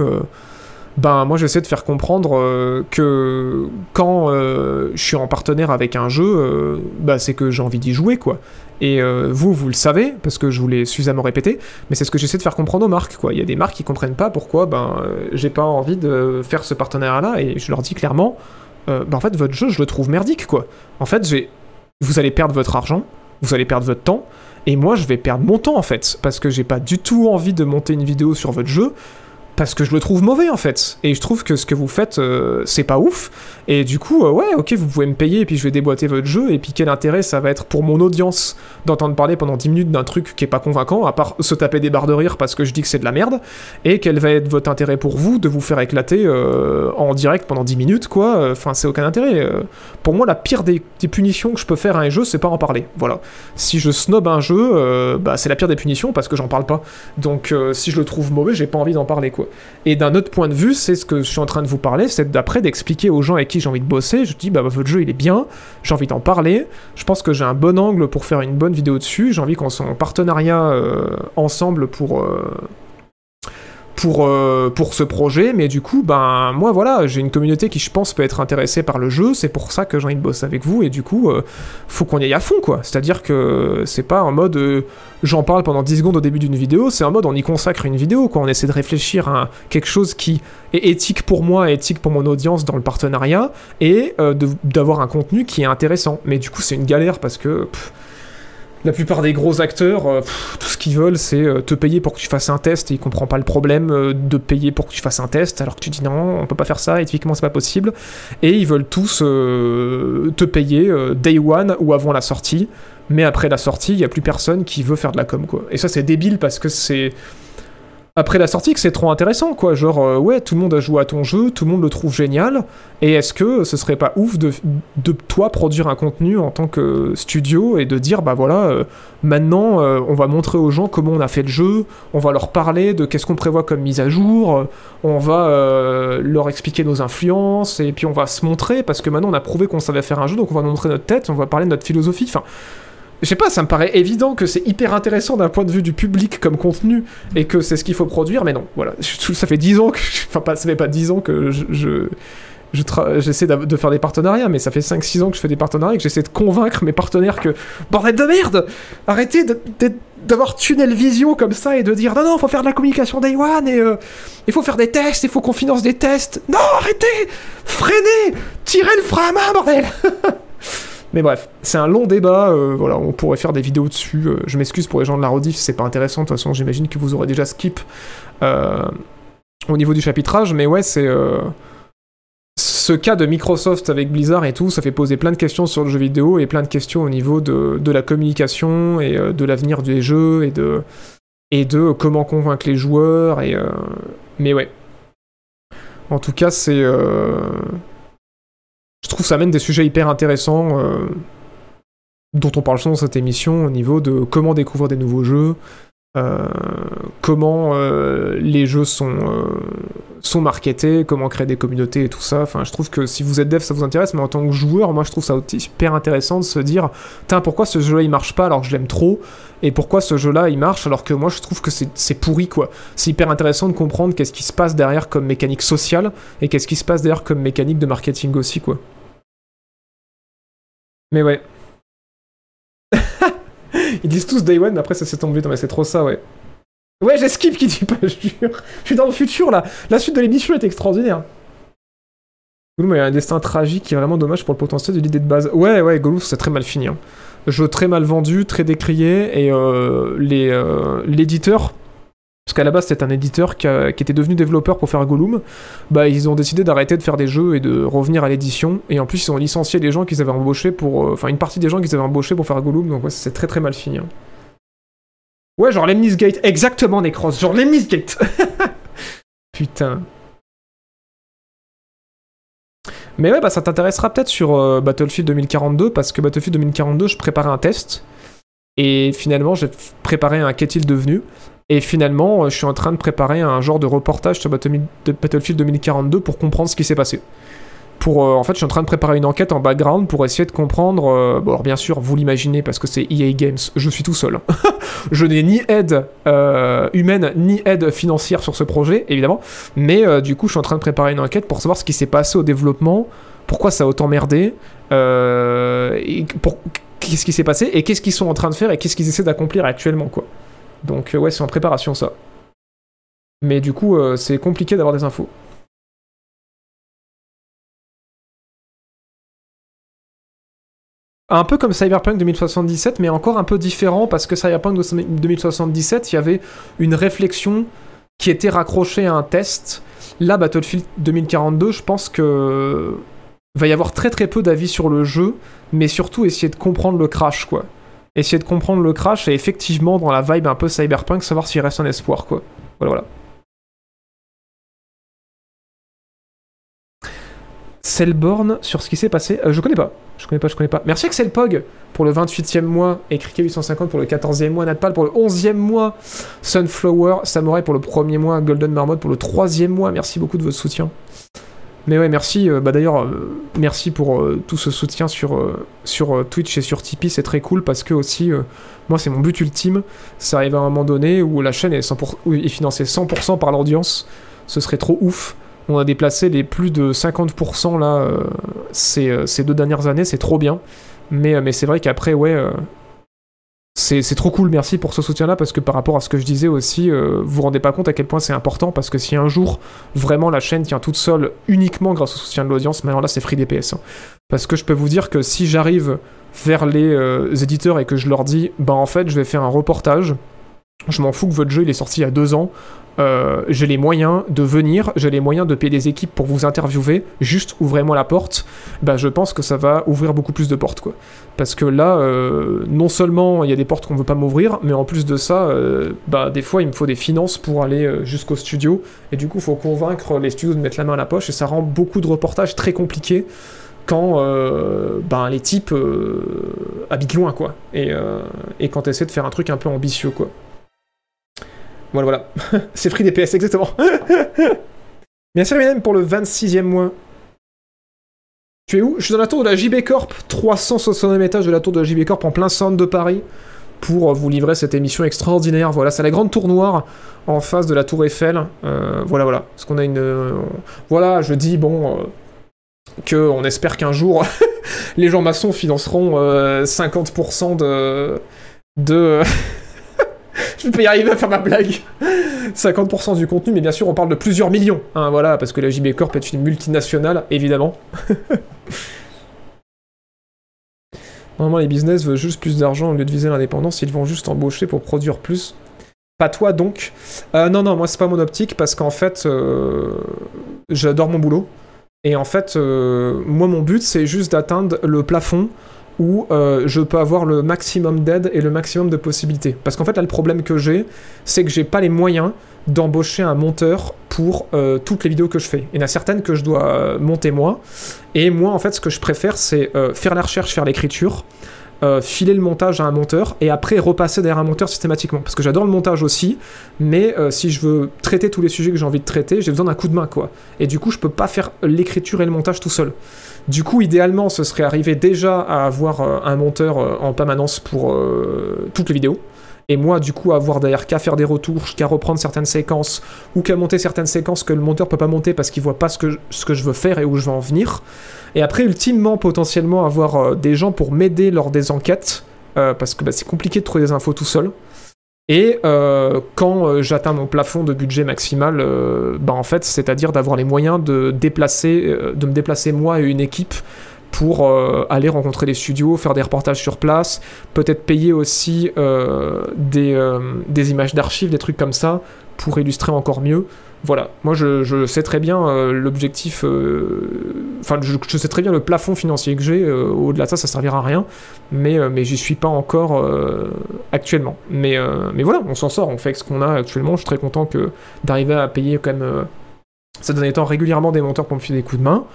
ben moi j'essaie de faire comprendre euh, que quand euh, je suis en partenaire avec un jeu, euh, bah, c'est que j'ai envie d'y jouer quoi. Et vous, vous le savez, parce que je vous l'ai suffisamment répété, mais c'est ce que j'essaie de faire comprendre aux marques quoi. Il y a des marques qui comprennent pas pourquoi ben j'ai pas envie de faire ce partenariat-là, et je leur dis clairement, ben en fait votre jeu je le trouve merdique quoi. En fait vous allez perdre votre argent, vous allez perdre votre temps, et moi je vais perdre mon temps en fait, parce que j'ai pas du tout envie de monter une vidéo sur votre jeu parce que je le trouve mauvais en fait. Et je trouve que ce que vous faites, euh, c'est pas ouf. Et du coup, euh, ouais, ok, vous pouvez me payer et puis je vais déboîter votre jeu. Et puis quel intérêt ça va être pour mon audience d'entendre parler pendant 10 minutes d'un truc qui est pas convaincant, à part se taper des barres de rire parce que je dis que c'est de la merde. Et quel va être votre intérêt pour vous de vous faire éclater euh, en direct pendant 10 minutes, quoi? Enfin, c'est aucun intérêt. pour moi, la pire des, punitions que je peux faire à un jeu, c'est pas en parler. Voilà. Si je snob un jeu, bah, c'est la pire des punitions parce que j'en parle pas. Donc si je le trouve mauvais, j'ai pas envie d'en parler, quoi. Et d'un autre point de vue, c'est ce que je suis en train de vous parler, c'est d'après d'expliquer aux gens avec qui j'ai envie de bosser. Je dis, bah, votre jeu il est bien, j'ai envie d'en parler. Je pense que j'ai un bon angle pour faire une bonne vidéo dessus. J'ai envie qu'on soit en partenariat euh, ensemble pour. Euh, pour, euh, pour ce projet, mais du coup, ben moi voilà, j'ai une communauté qui je pense peut être intéressée par le jeu, c'est pour ça que j'ai envie de bosser avec vous, et du coup, euh, faut qu'on y aille à fond, quoi. C'est-à-dire que c'est pas en mode euh, j'en parle pendant 10 secondes au début d'une vidéo, c'est en mode on y consacre une vidéo, quoi. On essaie de réfléchir à quelque chose qui est éthique pour moi, éthique pour mon audience dans le partenariat, et d'avoir un contenu qui est intéressant. Mais du coup, c'est une galère parce que la plupart des gros acteurs, euh, tout ce qu'ils veulent, c'est euh, te payer pour que tu fasses un test et ils comprennent pas le problème euh, de payer pour que tu fasses un test, alors que tu dis non, on peut pas faire ça, éthiquement c'est pas possible. Et ils veulent tous te payer day one ou avant la sortie, mais après la sortie, il y a plus personne qui veut faire de la com quoi. Et ça c'est débile parce que c'est après la sortie que c'est trop intéressant, quoi. Genre, euh, ouais, tout le monde a joué à ton jeu, tout le monde le trouve génial. Et est-ce que ce serait pas ouf de, de toi produire un contenu en tant que studio et de dire, bah voilà, euh, maintenant euh, on va montrer aux gens comment on a fait le jeu, on va leur parler de qu'est-ce qu'on prévoit comme mise à jour, on va leur expliquer nos influences et puis on va se montrer parce que maintenant on a prouvé qu'on savait faire un jeu, donc on va montrer notre tête, on va parler de notre philosophie. Enfin, je sais pas, ça me paraît évident que c'est hyper intéressant d'un point de vue du public comme contenu et que c'est ce qu'il faut produire, mais non, voilà. Ça fait 10 ans que. Enfin, pas, ça fait pas 10 ans que je. j'essaie de faire des partenariats, mais ça fait 5-6 ans que je fais des partenariats et que j'essaie de convaincre mes partenaires que bordel de merde Arrêtez d'avoir tunnel vision comme ça et de dire non, non, faut faire de la communication day one et euh, il faut faire des tests, il faut qu'on finance des tests. Non, arrêtez Freinez Tirez le frein à main, bordel Mais bref, c'est un long débat, euh, voilà, on pourrait faire des vidéos dessus. Euh, je m'excuse pour les gens de la rediff, c'est pas intéressant, de toute façon j'imagine que vous aurez déjà skip euh, au niveau du chapitrage, mais ouais, c'est... ce cas de Microsoft avec Blizzard et tout, ça fait poser plein de questions sur le jeu vidéo et plein de questions au niveau de, de la communication et de l'avenir des jeux et de, et de comment convaincre les joueurs. Et, mais ouais. En tout cas, c'est je trouve ça amène des sujets hyper intéressants euh, dont on parle souvent dans cette émission au niveau de comment découvrir des nouveaux jeux, euh, comment euh, les jeux sont, sont marketés, comment créer des communautés et tout ça. Enfin, je trouve que si vous êtes dev, ça vous intéresse, mais en tant que joueur, moi je trouve ça super intéressant de se dire Tiens, pourquoi ce jeu-là il marche pas alors que je l'aime trop? Et pourquoi ce jeu-là il marche alors que moi je trouve que c'est pourri quoi. C'est hyper intéressant de comprendre qu'est-ce qui se passe derrière comme mécanique sociale et qu'est-ce qui se passe derrière comme mécanique de marketing aussi quoi. Mais ouais. Ils disent tous Day One, mais après ça s'est tombé. Non, mais c'est trop ça, ouais. Ouais, j'ai skip qui dit pas, je jure. Je suis dans le futur là. La suite de l'émission est extraordinaire. Gollum a un destin tragique qui est vraiment dommage pour le potentiel de l'idée de base. Ouais, ouais, Gollum, c'est très mal fini. Hein. Jeu très mal vendu, très décrié, et euh, euh, l'éditeur parce qu'à la base, c'était un éditeur qui, était devenu développeur pour faire Gollum. Bah, ils ont décidé d'arrêter de faire des jeux et de revenir à l'édition. Et en plus, ils ont licencié les gens qu'ils avaient embauchés pour. Euh, enfin, une partie des gens qu'ils avaient embauchés pour faire Gollum. Donc, ouais, c'est très très mal fini. Hein. Ouais, genre Lemnis Gate. Exactement, Necros. Genre Lemnis Gate. Putain. Mais ouais, bah, ça t'intéressera peut-être sur euh, Battlefield 2042. Parce que Battlefield 2042, je préparais un test. Et finalement, j'ai préparé un qu'est-il devenu et finalement, euh, je suis en train de préparer un genre de reportage sur Battlefield 2042 pour comprendre ce qui s'est passé. Pour, euh, en fait, je suis en train de préparer une enquête en background pour essayer de comprendre. Euh, bon, alors bien sûr, vous l'imaginez parce que c'est EA Games, je suis tout seul. je n'ai ni aide humaine ni aide financière sur ce projet, évidemment. Mais du coup, je suis en train de préparer une enquête pour savoir ce qui s'est passé au développement, pourquoi ça a autant merdé, qu'est-ce qui s'est passé et qu'est-ce qu'ils sont en train de faire et qu'est-ce qu'ils essaient d'accomplir actuellement, quoi. Donc euh, ouais, c'est en préparation ça. Mais du coup, euh, c'est compliqué d'avoir des infos. Un peu comme Cyberpunk 2077, mais encore un peu différent parce que Cyberpunk 2077, il y avait une réflexion qui était raccrochée à un test. Là, Battlefield 2042, je pense que va y avoir très très peu d'avis sur le jeu, mais surtout essayer de comprendre le crash, quoi essayer de comprendre le crash et effectivement dans la vibe un peu cyberpunk, savoir s'il reste un espoir quoi. Voilà voilà. Selborn sur ce qui s'est passé. Euh, je connais pas. Je connais pas, je connais pas. Merci Axel Pog pour le 28e mois et Cricket 850 pour le 14e mois, Natpal pour le 11e mois, Sunflower, Samurai pour le premier mois, Golden Marmot pour le 3e mois. Merci beaucoup de votre soutien. Mais ouais, merci. Euh, bah d'ailleurs, euh, merci pour euh, tout ce soutien sur, sur Twitch et sur Tipeee, c'est très cool parce que aussi, moi, c'est mon but ultime. Ça arrive à un moment donné où la chaîne est, 100%, est financée 100% par l'audience. Ce serait trop ouf. On a déplacé les plus de 50% là ces, ces, deux dernières années, c'est trop bien. Mais, mais c'est vrai qu'après, ouais, c'est trop cool, merci pour ce soutien-là, parce que par rapport à ce que je disais aussi, euh, vous vous rendez pas compte à quel point c'est important, parce que si un jour, vraiment, la chaîne tient toute seule, uniquement grâce au soutien de l'audience, maintenant là, c'est free DPS. Hein. Parce que je peux vous dire que si j'arrive vers les euh, éditeurs et que je leur dis, bah en fait, je vais faire un reportage Je m'en fous que votre jeu il est sorti il y a deux ans. Euh, j'ai les moyens de venir, j'ai les moyens de payer des équipes pour vous interviewer, juste ouvrez-moi la porte, bah, je pense que ça va ouvrir beaucoup plus de portes. Quoi. Parce que là, euh, non seulement il y a des portes qu'on ne veut pas m'ouvrir, mais en plus de ça, euh, bah, des fois il me faut des finances pour aller jusqu'au studio, et du coup il faut convaincre les studios de mettre la main à la poche, et ça rend beaucoup de reportages très compliqués quand bah, les types habitent loin, quoi, et, et quand tu essaies de faire un truc un peu ambitieux, quoi. Voilà, voilà. c'est Free DPS, exactement. Merci Eminem pour le 26e mois. Tu es où? Je suis dans la tour de la JB Corp, 369 étage de la tour de la JB Corp en plein centre de Paris, pour vous livrer cette émission extraordinaire. Voilà, c'est la grande tour noire en face de la tour Eiffel. Euh, voilà, voilà. Parce qu'on a une. Euh, voilà, je dis, bon. Euh, que on espère qu'un jour, les gens maçons financeront 50% de. de. Je peux y arriver à faire ma blague. 50% du contenu, mais bien sûr, on parle de plusieurs millions. Hein, voilà, parce que la JB Corp est une multinationale, évidemment. Normalement, les business veulent juste plus d'argent au lieu de viser l'indépendance, ils vont juste embaucher pour produire plus. Pas toi donc euh, Non, non, moi c'est pas mon optique parce qu'en fait, euh, j'adore mon boulot. Et en fait, euh, moi mon but c'est juste d'atteindre le plafond où euh, je peux avoir le maximum d'aide et le maximum de possibilités. Parce qu'en fait, là, le problème que j'ai, c'est que j'ai pas les moyens d'embaucher un monteur pour euh, toutes les vidéos que je fais. Il y en a certaines que je dois euh, monter moi. Et moi, en fait, ce que je préfère, c'est faire la recherche, faire l'écriture, filer le montage à un monteur et après repasser derrière un monteur systématiquement. Parce que j'adore le montage aussi, mais si je veux traiter tous les sujets que j'ai envie de traiter, j'ai besoin d'un coup de main, quoi. Et du coup, je peux pas faire l'écriture et le montage tout seul. Du coup, idéalement, ce serait arrivé déjà à avoir euh, un monteur euh, en permanence pour euh, toutes les vidéos. Et moi, du coup, avoir d'ailleurs qu'à faire des retours, qu'à reprendre certaines séquences, ou qu'à monter certaines séquences que le monteur peut pas monter parce qu'il voit pas ce que, ce que je veux faire et où je veux en venir. Et après, ultimement, potentiellement, avoir des gens pour m'aider lors des enquêtes, parce que bah, c'est compliqué de trouver des infos tout seul. Et euh, quand euh, j'atteins mon plafond de budget maximal, euh, bah en fait, c'est-à-dire d'avoir les moyens de déplacer, de me déplacer moi et une équipe pour aller rencontrer les studios, faire des reportages sur place, peut-être payer aussi des, des, images d'archives, des trucs comme ça, pour illustrer encore mieux voilà, moi je, sais très bien euh, l'objectif, euh, enfin je, sais très bien le plafond financier que j'ai, euh, au-delà de ça ça servira à rien, mais, mais j'y suis pas encore actuellement. Mais, voilà, on s'en sort, on fait avec ce qu'on a actuellement, je suis très content que d'arriver à payer quand même, ça donne temps régulièrement des monteurs pour me filer des coups de main,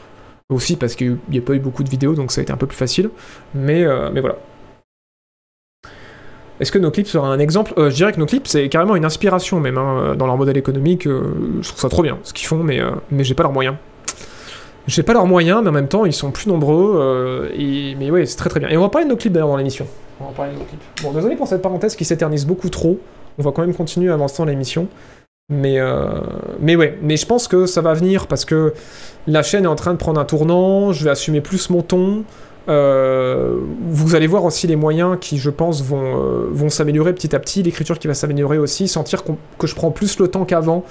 aussi parce qu'il n'y a pas eu beaucoup de vidéos donc ça a été un peu plus facile, mais, mais voilà. Est-ce que nos clips sera un exemple euh, Je dirais que nos clips, c'est carrément une inspiration même hein, dans leur modèle économique. Euh, je trouve ça trop bien ce qu'ils font, mais, euh, mais j'ai pas leurs moyens. J'ai pas leurs moyens, mais en même temps, ils sont plus nombreux. Mais ouais, c'est très très bien. Et on va parler de nos clips d'ailleurs dans l'émission. On va parler de nos clips. Bon, désolé pour cette parenthèse qui s'éternise beaucoup trop. On va quand même continuer avançant l'émission. Mais, mais ouais, mais je pense que ça va venir parce que la chaîne est en train de prendre un tournant. Je vais assumer plus mon ton. Euh, vous allez voir aussi les moyens qui, je pense, vont, euh, vont s'améliorer petit à petit, l'écriture qui va s'améliorer aussi, sentir que je prends plus le temps qu'avant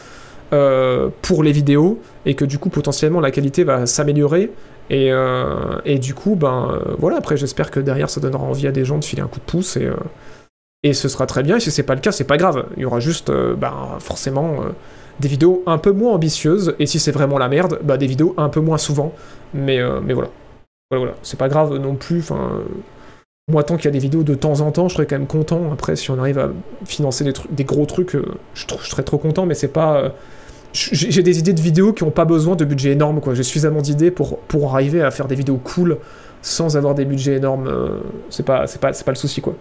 euh, pour les vidéos, et que du coup, potentiellement, la qualité va s'améliorer. Et, du coup, ben voilà, après, j'espère que derrière, ça donnera envie à des gens de filer un coup de pouce, et, et ce sera très bien. Et si c'est pas le cas, c'est pas grave. Il y aura juste, ben, forcément des vidéos un peu moins ambitieuses, et si c'est vraiment la merde, bah, des vidéos un peu moins souvent. Mais, mais voilà. Voilà, c'est pas grave non plus. Enfin, moi, tant qu'il y a des vidéos de temps en temps, je serais quand même content. Après, si on arrive à financer des, des gros trucs, euh, je, serais trop content, mais c'est pas. Euh, j'ai des idées de vidéos qui n'ont pas besoin de budget énorme, quoi. J'ai suffisamment d'idées pour, arriver à faire des vidéos cool sans avoir des budgets énormes. Euh, c'est pas, pas, pas le souci, quoi.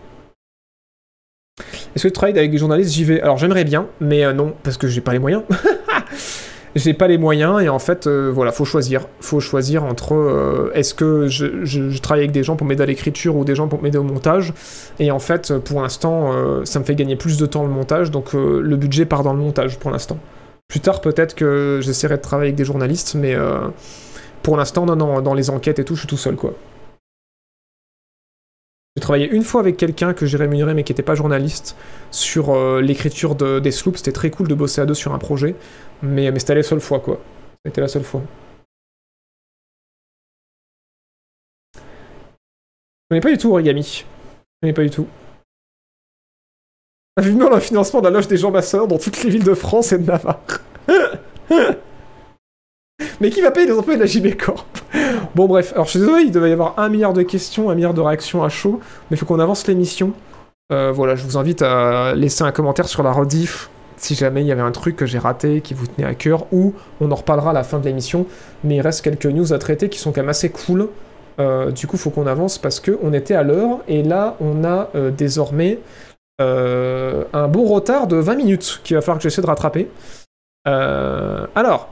Est-ce que tu travailles avec des journalistes J'y vais. Alors j'aimerais bien, mais non, parce que j'ai pas les moyens. j'ai pas les moyens et en fait euh, voilà faut choisir. Faut choisir entre euh, est-ce que je, travaille avec des gens pour m'aider à l'écriture ou des gens pour m'aider au montage. Et en fait pour l'instant euh, ça me fait gagner plus de temps le montage donc le budget part dans le montage pour l'instant. Plus tard peut-être que j'essaierai de travailler avec des journalistes mais pour l'instant non non dans les enquêtes et tout je suis tout seul quoi j'ai travaillé une fois avec quelqu'un que j'ai rémunéré mais qui n'était pas journaliste sur l'écriture de, des sloops. C'était très cool de bosser à deux sur un projet. Mais, c'était la seule fois, quoi. C'était la seule fois. Je connais pas du tout Origami. Je connais pas du tout. Vivement le financement de la loge des gens dans toutes les villes de France et de Navarre. Mais qui va payer les employés de la JB Corp? Bon bref, alors je suis désolé, il devait y avoir un milliard de questions, un milliard de réactions à chaud, mais il faut qu'on avance l'émission. Euh, voilà, je vous invite à laisser un commentaire sur la rediff si jamais il y avait un truc que j'ai raté, qui vous tenait à cœur, ou on en reparlera à la fin de l'émission, mais il reste quelques news à traiter qui sont quand même assez cool. Euh, du coup, faut qu'on avance parce qu'on était à l'heure, et là, on a euh, désormais un bon retard de 20 minutes qu'il va falloir que j'essaie de rattraper. alors,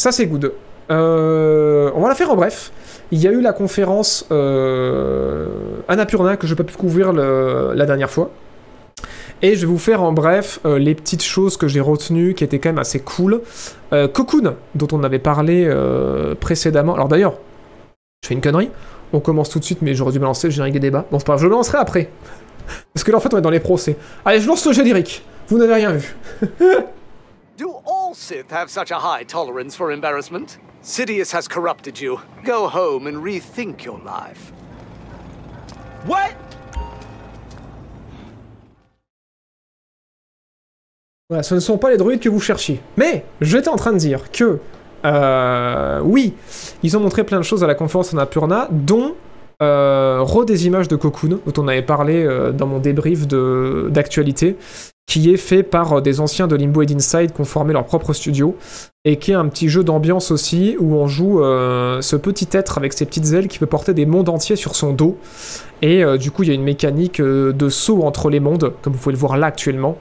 ça c'est good. Euh, on va la faire en bref. Il y a eu la conférence euh, Annapurna que je n'ai pas pu couvrir la dernière fois. Et je vais vous faire en bref euh, les petites choses que j'ai retenues qui étaient quand même assez cool. Euh, Cocoon, dont on avait parlé précédemment. Alors d'ailleurs, je fais une connerie. On commence tout de suite, mais j'aurais dû me lancer le générique des débats. Bon, c'est pas grave, je le lancerai après. Parce que là, en fait, on est dans les procès. Allez, je lance le générique. Vous n'avez rien vu. All Sith have such a high tolerance for embarrassment? Sidious has corrupted you. Go home and rethink your life. What? Voilà, ce ne sont pas les droïdes que vous cherchiez. Mais j'étais en train de dire que, euh, oui, ils ont montré plein de choses à la conférence en Apurna, dont euh, re des images de Cocoon, dont on avait parlé euh, dans mon débrief d'actualité, qui est fait par euh, des anciens de Limbo et d'Inside qui ont formé leur propre studio, et qui est un petit jeu d'ambiance aussi, où on joue euh, ce petit être avec ses petites ailes qui peut porter des mondes entiers sur son dos, et euh, du coup il y a une mécanique de saut entre les mondes, comme vous pouvez le voir là actuellement.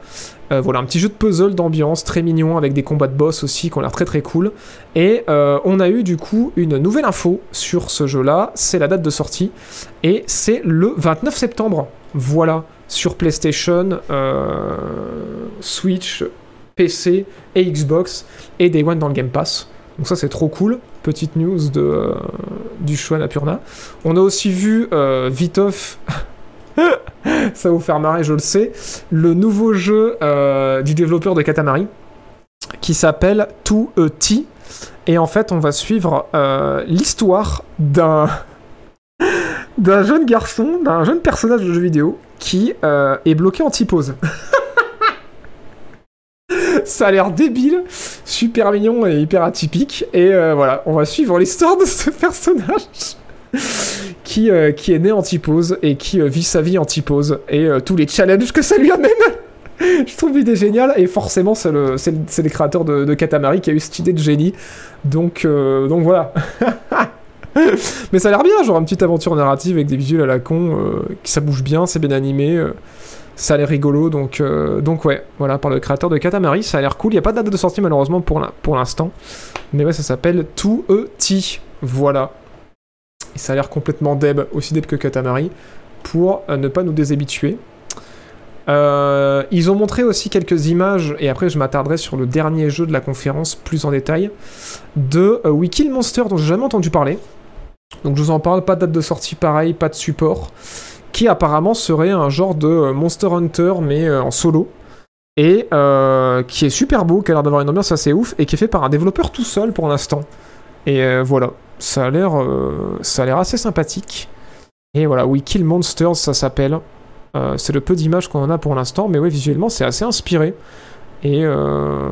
voilà, un petit jeu de puzzle d'ambiance très mignon, avec des combats de boss aussi qui ont l'air très très cool. Et on a eu du coup une nouvelle info sur ce jeu-là, c'est la date de sortie, et c'est le 29 septembre. Voilà sur PlayStation, euh, Switch, PC et Xbox et Day One dans le Game Pass. Donc ça c'est trop cool. Petite news de, euh, du choix Napurna. On a aussi vu euh, Vitov. ça va vous faire marrer, je le sais. Le nouveau jeu du développeur de Katamari qui s'appelle 2T. Et en fait, on va suivre l'histoire d'un d'un jeune garçon, d'un jeune personnage de jeu vidéo qui euh, est bloqué en typose. Ça a l'air débile, super mignon et hyper atypique. Et euh, voilà, on va suivre l'histoire de ce personnage qui, euh, qui est né en typose et qui vit sa vie en typose et tous les challenges que ça lui amène. Je trouve l'idée géniale et forcément c'est le, les créateurs de, de, Katamari qui a eu cette idée de génie. Donc, donc voilà. Mais ça a l'air bien, genre une petite aventure narrative avec des visuels à la con, euh, ça bouge bien, c'est bien animé, euh, ça a l'air rigolo, donc, euh, donc ouais, voilà, par le créateur de Katamari, ça a l'air cool. Il n'y a pas de date de sortie malheureusement pour l'instant, mais ouais, ça s'appelle 2ET, voilà. Et ça a l'air complètement deb, aussi deb que Katamari, pour ne pas nous déshabituer. ils ont montré aussi quelques images, et après je m'attarderai sur le dernier jeu de la conférence plus en détail, de Wiki Monster dont j'ai jamais entendu parler. Donc je vous en parle, pas de date de sortie pareil, pas de support, qui apparemment serait un genre de euh, Monster Hunter mais euh, en solo. Et euh, qui est super beau, qui a l'air d'avoir une ambiance assez ouf, et qui est fait par un développeur tout seul pour l'instant. Et voilà, ça a l'air assez sympathique. Et voilà, We Kill Monsters, ça s'appelle. c'est le peu d'images qu'on en a pour l'instant, mais ouais, visuellement, c'est assez inspiré. Et, euh,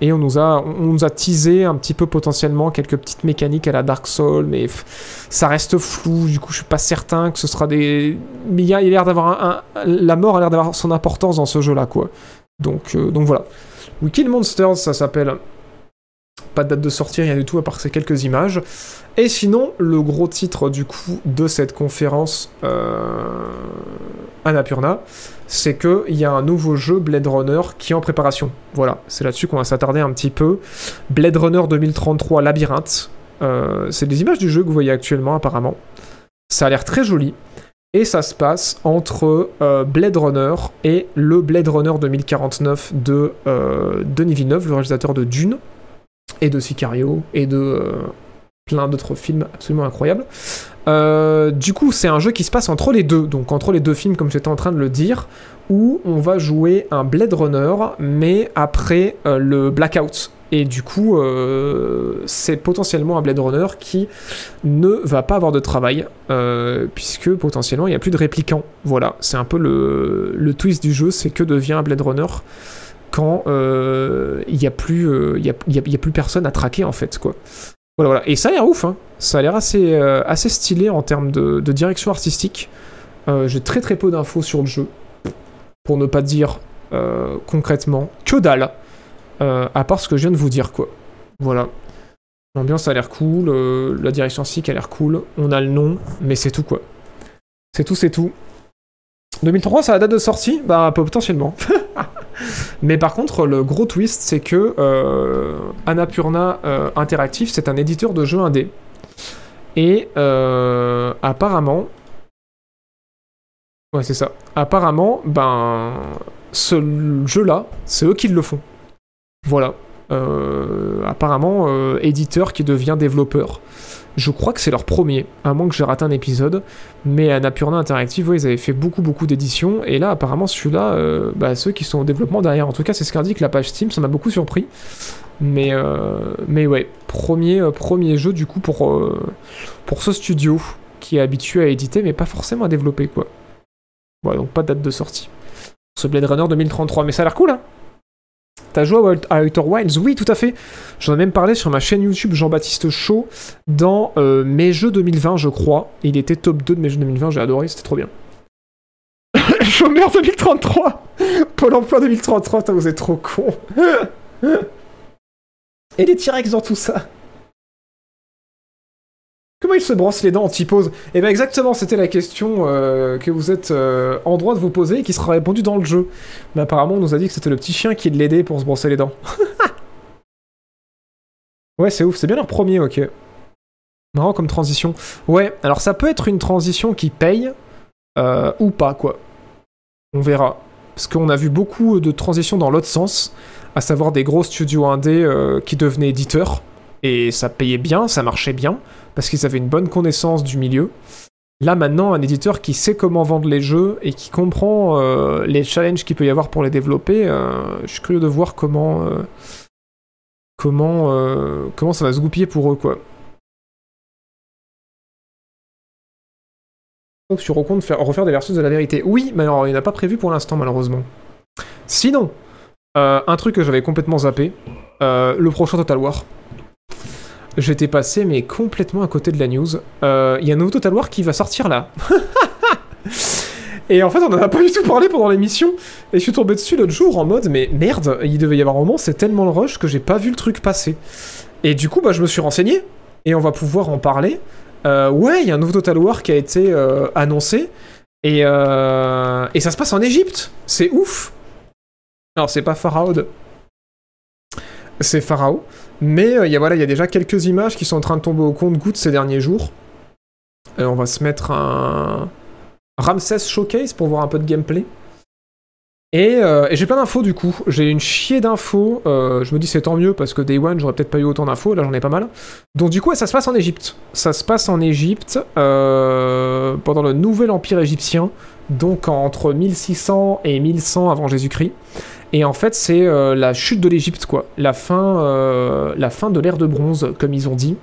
et on, nous a, on nous a teasé un petit peu potentiellement quelques petites mécaniques à la Dark Soul, mais ça reste flou, du coup je suis pas certain que ce sera des... Mais il y a, l'air d'avoir un, La mort a l'air d'avoir son importance dans ce jeu-là, quoi. Donc, euh, donc voilà. We Kill Monsters, ça s'appelle. Pas de date de sortie, rien du tout, à part ces quelques images. Et sinon, le gros titre du coup de cette conférence euh, Annapurna, c'est qu'il y a un nouveau jeu Blade Runner qui est en préparation. Voilà, c'est là-dessus qu'on va s'attarder un petit peu. Blade Runner 2033 Labyrinthe. Euh, c'est des images du jeu que vous voyez actuellement apparemment. Ça a l'air très joli. Et ça se passe entre euh, Blade Runner et le Blade Runner 2049 de Denis Villeneuve, le réalisateur de Dune, et de Sicario, et de plein d'autres films absolument incroyables. Euh, du coup, c'est un jeu qui se passe entre les deux, donc entre les deux films, comme j'étais en train de le dire, où on va jouer un Blade Runner, mais après euh, le Blackout. Et du coup, euh, c'est potentiellement un Blade Runner qui ne va pas avoir de travail, puisque potentiellement il n'y a plus de réplicants. Voilà, c'est un peu le, le twist du jeu, c'est que devient un Blade Runner quand il n'y a, plus, y a, plus personne à traquer en fait, quoi. Voilà, voilà. Et ça a l'air ouf, hein. ça a l'air assez, euh, stylé en termes de, direction artistique. Euh, j'ai très très peu d'infos sur le jeu, pour ne pas dire euh, concrètement que dalle, à part ce que je viens de vous dire, quoi. Voilà. L'ambiance a l'air cool, la direction artistique a l'air cool, on a le nom, mais c'est tout, quoi. C'est tout, c'est tout. 2003, c'est la date de sortie Bah, potentiellement. Mais par contre, le gros twist, c'est que euh, Annapurna euh, Interactive, c'est un éditeur de jeux indé. Et euh, apparemment. Ouais, c'est ça. Apparemment, ben. Ce jeu-là, c'est eux qui le font. Voilà. apparemment, éditeur qui devient développeur. Je crois que c'est leur premier, à moins que j'ai raté un épisode. Mais Annapurna Interactive, ils avaient fait beaucoup, beaucoup d'éditions. Et là, apparemment, celui-là, euh, bah, ceux qui sont au développement derrière. En tout cas, c'est ce qu'indique la page Steam. Ça m'a beaucoup surpris. Mais, euh, mais ouais, premier, euh, premier jeu, du coup, pour, pour ce studio qui est habitué à éditer, mais pas forcément à développer, quoi. Voilà, donc pas de date de sortie. Ce Blade Runner 2033. Mais ça a l'air cool, hein T'as joué à Outer Wilds Oui, tout à fait. J'en ai même parlé sur ma chaîne YouTube Jean-Baptiste Chaud dans euh, mes jeux 2020, je crois. Il était top 2 de mes jeux 2020, j'ai adoré, c'était trop bien. Chômeur 2033 Pôle emploi 2033, vous êtes trop con. Et les T-Rex dans tout ça Comment il se brosse les dents en pose Eh bien exactement, c'était la question euh, que vous êtes euh, en droit de vous poser et qui sera répondue dans le jeu. Mais apparemment, on nous a dit que c'était le petit chien qui l'aidait pour se brosser les dents. ouais, c'est ouf, c'est bien leur premier, ok. Marrant comme transition. Ouais, alors ça peut être une transition qui paye, euh, ou pas, quoi. On verra. Parce qu'on a vu beaucoup de transitions dans l'autre sens, à savoir des gros studios indés qui devenaient éditeurs, et ça payait bien, ça marchait bien parce qu'ils avaient une bonne connaissance du milieu. Là maintenant, un éditeur qui sait comment vendre les jeux et qui comprend euh, les challenges qu'il peut y avoir pour les développer, euh, je suis curieux de voir comment euh, comment ça va se goupiller pour eux quoi. Donc sur compte faire, refaire des versions de la vérité. Oui, mais alors il n'a pas prévu pour l'instant malheureusement. Sinon, un truc que j'avais complètement zappé, le prochain Total War. J'étais passé, mais complètement à côté de la news. Euh, il y a un nouveau Total War qui va sortir là. Et en fait, on en a pas du tout parlé pendant l'émission. Et je suis tombé dessus l'autre jour en mode, mais merde, il devait y avoir un moment, c'est tellement le rush que j'ai pas vu le truc passer. Et du coup, bah, je me suis renseigné. Et on va pouvoir en parler. Euh, ouais, il y a un nouveau Total War qui a été euh, annoncé. Et, et ça se passe en Égypte. C'est ouf. Alors, c'est pas Pharaoh. C'est Pharaoh. Mais euh, il y, a, voilà, y a déjà quelques images qui sont en train de tomber au compte-goutte ces derniers jours. Euh, on va se mettre un Ramsès Showcase pour voir un peu de gameplay. Et, euh, j'ai plein d'infos du coup. J'ai une chier d'infos. je me dis c'est tant mieux parce que Day One j'aurais peut-être pas eu autant d'infos. Là j'en ai pas mal. Donc du coup ça se passe en Égypte. Ça se passe en Égypte pendant le nouvel empire égyptien. Donc entre 1600 et 1100 avant Jésus-Christ. Et en fait, c'est euh, la chute de l'Égypte, quoi. La fin, euh, la fin de l'ère de bronze, comme ils ont dit.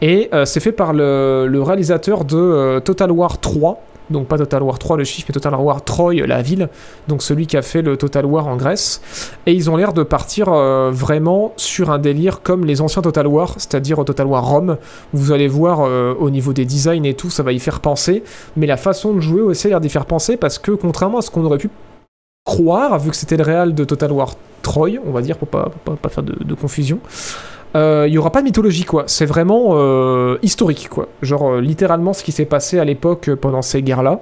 Et euh, c'est fait par le, réalisateur de Total War 3. Donc pas Total War 3 le chiffre, mais Total War Troy, la ville. Donc celui qui a fait le Total War en Grèce. Et ils ont l'air de partir vraiment sur un délire comme les anciens Total War, c'est-à-dire Total War Rome. Vous allez voir au niveau des designs et tout, ça va y faire penser. Mais la façon de jouer aussi a l'air d'y faire penser parce que contrairement à ce qu'on aurait pu croire, vu que c'était le réal de Total War Troy, on va dire, pour pas, pas, faire de, confusion. Euh, il y aura pas de mythologie, quoi. C'est vraiment euh, historique, quoi. Genre, euh, littéralement, ce qui s'est passé à l'époque pendant ces guerres-là.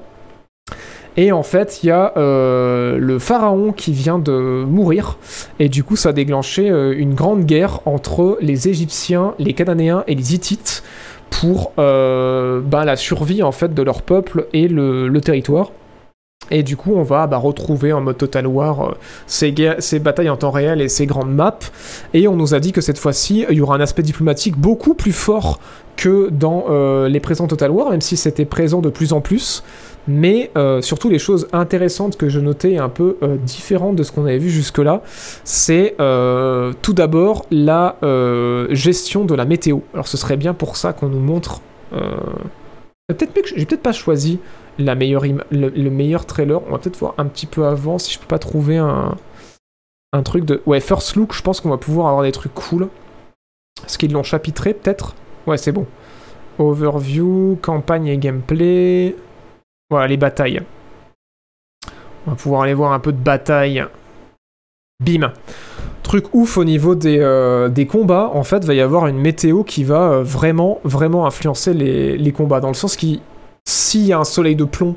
Et en fait, il y a le pharaon qui vient de mourir. Et du coup, ça a déclenché une grande guerre entre les Égyptiens, les Cananéens et les Hittites pour ben, la survie, en fait, de leur peuple et le territoire. Et du coup, on va bah, retrouver en mode Total War euh, ces, batailles en temps réel et ces grandes maps. Et on nous a dit que cette fois-ci, il y aura un aspect diplomatique beaucoup plus fort que dans euh, les présents Total War, même si c'était présent de plus en plus. Mais euh, surtout les choses intéressantes que je notais un peu différentes de ce qu'on avait vu jusque-là, c'est tout d'abord la gestion de la météo. Alors ce serait bien pour ça qu'on nous montre... Peut-être que j'ai peut-être pas choisi la meilleure le, meilleur trailer. On va peut-être voir un petit peu avant si je peux pas trouver un, un truc de. Ouais, First Look, je pense qu'on va pouvoir avoir des trucs cool. Est-ce qu'ils l'ont chapitré peut-être? Ouais, c'est bon. Overview, campagne et gameplay. Voilà, les batailles. On va pouvoir aller voir un peu de bataille. Bim Truc ouf au niveau des, euh, des combats, en fait, va y avoir une météo qui va euh, vraiment, vraiment influencer les, combats. Dans le sens qui s'il y a un soleil de plomb,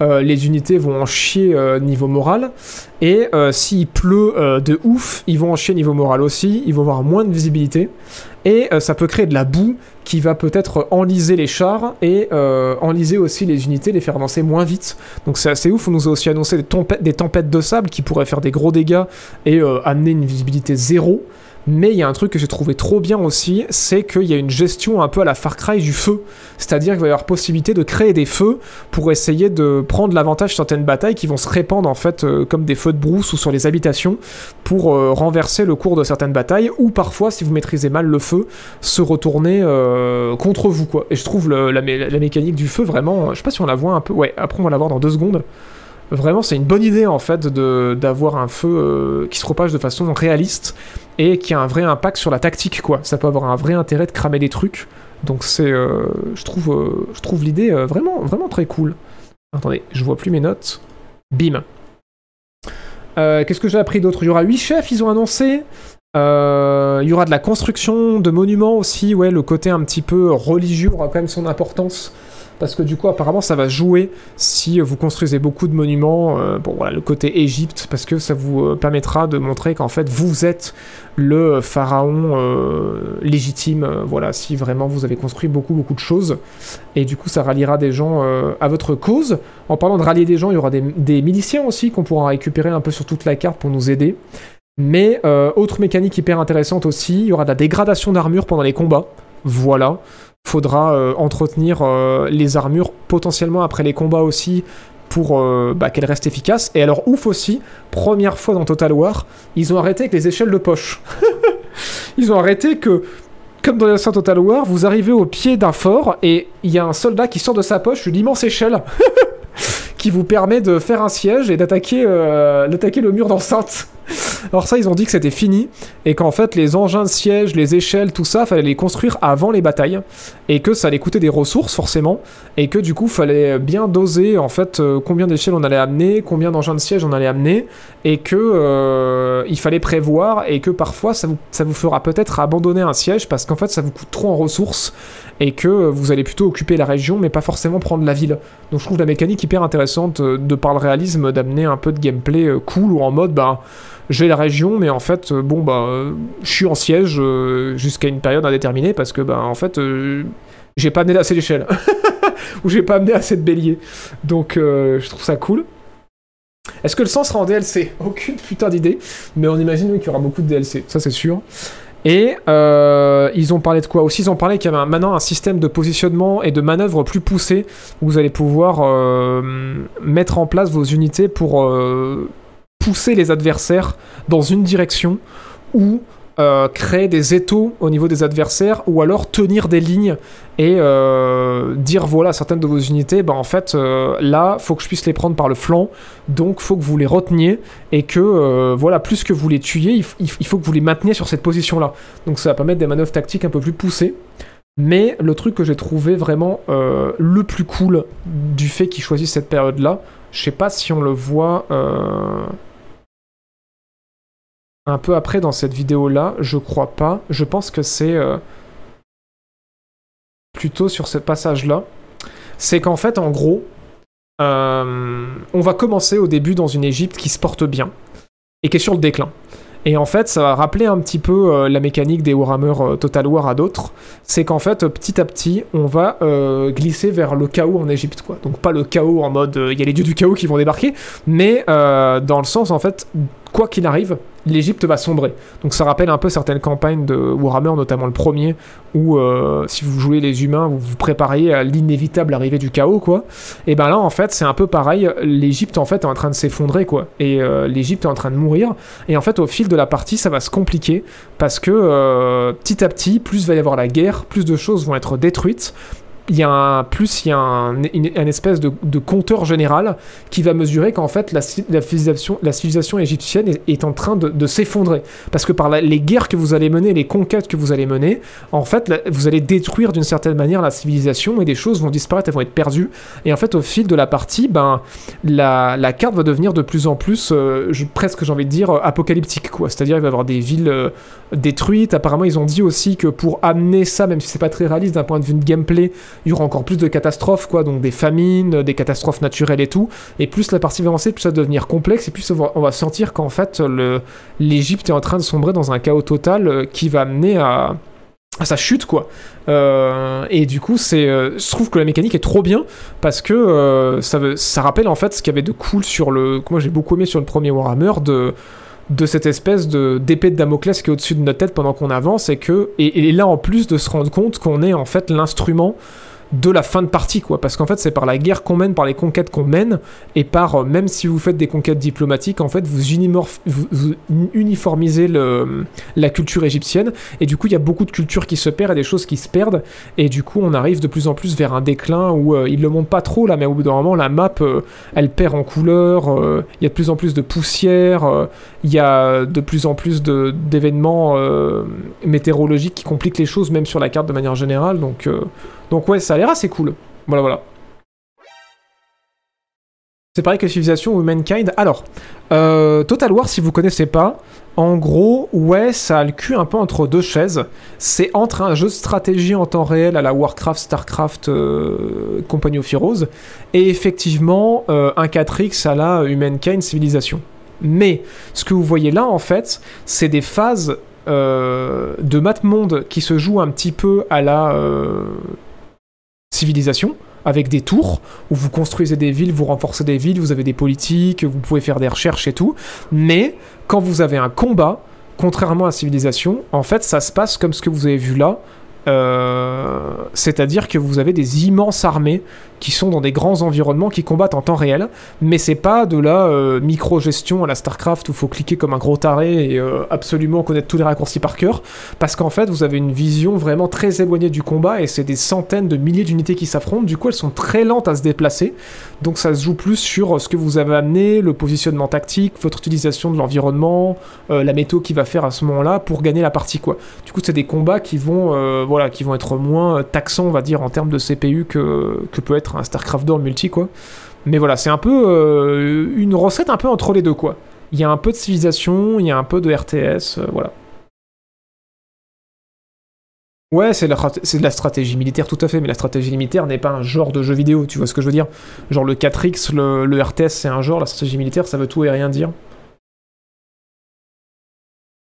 euh, les unités vont en chier niveau moral. Et s'il pleut de ouf, ils vont en chier niveau moral aussi. Ils vont avoir moins de visibilité. Et ça peut créer de la boue qui va peut-être enliser les chars et enliser aussi les unités, les faire avancer moins vite. Donc c'est assez ouf. On nous a aussi annoncé des, tempêtes de sable qui pourraient faire des gros dégâts et amener une visibilité zéro. Mais il y a un truc que j'ai trouvé trop bien aussi, c'est qu'il y a une gestion un peu à la Far Cry du feu. C'est-à-dire qu'il va y avoir possibilité de créer des feux pour essayer de prendre l'avantage sur certaines batailles qui vont se répandre en fait euh, comme des feux de brousse ou sur les habitations pour euh, renverser le cours de certaines batailles ou parfois, si vous maîtrisez mal le feu, se retourner euh, contre vous quoi. Et je trouve la, la, mécanique du feu vraiment, je sais pas si on la voit un peu, ouais, après on va la voir dans deux secondes. Vraiment, c'est une bonne idée en fait d'avoir un feu euh, qui se propage de façon réaliste et qui a un vrai impact sur la tactique, quoi. Ça peut avoir un vrai intérêt de cramer des trucs. Donc c'est, euh, je trouve, euh, je trouve l'idée vraiment, vraiment très cool. Attendez, je vois plus mes notes. Bim. Qu'est-ce que j'ai appris d'autre? Il y aura 8 chefs, ils ont annoncé. il y aura de la construction de monuments aussi, ouais, le côté un petit peu religieux aura quand même son importance parce que du coup apparemment ça va jouer si vous construisez beaucoup de monuments, euh, bon voilà le côté Égypte, parce que ça vous euh, permettra de montrer qu'en fait vous êtes le pharaon euh, légitime, voilà, si vraiment vous avez construit beaucoup beaucoup de choses, et du coup ça ralliera des gens à votre cause. En parlant de rallier des gens, il y aura des, des miliciens aussi qu'on pourra récupérer un peu sur toute la carte pour nous aider. Mais autre mécanique hyper intéressante aussi, il y aura de la dégradation d'armure pendant les combats. Voilà faudra euh, entretenir euh, les armures potentiellement après les combats aussi pour euh, bah, qu'elles restent efficaces. Et alors ouf aussi, première fois dans Total War, ils ont arrêté avec les échelles de poche. ils ont arrêté que, comme dans l'ancien Total War, vous arrivez au pied d'un fort et il y a un soldat qui sort de sa poche une immense échelle. qui vous permet de faire un siège et d'attaquer le mur d'enceinte. Alors ça, ils ont dit que c'était fini et qu'en fait, les engins de siège, les échelles, tout ça, fallait les construire avant les batailles et que ça allait coûter des ressources forcément et que du coup, fallait bien doser en fait euh, combien d'échelles on allait amener, combien d'engins de siège on allait amener et que euh, il fallait prévoir et que parfois ça vous, ça vous fera peut-être abandonner un siège parce qu'en fait, ça vous coûte trop en ressources et que vous allez plutôt occuper la région mais pas forcément prendre la ville. Donc je trouve la mécanique hyper intéressante euh, de par le réalisme d'amener un peu de gameplay cool ou en mode bah j'ai la région, mais en fait, euh, bon, bah, euh, je suis en siège euh, jusqu'à une période indéterminée parce que, bah, en fait, j'ai pas amené assez d'échelle. ou j'ai pas amené assez de béliers. Donc, je trouve ça cool. Est-ce que le sens sera en DLC Aucune putain d'idée, mais on imagine qu'il y aura beaucoup de DLC, ça c'est sûr. Et ils ont parlé de quoi? Aussi, ils ont parlé qu'il y avait maintenant un système de positionnement et de manœuvre plus poussé où vous allez pouvoir mettre en place vos unités pour pousser les adversaires dans une direction ou euh, créer des étaux au niveau des adversaires ou alors tenir des lignes et euh, dire voilà certaines de vos unités bah en fait euh, là faut que je puisse les prendre par le flanc. Donc faut que vous les reteniez et que voilà plus que vous les tuiez il, faut que vous les mainteniez sur cette position là donc ça va permettre des manœuvres tactiques un peu plus poussées. Mais le truc que j'ai trouvé vraiment le plus cool du fait qu'ils choisissent cette période là je sais pas si on le voit un peu après dans cette vidéo-là, je crois pas. Je pense que c'est euh, plutôt sur ce passage-là. C'est qu'en fait, en gros, euh, on va commencer au début dans une Égypte qui se porte bien et qui est sur le déclin. Et en fait, ça va rappeler un petit peu euh, la mécanique des Warhammer Total War à d'autres. C'est qu'en fait, petit à petit, on va glisser vers le chaos en Égypte, quoi. Donc pas le chaos en mode il y a les dieux du chaos qui vont débarquer, mais dans le sens en fait quoi qu'il arrive, l'Égypte va sombrer. Donc ça rappelle un peu certaines campagnes de Warhammer, notamment le premier, où euh, si vous jouez les humains, vous vous prépariez à l'inévitable arrivée du chaos, quoi. Et ben là, en fait, c'est un peu pareil. L'Égypte, en fait, est en train de s'effondrer, quoi. Et euh, l'Égypte est en train de mourir. Et en fait, au fil de la partie, ça va se compliquer parce que euh, petit à petit, plus va y avoir la guerre, plus de choses vont être détruites il y a un plus il y a un, une, espèce de, compteur général qui va mesurer qu'en fait la, civilisation, égyptienne est, en train de, s'effondrer. Parce que par les guerres que vous allez mener les conquêtes que vous allez mener en fait vous allez détruire d'une certaine manière la civilisation et des choses vont disparaître elles vont être perdues. Et en fait au fil de la partie ben la, carte va devenir de plus en plus euh, presque j'ai envie de dire apocalyptique quoi. C'est à dire il va y avoir des villes euh, détruites. Apparemment ils ont dit aussi que pour amener ça même si c'est pas très réaliste d'un point de vue de gameplay il y aura encore plus de catastrophes, quoi, donc des famines, des catastrophes naturelles et tout. Et plus la partie va avancer, plus ça va devenir complexe, et plus on va, sentir qu'en fait, l'Égypte est en train de sombrer dans un chaos total euh, qui va amener à, sa chute quoi euh, et du coup euh, je trouve que la mécanique est trop bien parce que ça, ça rappelle en fait ce qu'il y avait de cool sur le moi j'ai beaucoup aimé sur le premier Warhammer de cette espèce de d'épée de Damoclès qui est au-dessus de notre tête pendant qu'on avance et que et, là en plus de se rendre compte qu'on est en fait l'instrument de la fin de partie, quoi. Parce qu'en fait, c'est par la guerre qu'on mène, par les conquêtes qu'on mène, et par, euh, même si vous faites des conquêtes diplomatiques, en fait, vous, uniformisez le, la culture égyptienne, et du coup, il y a beaucoup de cultures qui se perdent et des choses qui se perdent, et du coup, on arrive de plus en plus vers un déclin où euh, il le montre pas trop là, mais au bout d'un moment, la map, euh, elle perd en couleur, il y a de plus en plus de poussière, il y a de plus en plus d'événements météorologiques qui compliquent les choses, même sur la carte de manière générale, donc. Donc ouais, ça a l'air assez cool. Voilà, voilà. C'est pareil que Civilization ou Mankind. Alors, euh, Total War, si vous connaissez pas, en gros, ouais, ça a le cul un peu entre deux chaises. C'est entre un jeu de stratégie en temps réel à la Warcraft, Starcraft, euh, Company of Heroes, et effectivement euh, un 4X à la Humankind Civilization. Mais ce que vous voyez là, en fait, c'est des phases de mat monde qui se jouent un petit peu à la civilisation avec des tours où vous construisez des villes, vous renforcez des villes, vous avez des politiques, vous pouvez faire des recherches et tout. Mais quand vous avez un combat, contrairement à civilisation, en fait, ça se passe comme ce que vous avez vu là. Euh, c'est-à-dire que vous avez des immenses armées qui sont dans des grands environnements qui combattent en temps réel, mais c'est pas de la euh, micro-gestion à la StarCraft où faut cliquer comme un gros taré et euh, absolument connaître tous les raccourcis par cœur, parce qu'en fait vous avez une vision vraiment très éloignée du combat et c'est des centaines de milliers d'unités qui s'affrontent, du coup elles sont très lentes à se déplacer, donc ça se joue plus sur ce que vous avez amené, le positionnement tactique, votre utilisation de l'environnement, la météo qui va faire à ce moment-là pour gagner la partie quoi. Du coup c'est des combats qui vont, voilà, qui vont être moins taxants on va dire en termes de CPU que, peut être un StarCraft 2 multi, quoi. Mais voilà, c'est un peu euh, une recette un peu entre les deux, quoi. Il y a un peu de civilisation, il y a un peu de RTS, euh, voilà. Ouais, c'est de la stratégie militaire tout à fait, mais la stratégie militaire n'est pas un genre de jeu vidéo, tu vois ce que je veux dire? Genre le 4X, le, RTS c'est un genre, la stratégie militaire ça veut tout et rien dire.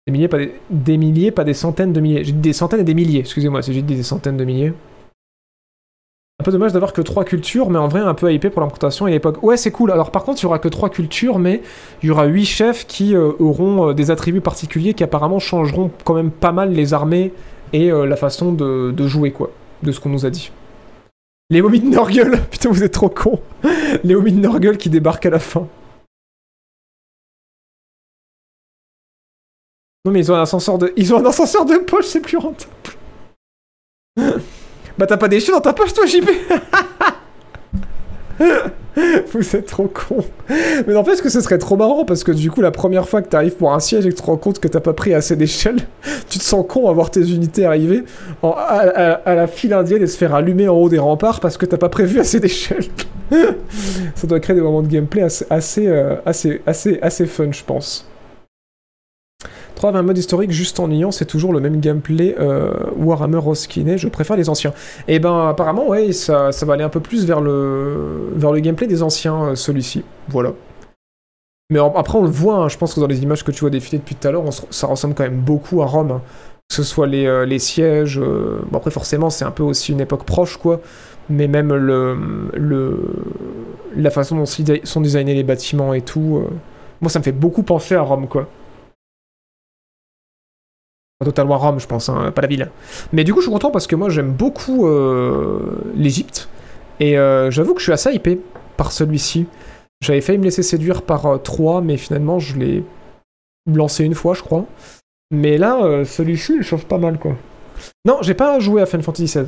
Des milliers, pas des, des milliers, pas des centaines de milliers. J'ai dit des centaines et des milliers, excusez-moi, c'est juste des centaines de milliers. Un peu dommage d'avoir que trois cultures, mais en vrai un peu hypé pour l'implantation et l'époque. Ouais, c'est cool. Alors par contre, il y aura que trois cultures, mais il y aura huit chefs qui euh, auront euh, des attributs particuliers qui apparemment changeront quand même pas mal les armées et euh, la façon de, jouer, quoi, de ce qu'on nous a dit. Les momies de Norgul Putain, vous êtes trop cons Les momies de Norgul qui débarquent à la fin. Non mais ils ont un ascenseur de... Ils ont un ascenseur de poche, c'est plus rentable Bah t'as pas des chiens dans ta poche toi JP Vous êtes trop con. Mais n'empêche que ce serait trop marrant parce que du coup la première fois que t'arrives pour un siège et que tu te rends compte que t'as pas pris assez d'échelle, tu te sens con à voir tes unités arriver à, la file indienne et se faire allumer en haut des remparts parce que t'as pas prévu assez d'échelle. Ça doit créer des moments de gameplay assez, assez, euh, assez, assez, assez fun je pense. 3 un mode historique juste ennuyant, c'est toujours le même gameplay euh, Warhammer Roskine, je préfère les anciens. Et eh ben apparemment ouais, ça, va aller un peu plus vers le, vers le gameplay des anciens, euh, celui-ci. Voilà. Mais après, on le voit, hein, je pense que dans les images que tu vois défiler depuis tout à l'heure, ça ressemble quand même beaucoup à Rome. Hein. Que ce soit les, euh, les sièges. Euh, bon, après, forcément, c'est un peu aussi une époque proche, quoi. Mais même le, le, la façon dont sont designés les bâtiments et tout. Moi, ça me fait beaucoup penser à Rome, quoi. Totalement Rome, je pense, hein, pas la ville. Mais du coup, je suis content parce que moi, j'aime beaucoup l'Égypte. Et j'avoue que je suis assez hypé par celui-ci. J'avais failli me laisser séduire par 3, euh, mais finalement je l'ai lancé une fois, je crois. Mais là, euh, celui-ci, il chauffe pas mal, quoi. Non, j'ai pas joué à Final Fantasy XVI.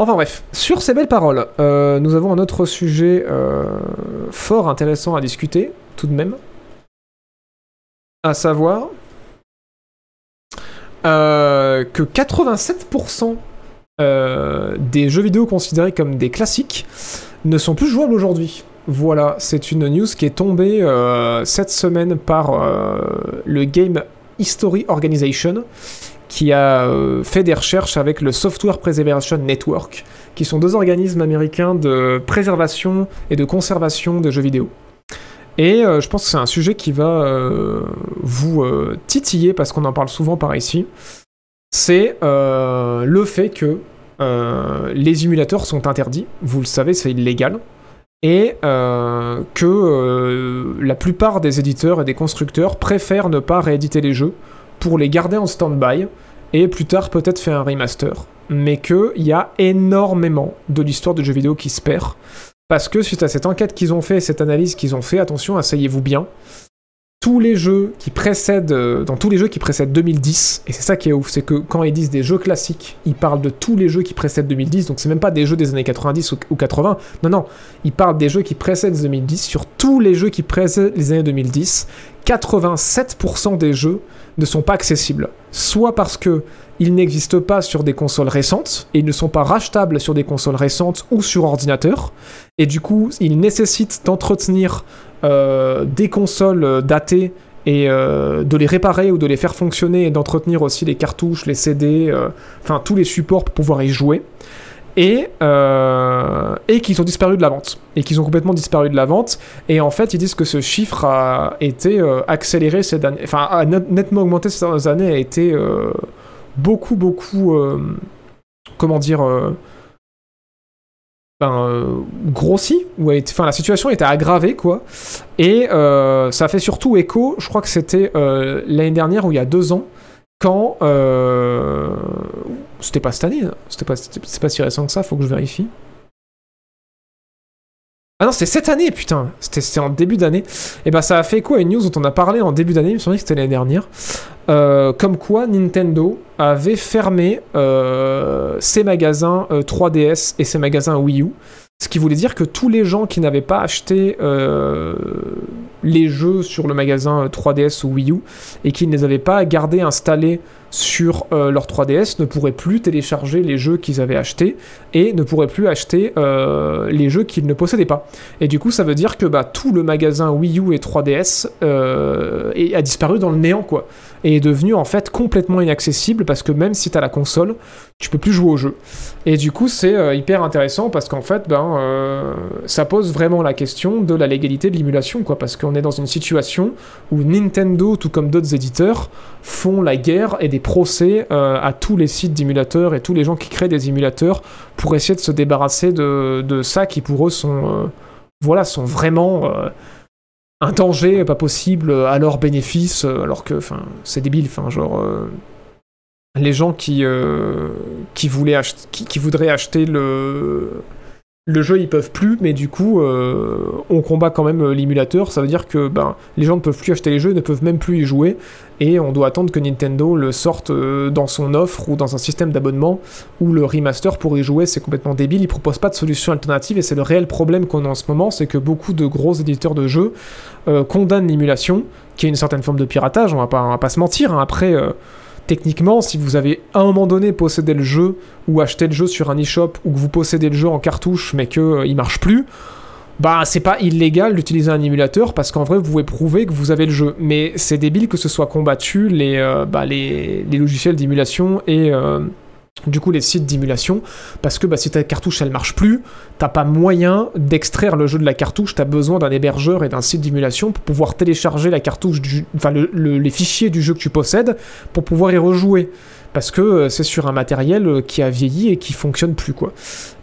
Enfin bref, sur ces belles paroles, euh, nous avons un autre sujet fort intéressant à discuter, tout de même. À savoir que 87% euh, des jeux vidéo considérés comme des classiques ne sont plus jouables aujourd'hui. Voilà, c'est une news qui est tombée euh, cette semaine par euh, le Game History Organization, qui a fait des recherches avec le Software Preservation Network, qui sont deux organismes américains de préservation et de conservation de jeux vidéo. Et je pense que c'est un sujet qui va vous titiller parce qu'on en parle souvent par ici. C'est le fait que euh, les émulateurs sont interdits, vous le savez, c'est illégal, et euh, que euh, la plupart des éditeurs et des constructeurs préfèrent ne pas rééditer les jeux pour les garder en stand-by et plus tard peut-être faire un remaster. Mais qu'il y a énormément de l'histoire de jeux vidéo qui se perd. Parce que suite à cette enquête qu'ils ont fait, cette analyse qu'ils ont fait, attention, asseyez-vous bien, tous les jeux qui précèdent, euh, dans tous les jeux qui précèdent 2010, et c'est ça qui est ouf, c'est que quand ils disent des jeux classiques, ils parlent de tous les jeux qui précèdent 2010, donc c'est même pas des jeux des années 90 ou, 80, non, non, ils parlent des jeux qui précèdent 2010, sur tous les jeux qui précèdent les années 2010, 87% des jeux ne sont pas accessibles. Soit parce que ils n'existent pas sur des consoles récentes, et ils ne sont pas rachetables sur des consoles récentes ou sur ordinateur, et du coup, ils nécessitent d'entretenir euh, des consoles euh, datées et euh, de les réparer ou de les faire fonctionner et d'entretenir aussi les cartouches, les CD, enfin tous les supports pour pouvoir y jouer. Et, et qu'ils ont disparu de la vente. Et qu'ils ont complètement disparu de la vente. Et en fait, ils disent que ce chiffre a été accéléré ces années, enfin, a nettement augmenté ces dernières années, a été beaucoup, beaucoup, comment dire, ben, euh, grossi, ou enfin la situation était aggravée quoi, et euh, ça fait surtout écho, je crois que c'était euh, l'année dernière ou il y a deux ans, quand c'était pas cette année, c'était pas, c'est pas si récent que ça, faut que je vérifie. Ah non, c'était cette année, putain. C'était en début d'année. Et bah ça a fait écho à une news dont on a parlé en début d'année, il me semblait que c'était l'année dernière. comme quoi Nintendo avait fermé euh, ses magasins 3DS euh, et ses magasins Wii U. Ce qui voulait dire que tous les gens qui n'avaient pas acheté euh, les jeux sur le magasin 3DS ou Wii U et qui ne les avaient pas gardés installés sur leur 3DS ne pourraient plus télécharger les jeux qu'ils avaient achetés et ne pourraient plus acheter les jeux qu'ils ne possédaient pas. Et du coup, ça veut dire que bah, tout le magasin Wii U et 3DS a disparu dans le néant, quoi et est devenu en fait complètement inaccessible parce que même si tu as la console, tu peux plus jouer au jeu. Et du coup, c'est euh, hyper intéressant parce qu'en fait, ben, euh, ça pose vraiment la question de la légalité de l'émulation, qu'on est dans une situation où Nintendo, tout comme d'autres éditeurs, font la guerre et des procès euh, à tous les sites d'émulateurs et tous les gens qui créent des émulateurs pour essayer de se débarrasser de, de ça qui pour eux sont, voilà, sont vraiment un danger pas possible à leur bénéfice, euh, alors que, c'est débile, enfin, genre, euh, les gens qui, euh, qui voulaient qui, qui, voudraient acheter le, le jeu ils peuvent plus, mais du coup euh, on combat quand même euh, l'émulateur, ça veut dire que ben, les gens ne peuvent plus acheter les jeux, ne peuvent même plus y jouer, et on doit attendre que Nintendo le sorte euh, dans son offre ou dans un système d'abonnement où le remaster pour y jouer. C'est complètement débile, ils proposent pas de solution alternative et c'est le réel problème qu'on a en ce moment, c'est que beaucoup de gros éditeurs de jeux condamnent l'émulation, qui est une certaine forme de piratage, on va pas, se mentir, hein. après techniquement, si vous avez à un moment donné possédé le jeu ou acheté le jeu sur un eShop ou que vous possédez le jeu en cartouche mais qu'il euh, il marche plus, bah c'est pas illégal d'utiliser un émulateur parce qu'en vrai vous pouvez prouver que vous avez le jeu. Mais c'est débile que ce soit combattu les, euh, bah, les, logiciels d'émulation et, euh, du coup les sites d'émulation parce que bah, si ta cartouche elle marche plus t'as pas moyen d'extraire le jeu de la cartouche t'as besoin d'un hébergeur et d'un site d'émulation pour pouvoir télécharger la cartouche du enfin les fichiers du jeu que tu possèdes pour pouvoir y rejouer parce que euh, c'est sur un matériel euh, qui a vieilli et qui fonctionne plus quoi.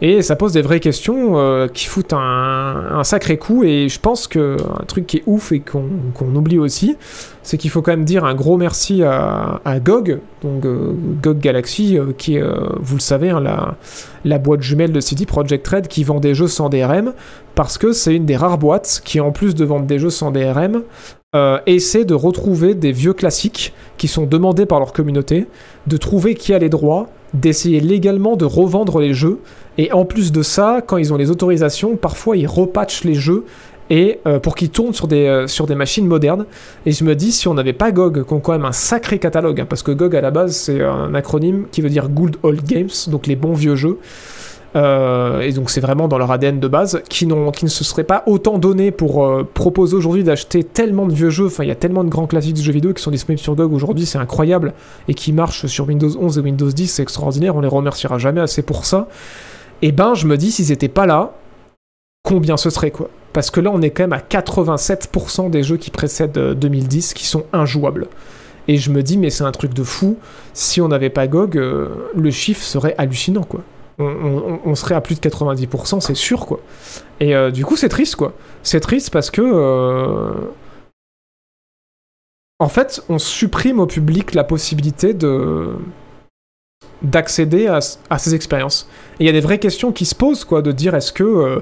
Et ça pose des vraies questions euh, qui foutent un, sacré coup et je pense que un truc qui est ouf et qu'on oublie aussi, c'est qu'il faut quand même dire un gros merci à, GOG, donc GOG Galaxy, qui est, vous le savez, hein, la, boîte jumelle de CD Projekt Red qui vend des jeux sans DRM, parce que c'est une des rares boîtes qui, en plus de vendre des jeux sans DRM, euh, de retrouver des vieux classiques qui sont demandés par leur communauté, de trouver qui a les droits, d'essayer légalement de revendre les jeux, et en plus de ça, quand ils ont les autorisations, parfois ils repatchent les jeux et euh, pour qu'ils tournent sur des, euh, sur des machines modernes. Et je me dis, si on n'avait pas GOG, qui ont quand même un sacré catalogue, hein, parce que GOG à la base c'est un acronyme qui veut dire Good Old Games, donc les bons vieux jeux. Euh, et donc c'est vraiment dans leur ADN de base, qui, qui ne se seraient pas autant donné pour euh, proposer aujourd'hui d'acheter tellement de vieux jeux, enfin il y a tellement de grands classiques de jeux vidéo qui sont disponibles sur GOG aujourd'hui, c'est incroyable, et qui marchent sur Windows 11 et Windows 10, c'est extraordinaire, on les remerciera jamais assez pour ça. Et ben je me dis, s'ils étaient pas là, combien ce serait quoi? Parce que là on est quand même à 87% des jeux qui précèdent 2010 euh, qui sont injouables. Et je me dis, mais c'est un truc de fou, si on n'avait pas GOG, le chiffre serait hallucinant quoi on, serait à plus de 90%, c'est sûr, quoi. Et euh, du coup, c'est triste, quoi. C'est triste parce que. Euh, en fait, on supprime au public la possibilité de d'accéder à, ces expériences. Et il y a des vraies questions qui se posent, quoi, de dire est-ce que euh,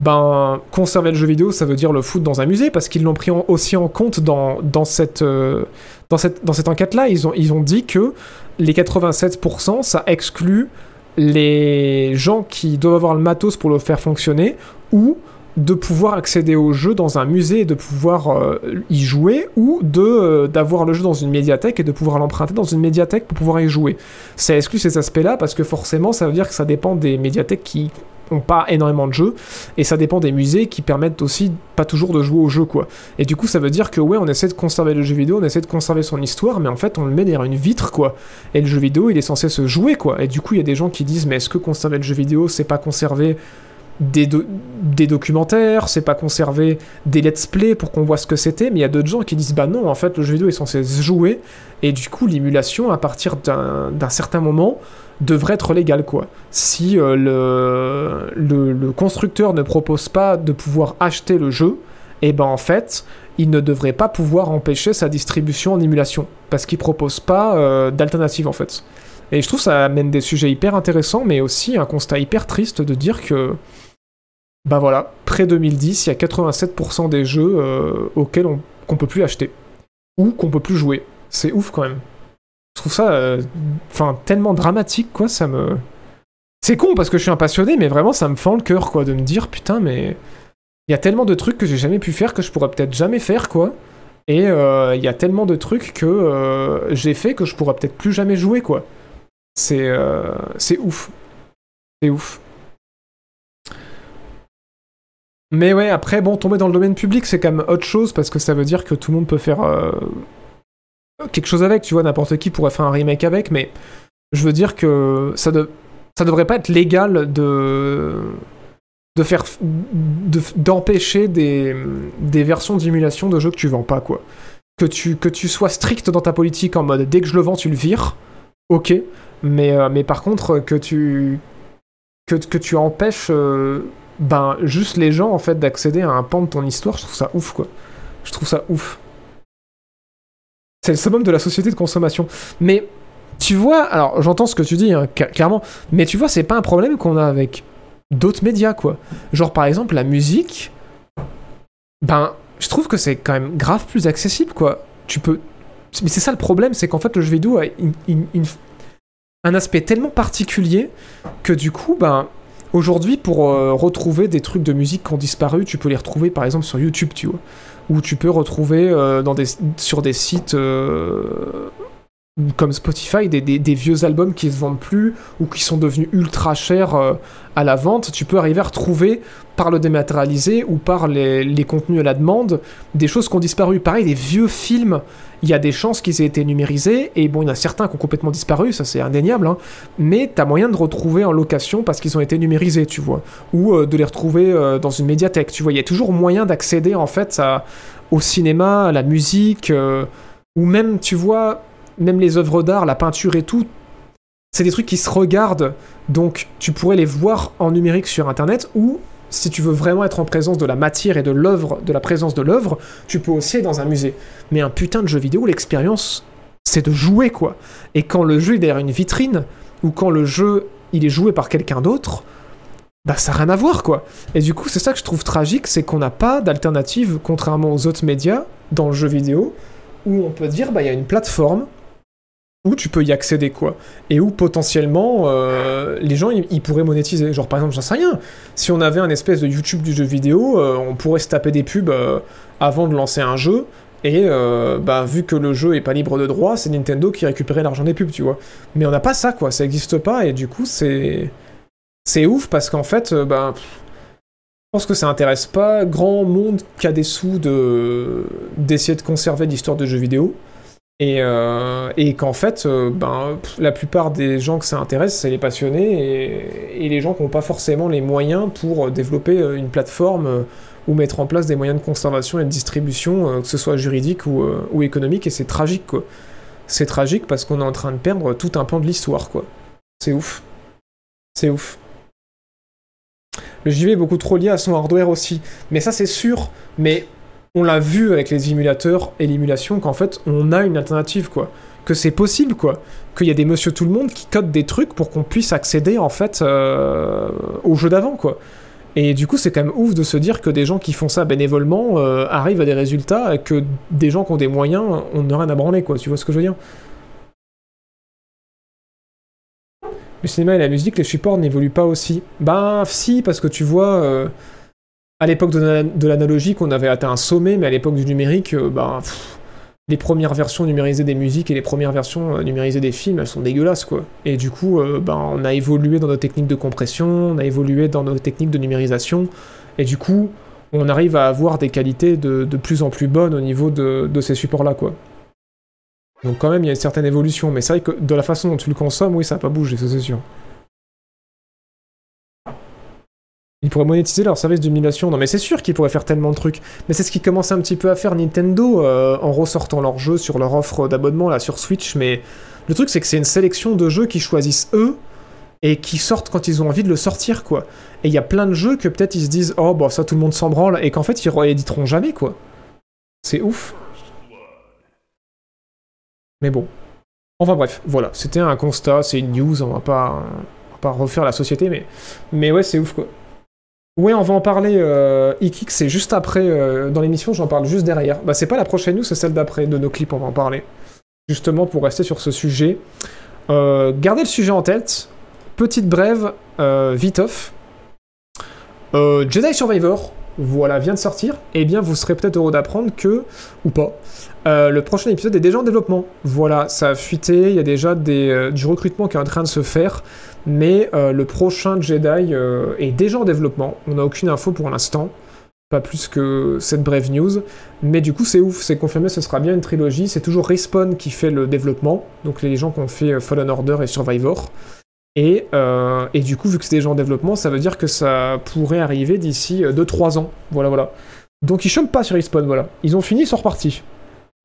ben conserver le jeu vidéo, ça veut dire le foot dans un musée, parce qu'ils l'ont pris aussi en compte dans, cette, enquête-là. Ils ont dit que les 87%, ça exclut les gens qui doivent avoir le matos pour le faire fonctionner, ou de pouvoir accéder au jeu dans un musée et de pouvoir euh, y jouer, ou de euh, d'avoir le jeu dans une médiathèque et de pouvoir l'emprunter dans une médiathèque pour pouvoir y jouer. Ça exclut ces aspects-là parce que forcément, ça veut dire que ça dépend des médiathèques qui ont pas énormément de jeux et ça dépend des musées qui permettent aussi pas toujours de jouer au jeu quoi. Et du coup ça veut dire que ouais on essaie de conserver le jeu vidéo, on essaie de conserver son histoire mais en fait on le met derrière une vitre quoi. Et le jeu vidéo il est censé se jouer quoi. Et du coup il y a des gens qui disent mais est-ce que conserver le jeu vidéo c'est pas conserver des, des, documentaires, c'est pas conserver des let's play pour qu'on voit ce que c'était, mais il y a d'autres gens qui disent bah non, en fait, le jeu vidéo est censé se jouer, et du coup, l'émulation, à partir d'un certain moment, devrait être légal quoi. Si euh, le, le, constructeur ne propose pas de pouvoir acheter le jeu, et eh ben en fait, il ne devrait pas pouvoir empêcher sa distribution en émulation parce qu'il propose pas euh, d'alternative en fait. Et je trouve ça amène des sujets hyper intéressants, mais aussi un constat hyper triste de dire que, bah voilà, près 2010, il y a 87% des jeux euh, auxquels on qu'on peut plus acheter ou qu'on peut plus jouer. C'est ouf quand même. Je trouve ça, euh, tellement dramatique, quoi, ça me... C'est con parce que je suis un passionné, mais vraiment, ça me fend le cœur, quoi, de me dire, putain, mais... Il y a tellement de trucs que j'ai jamais pu faire, que je pourrais peut-être jamais faire, quoi. Et euh, il y a tellement de trucs que j'ai fait que je pourrais peut-être plus jamais jouer, quoi. C'est c'est ouf. C'est ouf. Mais ouais, après, bon, tomber dans le domaine public, c'est quand même autre chose, parce que ça veut dire que tout le monde peut faire quelque chose avec, tu vois, n'importe qui pourrait faire un remake avec, mais je veux dire que ça, de, ça devrait pas être légal de de faire d'empêcher des, des versions d'émulation de jeux que tu vends pas quoi. Que tu, que tu sois strict dans ta politique en mode dès que je le vends tu le vires, ok, mais, euh, mais par contre que tu que, que tu empêches euh, ben juste les gens en fait d'accéder à un pan de ton histoire, je trouve ça ouf quoi. Je trouve ça ouf. C'est le summum de la société de consommation. Mais tu vois, alors j'entends ce que tu dis, hein, clairement, mais tu vois, c'est pas un problème qu'on a avec d'autres médias, quoi. Genre par exemple la musique, ben, je trouve que c'est quand même grave plus accessible, quoi. Tu peux. Mais c'est ça le problème, c'est qu'en fait le jeu vidéo a un aspect tellement particulier que du coup, ben, aujourd'hui, pour euh, retrouver des trucs de musique qui ont disparu, tu peux les retrouver par exemple sur YouTube, tu vois où tu peux retrouver euh, sur des sites euh, comme Spotify, des, vieux albums qui se vendent plus ou qui sont devenus ultra chers à la vente, tu peux arriver à retrouver par le dématérialisé ou par les, contenus à la demande des choses qui ont disparu. Pareil, des vieux films, il y a des chances qu'ils aient été numérisés, et bon, il y en a certains qui ont complètement disparu, ça c'est indéniable, hein, mais t'as moyen de retrouver en location parce qu'ils ont été numérisés, tu vois, ou euh, de les retrouver euh, dans une médiathèque, tu vois, il y a toujours moyen d'accéder en fait au cinéma, à la musique, euh, ou même, tu vois, même les œuvres d'art, la peinture et tout, c'est des trucs qui se regardent, donc tu pourrais les voir en numérique sur Internet, ou si tu veux vraiment être en présence de la matière et de l'œuvre, de la présence de l'œuvre, tu peux aussi aller dans un musée. Mais un putain de jeu vidéo, l'expérience, c'est de jouer, quoi. Et quand le jeu est derrière une vitrine, ou quand le jeu, il est joué par quelqu'un d'autre, bah ça n'a rien à voir, quoi. Et du coup, c'est ça que je trouve tragique, c'est qu'on n'a pas d'alternative, contrairement aux autres médias, dans le jeu vidéo, où on peut dire, bah il y a une plateforme, où tu peux y accéder quoi. Et où potentiellement euh, les gens ils pourraient monétiser. Genre par exemple j'en sais rien. Si on avait un espèce de YouTube du jeu vidéo euh, on pourrait se taper des pubs euh, avant de lancer un jeu. Et bah vu que le jeu est pas libre de droit c'est Nintendo qui récupérait l'argent des pubs tu vois. Mais on n'a pas ça quoi. Ça existe pas. Et du coup c'est c'est ouf parce qu'en fait bah je pense que ça intéresse pas grand monde qui a des sous de d'essayer de conserver l'histoire de jeux vidéo et, euh, et qu'en fait, euh, ben, la plupart des gens que ça intéresse, c'est les passionnés et, les gens qui n'ont pas forcément les moyens pour développer euh, une plateforme ou mettre en place des moyens de conservation et de distribution, que ce soit juridique ou, ou économique, et c'est tragique, quoi. C'est tragique parce qu'on est en train de perdre tout un pan de l'histoire, quoi. C'est ouf. C'est ouf. Le JV est beaucoup trop lié à son hardware aussi. Mais ça, c'est sûr. Mais on l'a vu avec les émulateurs et l'émulation qu'en fait on a une alternative quoi. Que c'est possible quoi. Qu'il y a des monsieur tout le monde qui codent des trucs pour qu'on puisse accéder en fait euh, au jeu d'avant quoi. Et du coup c'est quand même ouf de se dire que des gens qui font ça bénévolement euh, arrivent à des résultats et que des gens qui ont des moyens on n'a rien à branler quoi. Tu vois ce que je veux dire? Le cinéma et la musique les supports n'évoluent pas aussi. Bah si parce que tu vois euh, à l'époque de, l'analogique, on avait atteint un sommet, mais à l'époque du numérique, euh, bah, les premières versions numérisées des musiques et les premières versions euh, numérisées des films, elles sont dégueulasses, quoi. Et du coup, euh, bah, on a évolué dans nos techniques de compression, on a évolué dans nos techniques de numérisation, et du coup, on arrive à avoir des qualités de, de plus en plus bonnes au niveau de, de ces supports-là, quoi. Donc quand même, il y a une certaine évolution, mais c'est vrai que de la façon dont tu le consommes, oui, ça n'a pas bougé, ça c'est sûr. Ils pourraient monétiser leur service d'émulation. Non, mais c'est sûr qu'ils pourraient faire tellement de trucs. Mais c'est ce qu'ils commencent un petit peu à faire Nintendo euh, en ressortant leurs jeux sur leur offre d'abonnement là sur Switch. Mais le truc, c'est que c'est une sélection de jeux qu'ils choisissent eux et qui sortent quand ils ont envie de le sortir, quoi. Et il y a plein de jeux que peut-être ils se disent, oh, bah ça tout le monde s'en branle, et qu'en fait ils rééditeront jamais, quoi. C'est ouf. Mais bon. Enfin bref, voilà. C'était un constat, c'est une news, on va pas, on va pas refaire la société, mais, mais ouais, c'est ouf, quoi. Ouais, on va en parler. Euh, c'est juste après euh, dans l'émission, j'en parle juste derrière. Bah, c'est pas la prochaine news, c'est celle d'après de nos clips, on va en parler. Justement pour rester sur ce sujet. Euh, gardez le sujet en tête. Petite brève, euh, vite off. Jedi Survivor, voilà, vient de sortir. Eh bien, vous serez peut-être heureux d'apprendre que, ou pas, le prochain épisode est déjà en développement. Voilà, ça a fuité, il y a déjà du recrutement qui est en train de se faire, mais euh, le prochain Jedi euh, est déjà en développement. On n'a aucune info pour l'instant, pas plus que cette brève news, mais du coup c'est ouf, c'est confirmé, ce sera bien une trilogie. C'est toujours Respawn qui fait le développement, donc les gens qui ont fait euh, Fallen Order et Survivor. Et, du coup, vu que c'est déjà en développement, ça veut dire que ça pourrait arriver d'ici 2-3 ans. Voilà, voilà. Donc ils chumpent pas sur Respawn, voilà. Ils ont fini, ils sont repartis.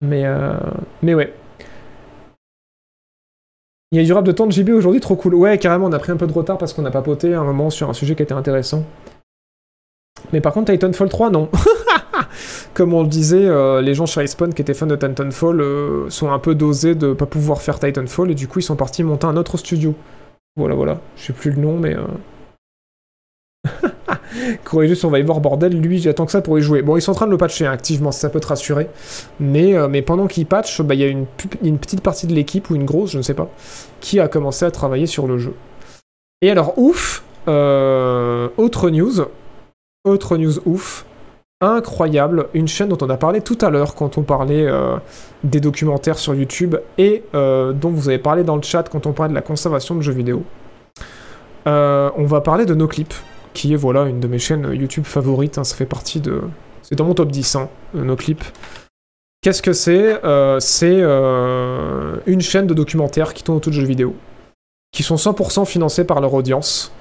Mais, mais ouais. Il y a du rap de temps de JB aujourd'hui, trop cool. Ouais, carrément, on a pris un peu de retard parce qu'on a papoté un moment sur un sujet qui était intéressant. Mais par contre, Titanfall 3, non. Comme on le disait, euh, les gens chez Respawn qui étaient fans de Titanfall euh, sont un peu dosés de pas pouvoir faire Titanfall et du coup ils sont partis monter un autre studio. Voilà, voilà. Je sais plus le nom, mais. Euh... Corriger Survivor, bordel, lui, j'attends que ça pour y jouer. Bon, ils sont en train de le patcher hein, activement, ça peut te rassurer. Mais, euh, pendant qu'ils patchent, bah, il y a une, petite partie de l'équipe, ou une grosse, je ne sais pas, qui a commencé à travailler sur le jeu. Et alors, ouf, euh, autre news, autre news ouf, incroyable, une chaîne dont on a parlé tout à l'heure quand on parlait euh, des documentaires sur YouTube et dont vous avez parlé dans le chat quand on parlait de la conservation de jeux vidéo. On va parler de NoClip, qui est voilà une de mes chaînes YouTube favorites, hein, ça fait partie de... C'est dans mon top 10, hein, NoClip. Qu'est-ce que c'est C'est une chaîne de documentaires qui tourne autour de jeux vidéo, qui sont 100% financés par leur audience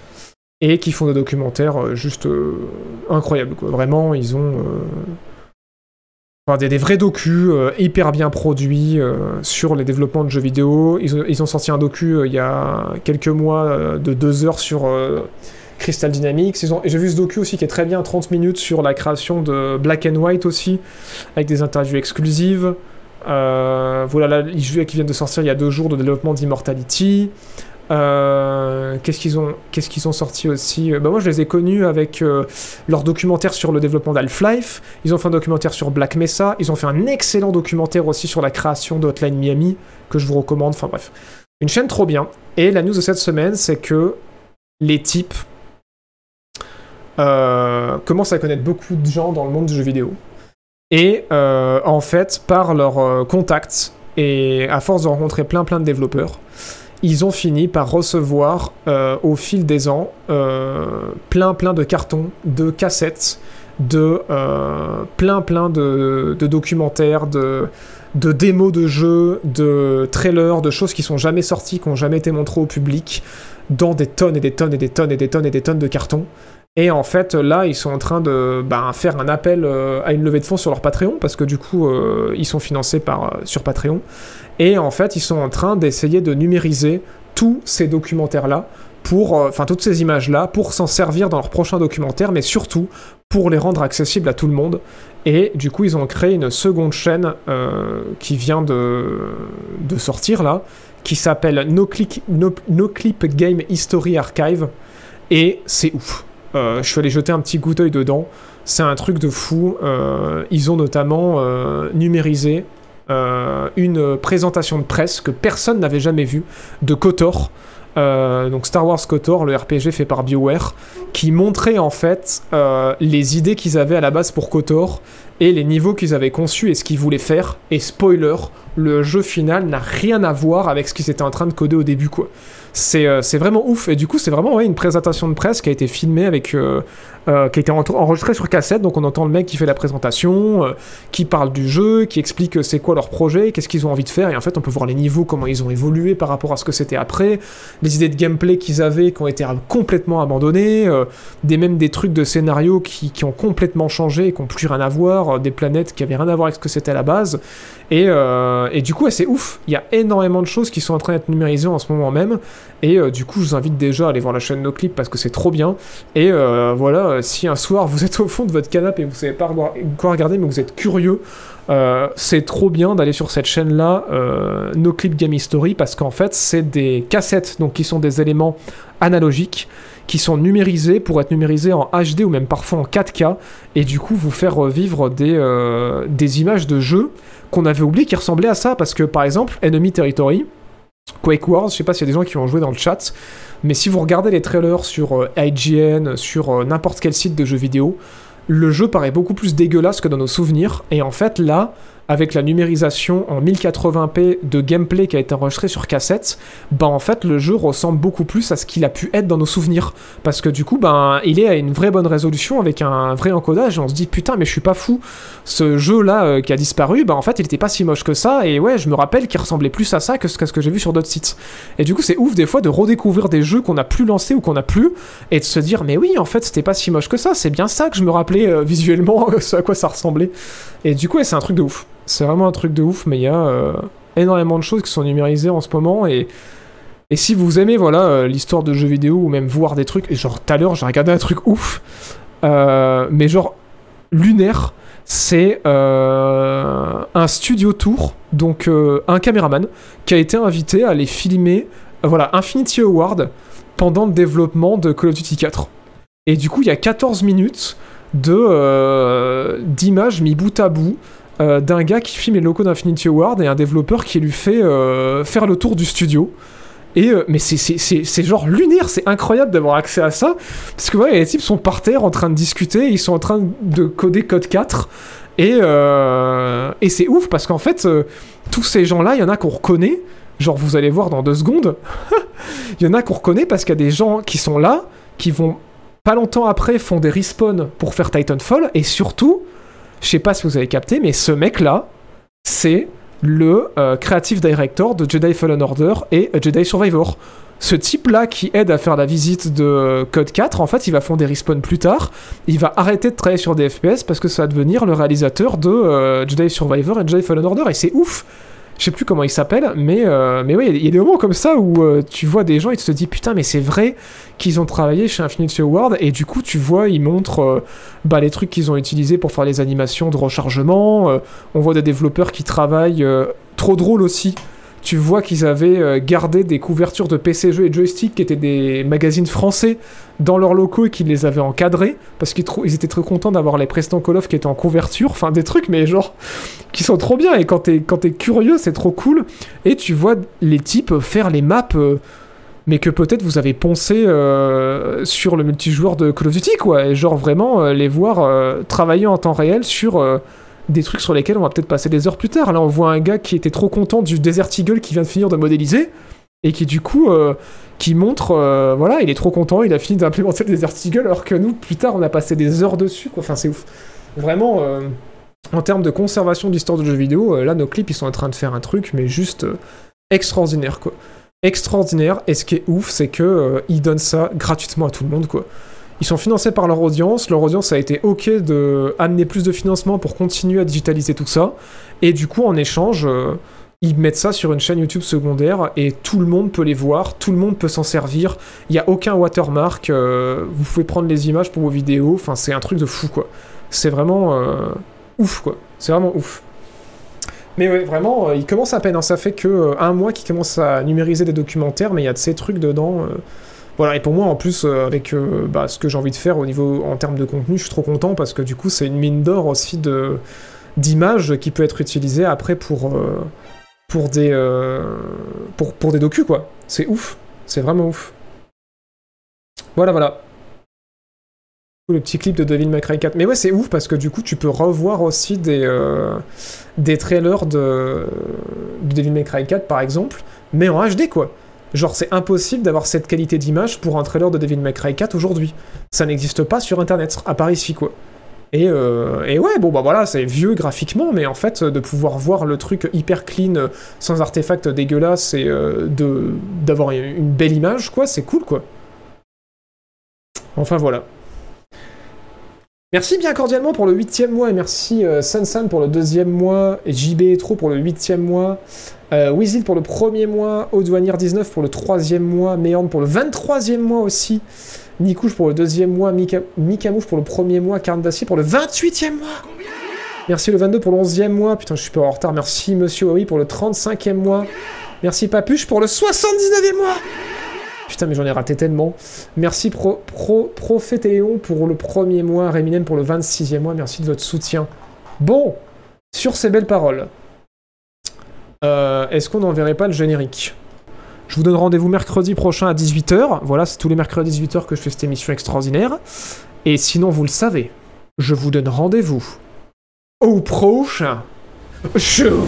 et qui font des documentaires euh, juste euh, incroyables. Vraiment, ils ont euh, des, vrais docus hyper bien produits sur les développements de jeux vidéo. Ils ont, sorti un docu il y a quelques mois de deux heures sur Crystal Dynamics. J'ai vu ce docu aussi qui est très bien, 30 minutes sur la création de Black and White aussi, avec des interviews exclusives. voilà, les jeux qui viennent de sortir il y a deux jours de développement d'Immortality. Euh, qu'est-ce qu'ils ont, qu'est-ce qu'ils ont sorti aussi? Euh, bah Moi, je les ai connus avec euh, leur documentaire sur le développement d'Half-Life. Ils ont fait un documentaire sur Black Mesa. Ils ont fait un excellent documentaire aussi sur la création de Hotline Miami que je vous recommande. Enfin bref, une chaîne trop bien. Et la news de cette semaine, c'est que les types commencent à connaître beaucoup de gens dans le monde du jeu vidéo. Et en fait, par leurs contacts et à force de rencontrer plein plein de développeurs, ils ont fini par recevoir euh, au fil des ans euh, plein plein de cartons, de cassettes, de euh, plein plein de, documentaires, de, de, démos de jeux, de trailers, de choses qui sont jamais sorties, qui n'ont jamais été montrées au public, dans des tonnes et des tonnes et des tonnes et des tonnes et des tonnes de cartons. Et en fait, là, ils sont en train de ben, faire un appel à une levée de fonds sur leur Patreon, parce que du coup, ils sont financés par, sur Patreon. Et en fait, ils sont en train d'essayer de numériser tous ces documentaires-là, pour, euh, enfin toutes ces images-là, pour s'en servir dans leurs prochains documentaires, mais surtout pour les rendre accessibles à tout le monde. Et du coup, ils ont créé une seconde chaîne euh, qui vient de, sortir là, qui s'appelle no, Clip Game History Archive. Et c'est ouf. Euh, je suis allé jeter un petit coup d'œil dedans. C'est un truc de fou. ils ont notamment numérisé euh, une présentation de presse que personne n'avait jamais vue de KOTOR. Euh, donc Star Wars KOTOR, le RPG fait par BioWare, qui montrait en fait euh, les idées qu'ils avaient à la base pour KOTOR et les niveaux qu'ils avaient conçus et ce qu'ils voulaient faire. Et spoiler, le jeu final n'a rien à voir avec ce qu'ils étaient en train de coder au début, quoi. C'est vraiment ouf. Et du coup, c'est vraiment une présentation de presse qui a été filmée avec euh, qui a été enregistré sur cassette, donc on entend le mec qui fait la présentation, euh, qui parle du jeu, qui explique euh, c'est quoi leur projet, qu'est-ce qu'ils ont envie de faire, et en fait on peut voir les niveaux, comment ils ont évolué par rapport à ce que c'était après, les idées de gameplay qu'ils avaient qui ont été complètement abandonnées, des même des trucs de scénario qui, qui, ont complètement changé et qui n'ont plus rien à voir, des planètes qui avaient rien à voir avec ce que c'était à la base, et, et du coup c'est ouf, il y a énormément de choses qui sont en train d'être numérisées en ce moment même, et du coup je vous invite déjà à aller voir la chaîne NoClip parce que c'est trop bien, et voilà, euh, si un soir vous êtes au fond de votre canapé et vous savez pas quoi regarder, mais vous êtes curieux, euh, c'est trop bien d'aller sur cette chaîne-là, euh, No Clip Game History, parce qu'en fait, c'est des cassettes, donc qui sont des éléments analogiques, qui sont numérisés pour être numérisés en HD ou même parfois en 4K, et du coup vous faire revivre des, des images de jeux qu'on avait oublié qui ressemblaient à ça, parce que par exemple, Enemy Territory, Quake Wars, je sais pas s'il y a des gens qui ont joué dans le chat, mais si vous regardez les trailers sur euh, IGN, sur euh, n'importe quel site de jeux vidéo, le jeu paraît beaucoup plus dégueulasse que dans nos souvenirs. Et en fait, là, avec la numérisation en 1080p de gameplay qui a été enregistré sur cassette, bah en fait le jeu ressemble beaucoup plus à ce qu'il a pu être dans nos souvenirs. Parce que du coup, ben il est à une vraie bonne résolution avec un vrai encodage et on se dit putain mais je suis pas fou. Ce jeu là euh, qui a disparu, bah en fait il était pas si moche que ça et ouais je me rappelle qu'il ressemblait plus à ça que ce, que, j'ai vu sur d'autres sites. Et du coup c'est ouf des fois de redécouvrir des jeux qu'on a plus lancés ou qu'on a plus et de se dire mais oui en fait c'était pas si moche que ça, c'est bien ça que je me rappelais euh, visuellement ce à quoi ça ressemblait. Et du coup c'est un truc de ouf. C'est vraiment un truc de ouf, mais il y a euh, énormément de choses qui sont numérisées en ce moment et. Si vous aimez voilà euh, l'histoire de jeux vidéo ou même voir des trucs, et genre tout à l'heure j'ai regardé un truc ouf, euh, mais genre lunaire, c'est un studio tour, donc un caméraman qui a été invité à aller filmer, voilà, Infinity Award pendant le développement de Call of Duty 4. Et du coup il y a 14 minutes de d'images mis bout à bout euh, d'un gars qui filme les locaux d'Infinity Ward et un développeur qui lui fait euh, faire le tour du studio. Et euh, mais c'est- genre lunaire, c'est incroyable d'avoir accès à ça. Parce que ouais, les types sont par terre en train de discuter, ils sont en train de coder code 4. Et, et c'est ouf parce qu'en fait, tous ces gens-là, il y en a qu'on reconnaît. Genre, vous allez voir dans deux secondes. Il y en a qu'on reconnaît parce qu'il y a des gens qui sont là, qui vont pas longtemps après font des respawns pour faire Titanfall. Et surtout, je sais pas si vous avez capté, mais ce mec-là, c'est le euh, creative director de Jedi Fallen Order et Jedi Survivor. Ce type-là qui aide à faire la visite de Code 4, en fait, il va fonder Respawn plus tard. Il va arrêter de travailler sur des FPS parce que ça va devenir le réalisateur de euh, Jedi Survivor et Jedi Fallen Order. Et c'est ouf! Je sais plus comment il s'appelle, mais, euh, oui, il y a- des moments comme ça où euh, tu vois des gens et tu te dis putain, mais c'est vrai qu'ils ont travaillé chez Infinity Ward et du coup, tu vois, ils montrent euh, bah, les trucs qu'ils ont utilisés pour faire les animations de rechargement. on voit des développeurs qui travaillent trop drôle aussi. Tu vois qu'ils avaient euh, gardé des couvertures de PC jeux et joystick qui étaient des magazines français dans leurs locaux et qu'ils les avaient encadrés parce qu'ils étaient très contents d'avoir les précédents Call of qui étaient en couverture. Enfin, des trucs, mais genre qui sont trop bien et quand t'es curieux, c'est trop cool. Et tu vois les types faire les maps. euh, mais que peut-être vous avez poncé euh, sur le multijoueur de Call of Duty, quoi. Et genre vraiment les voir travailler en temps réel sur des trucs sur lesquels on va peut-être passer des heures plus tard. Là, on voit un gars qui était trop content du Desert Eagle qui vient de finir de modéliser et qui du coup euh, qui montre euh, voilà il est trop content il a fini d'implémenter le Desert Eagle alors que nous plus tard on a passé des heures dessus quoi. Enfin c'est ouf. Vraiment euh, en termes de conservation d'histoire de jeux vidéo là nos clips ils sont en train de faire un truc mais juste extraordinaire quoi. Extraordinaire et ce qui est ouf c'est que ils donnent ça gratuitement à tout le monde quoi ils sont financés par leur audience leur audience a été ok de amener plus de financement pour continuer à digitaliser tout ça et du coup en échange euh, ils mettent ça sur une chaîne YouTube secondaire et tout le monde peut les voir, tout le monde peut s'en servir. Il n'y a aucun watermark, euh, vous pouvez prendre les images pour vos vidéos, enfin c'est un truc de fou quoi. C'est vraiment euh, ouf quoi, c'est vraiment ouf. Mais ouais, vraiment, il commence à peine, hein. ça fait que un mois qu'il commence à numériser des documentaires, mais il y a de ces trucs dedans. Voilà, et pour moi, en plus, euh, avec euh, bah, ce que j'ai envie de faire au niveau en termes de contenu, je suis trop content parce que du coup, c'est une mine d'or aussi de d'images qui peut être utilisée après pour euh, pour des pour, pour des docus quoi. C'est ouf, c'est vraiment ouf. Voilà voilà. Le petit clip de Devil May Cry 4. Mais ouais, c'est ouf parce que du coup, tu peux revoir aussi des des trailers de, de Devil May Cry 4 par exemple, mais en HD quoi. Genre, c'est impossible d'avoir cette qualité d'image pour un trailer de Devil May Cry 4 aujourd'hui. Ça n'existe pas sur internet, à part ici quoi. Et, euh, et ouais, bon bah voilà, c'est vieux graphiquement, mais en fait, de pouvoir voir le truc hyper clean, euh, sans artefacts dégueulasses et euh, de d'avoir une belle image, quoi, c'est cool, quoi. Enfin voilà. Merci bien cordialement pour le huitième mois, et merci euh, Sansan pour le deuxième mois, et JB Etro pour le huitième mois, euh, pour le premier mois, Audouanier19 pour le troisième mois, Méandre pour le 23e mois aussi, Nikouche pour le deuxième mois, Mika, Mikamouf pour le premier mois, Carne d'Acier pour le 28e mois. Merci le 22 pour le 11e mois. Putain, je suis pas en retard. Merci Monsieur Oui pour le 35e mois. Merci Papuche pour le 79e mois. Putain, mais j'en ai raté tellement. Merci Pro, Pro, Prophétéon pour le premier mois, Réminem pour le 26e mois. Merci de votre soutien. Bon, sur ces belles paroles, euh, est-ce qu'on n'enverrait pas le générique? Je vous donne rendez-vous mercredi prochain à 18h. Voilà, c'est tous les mercredis 18h que je fais cette émission extraordinaire. Et sinon, vous le savez, je vous donne rendez-vous au prochain show.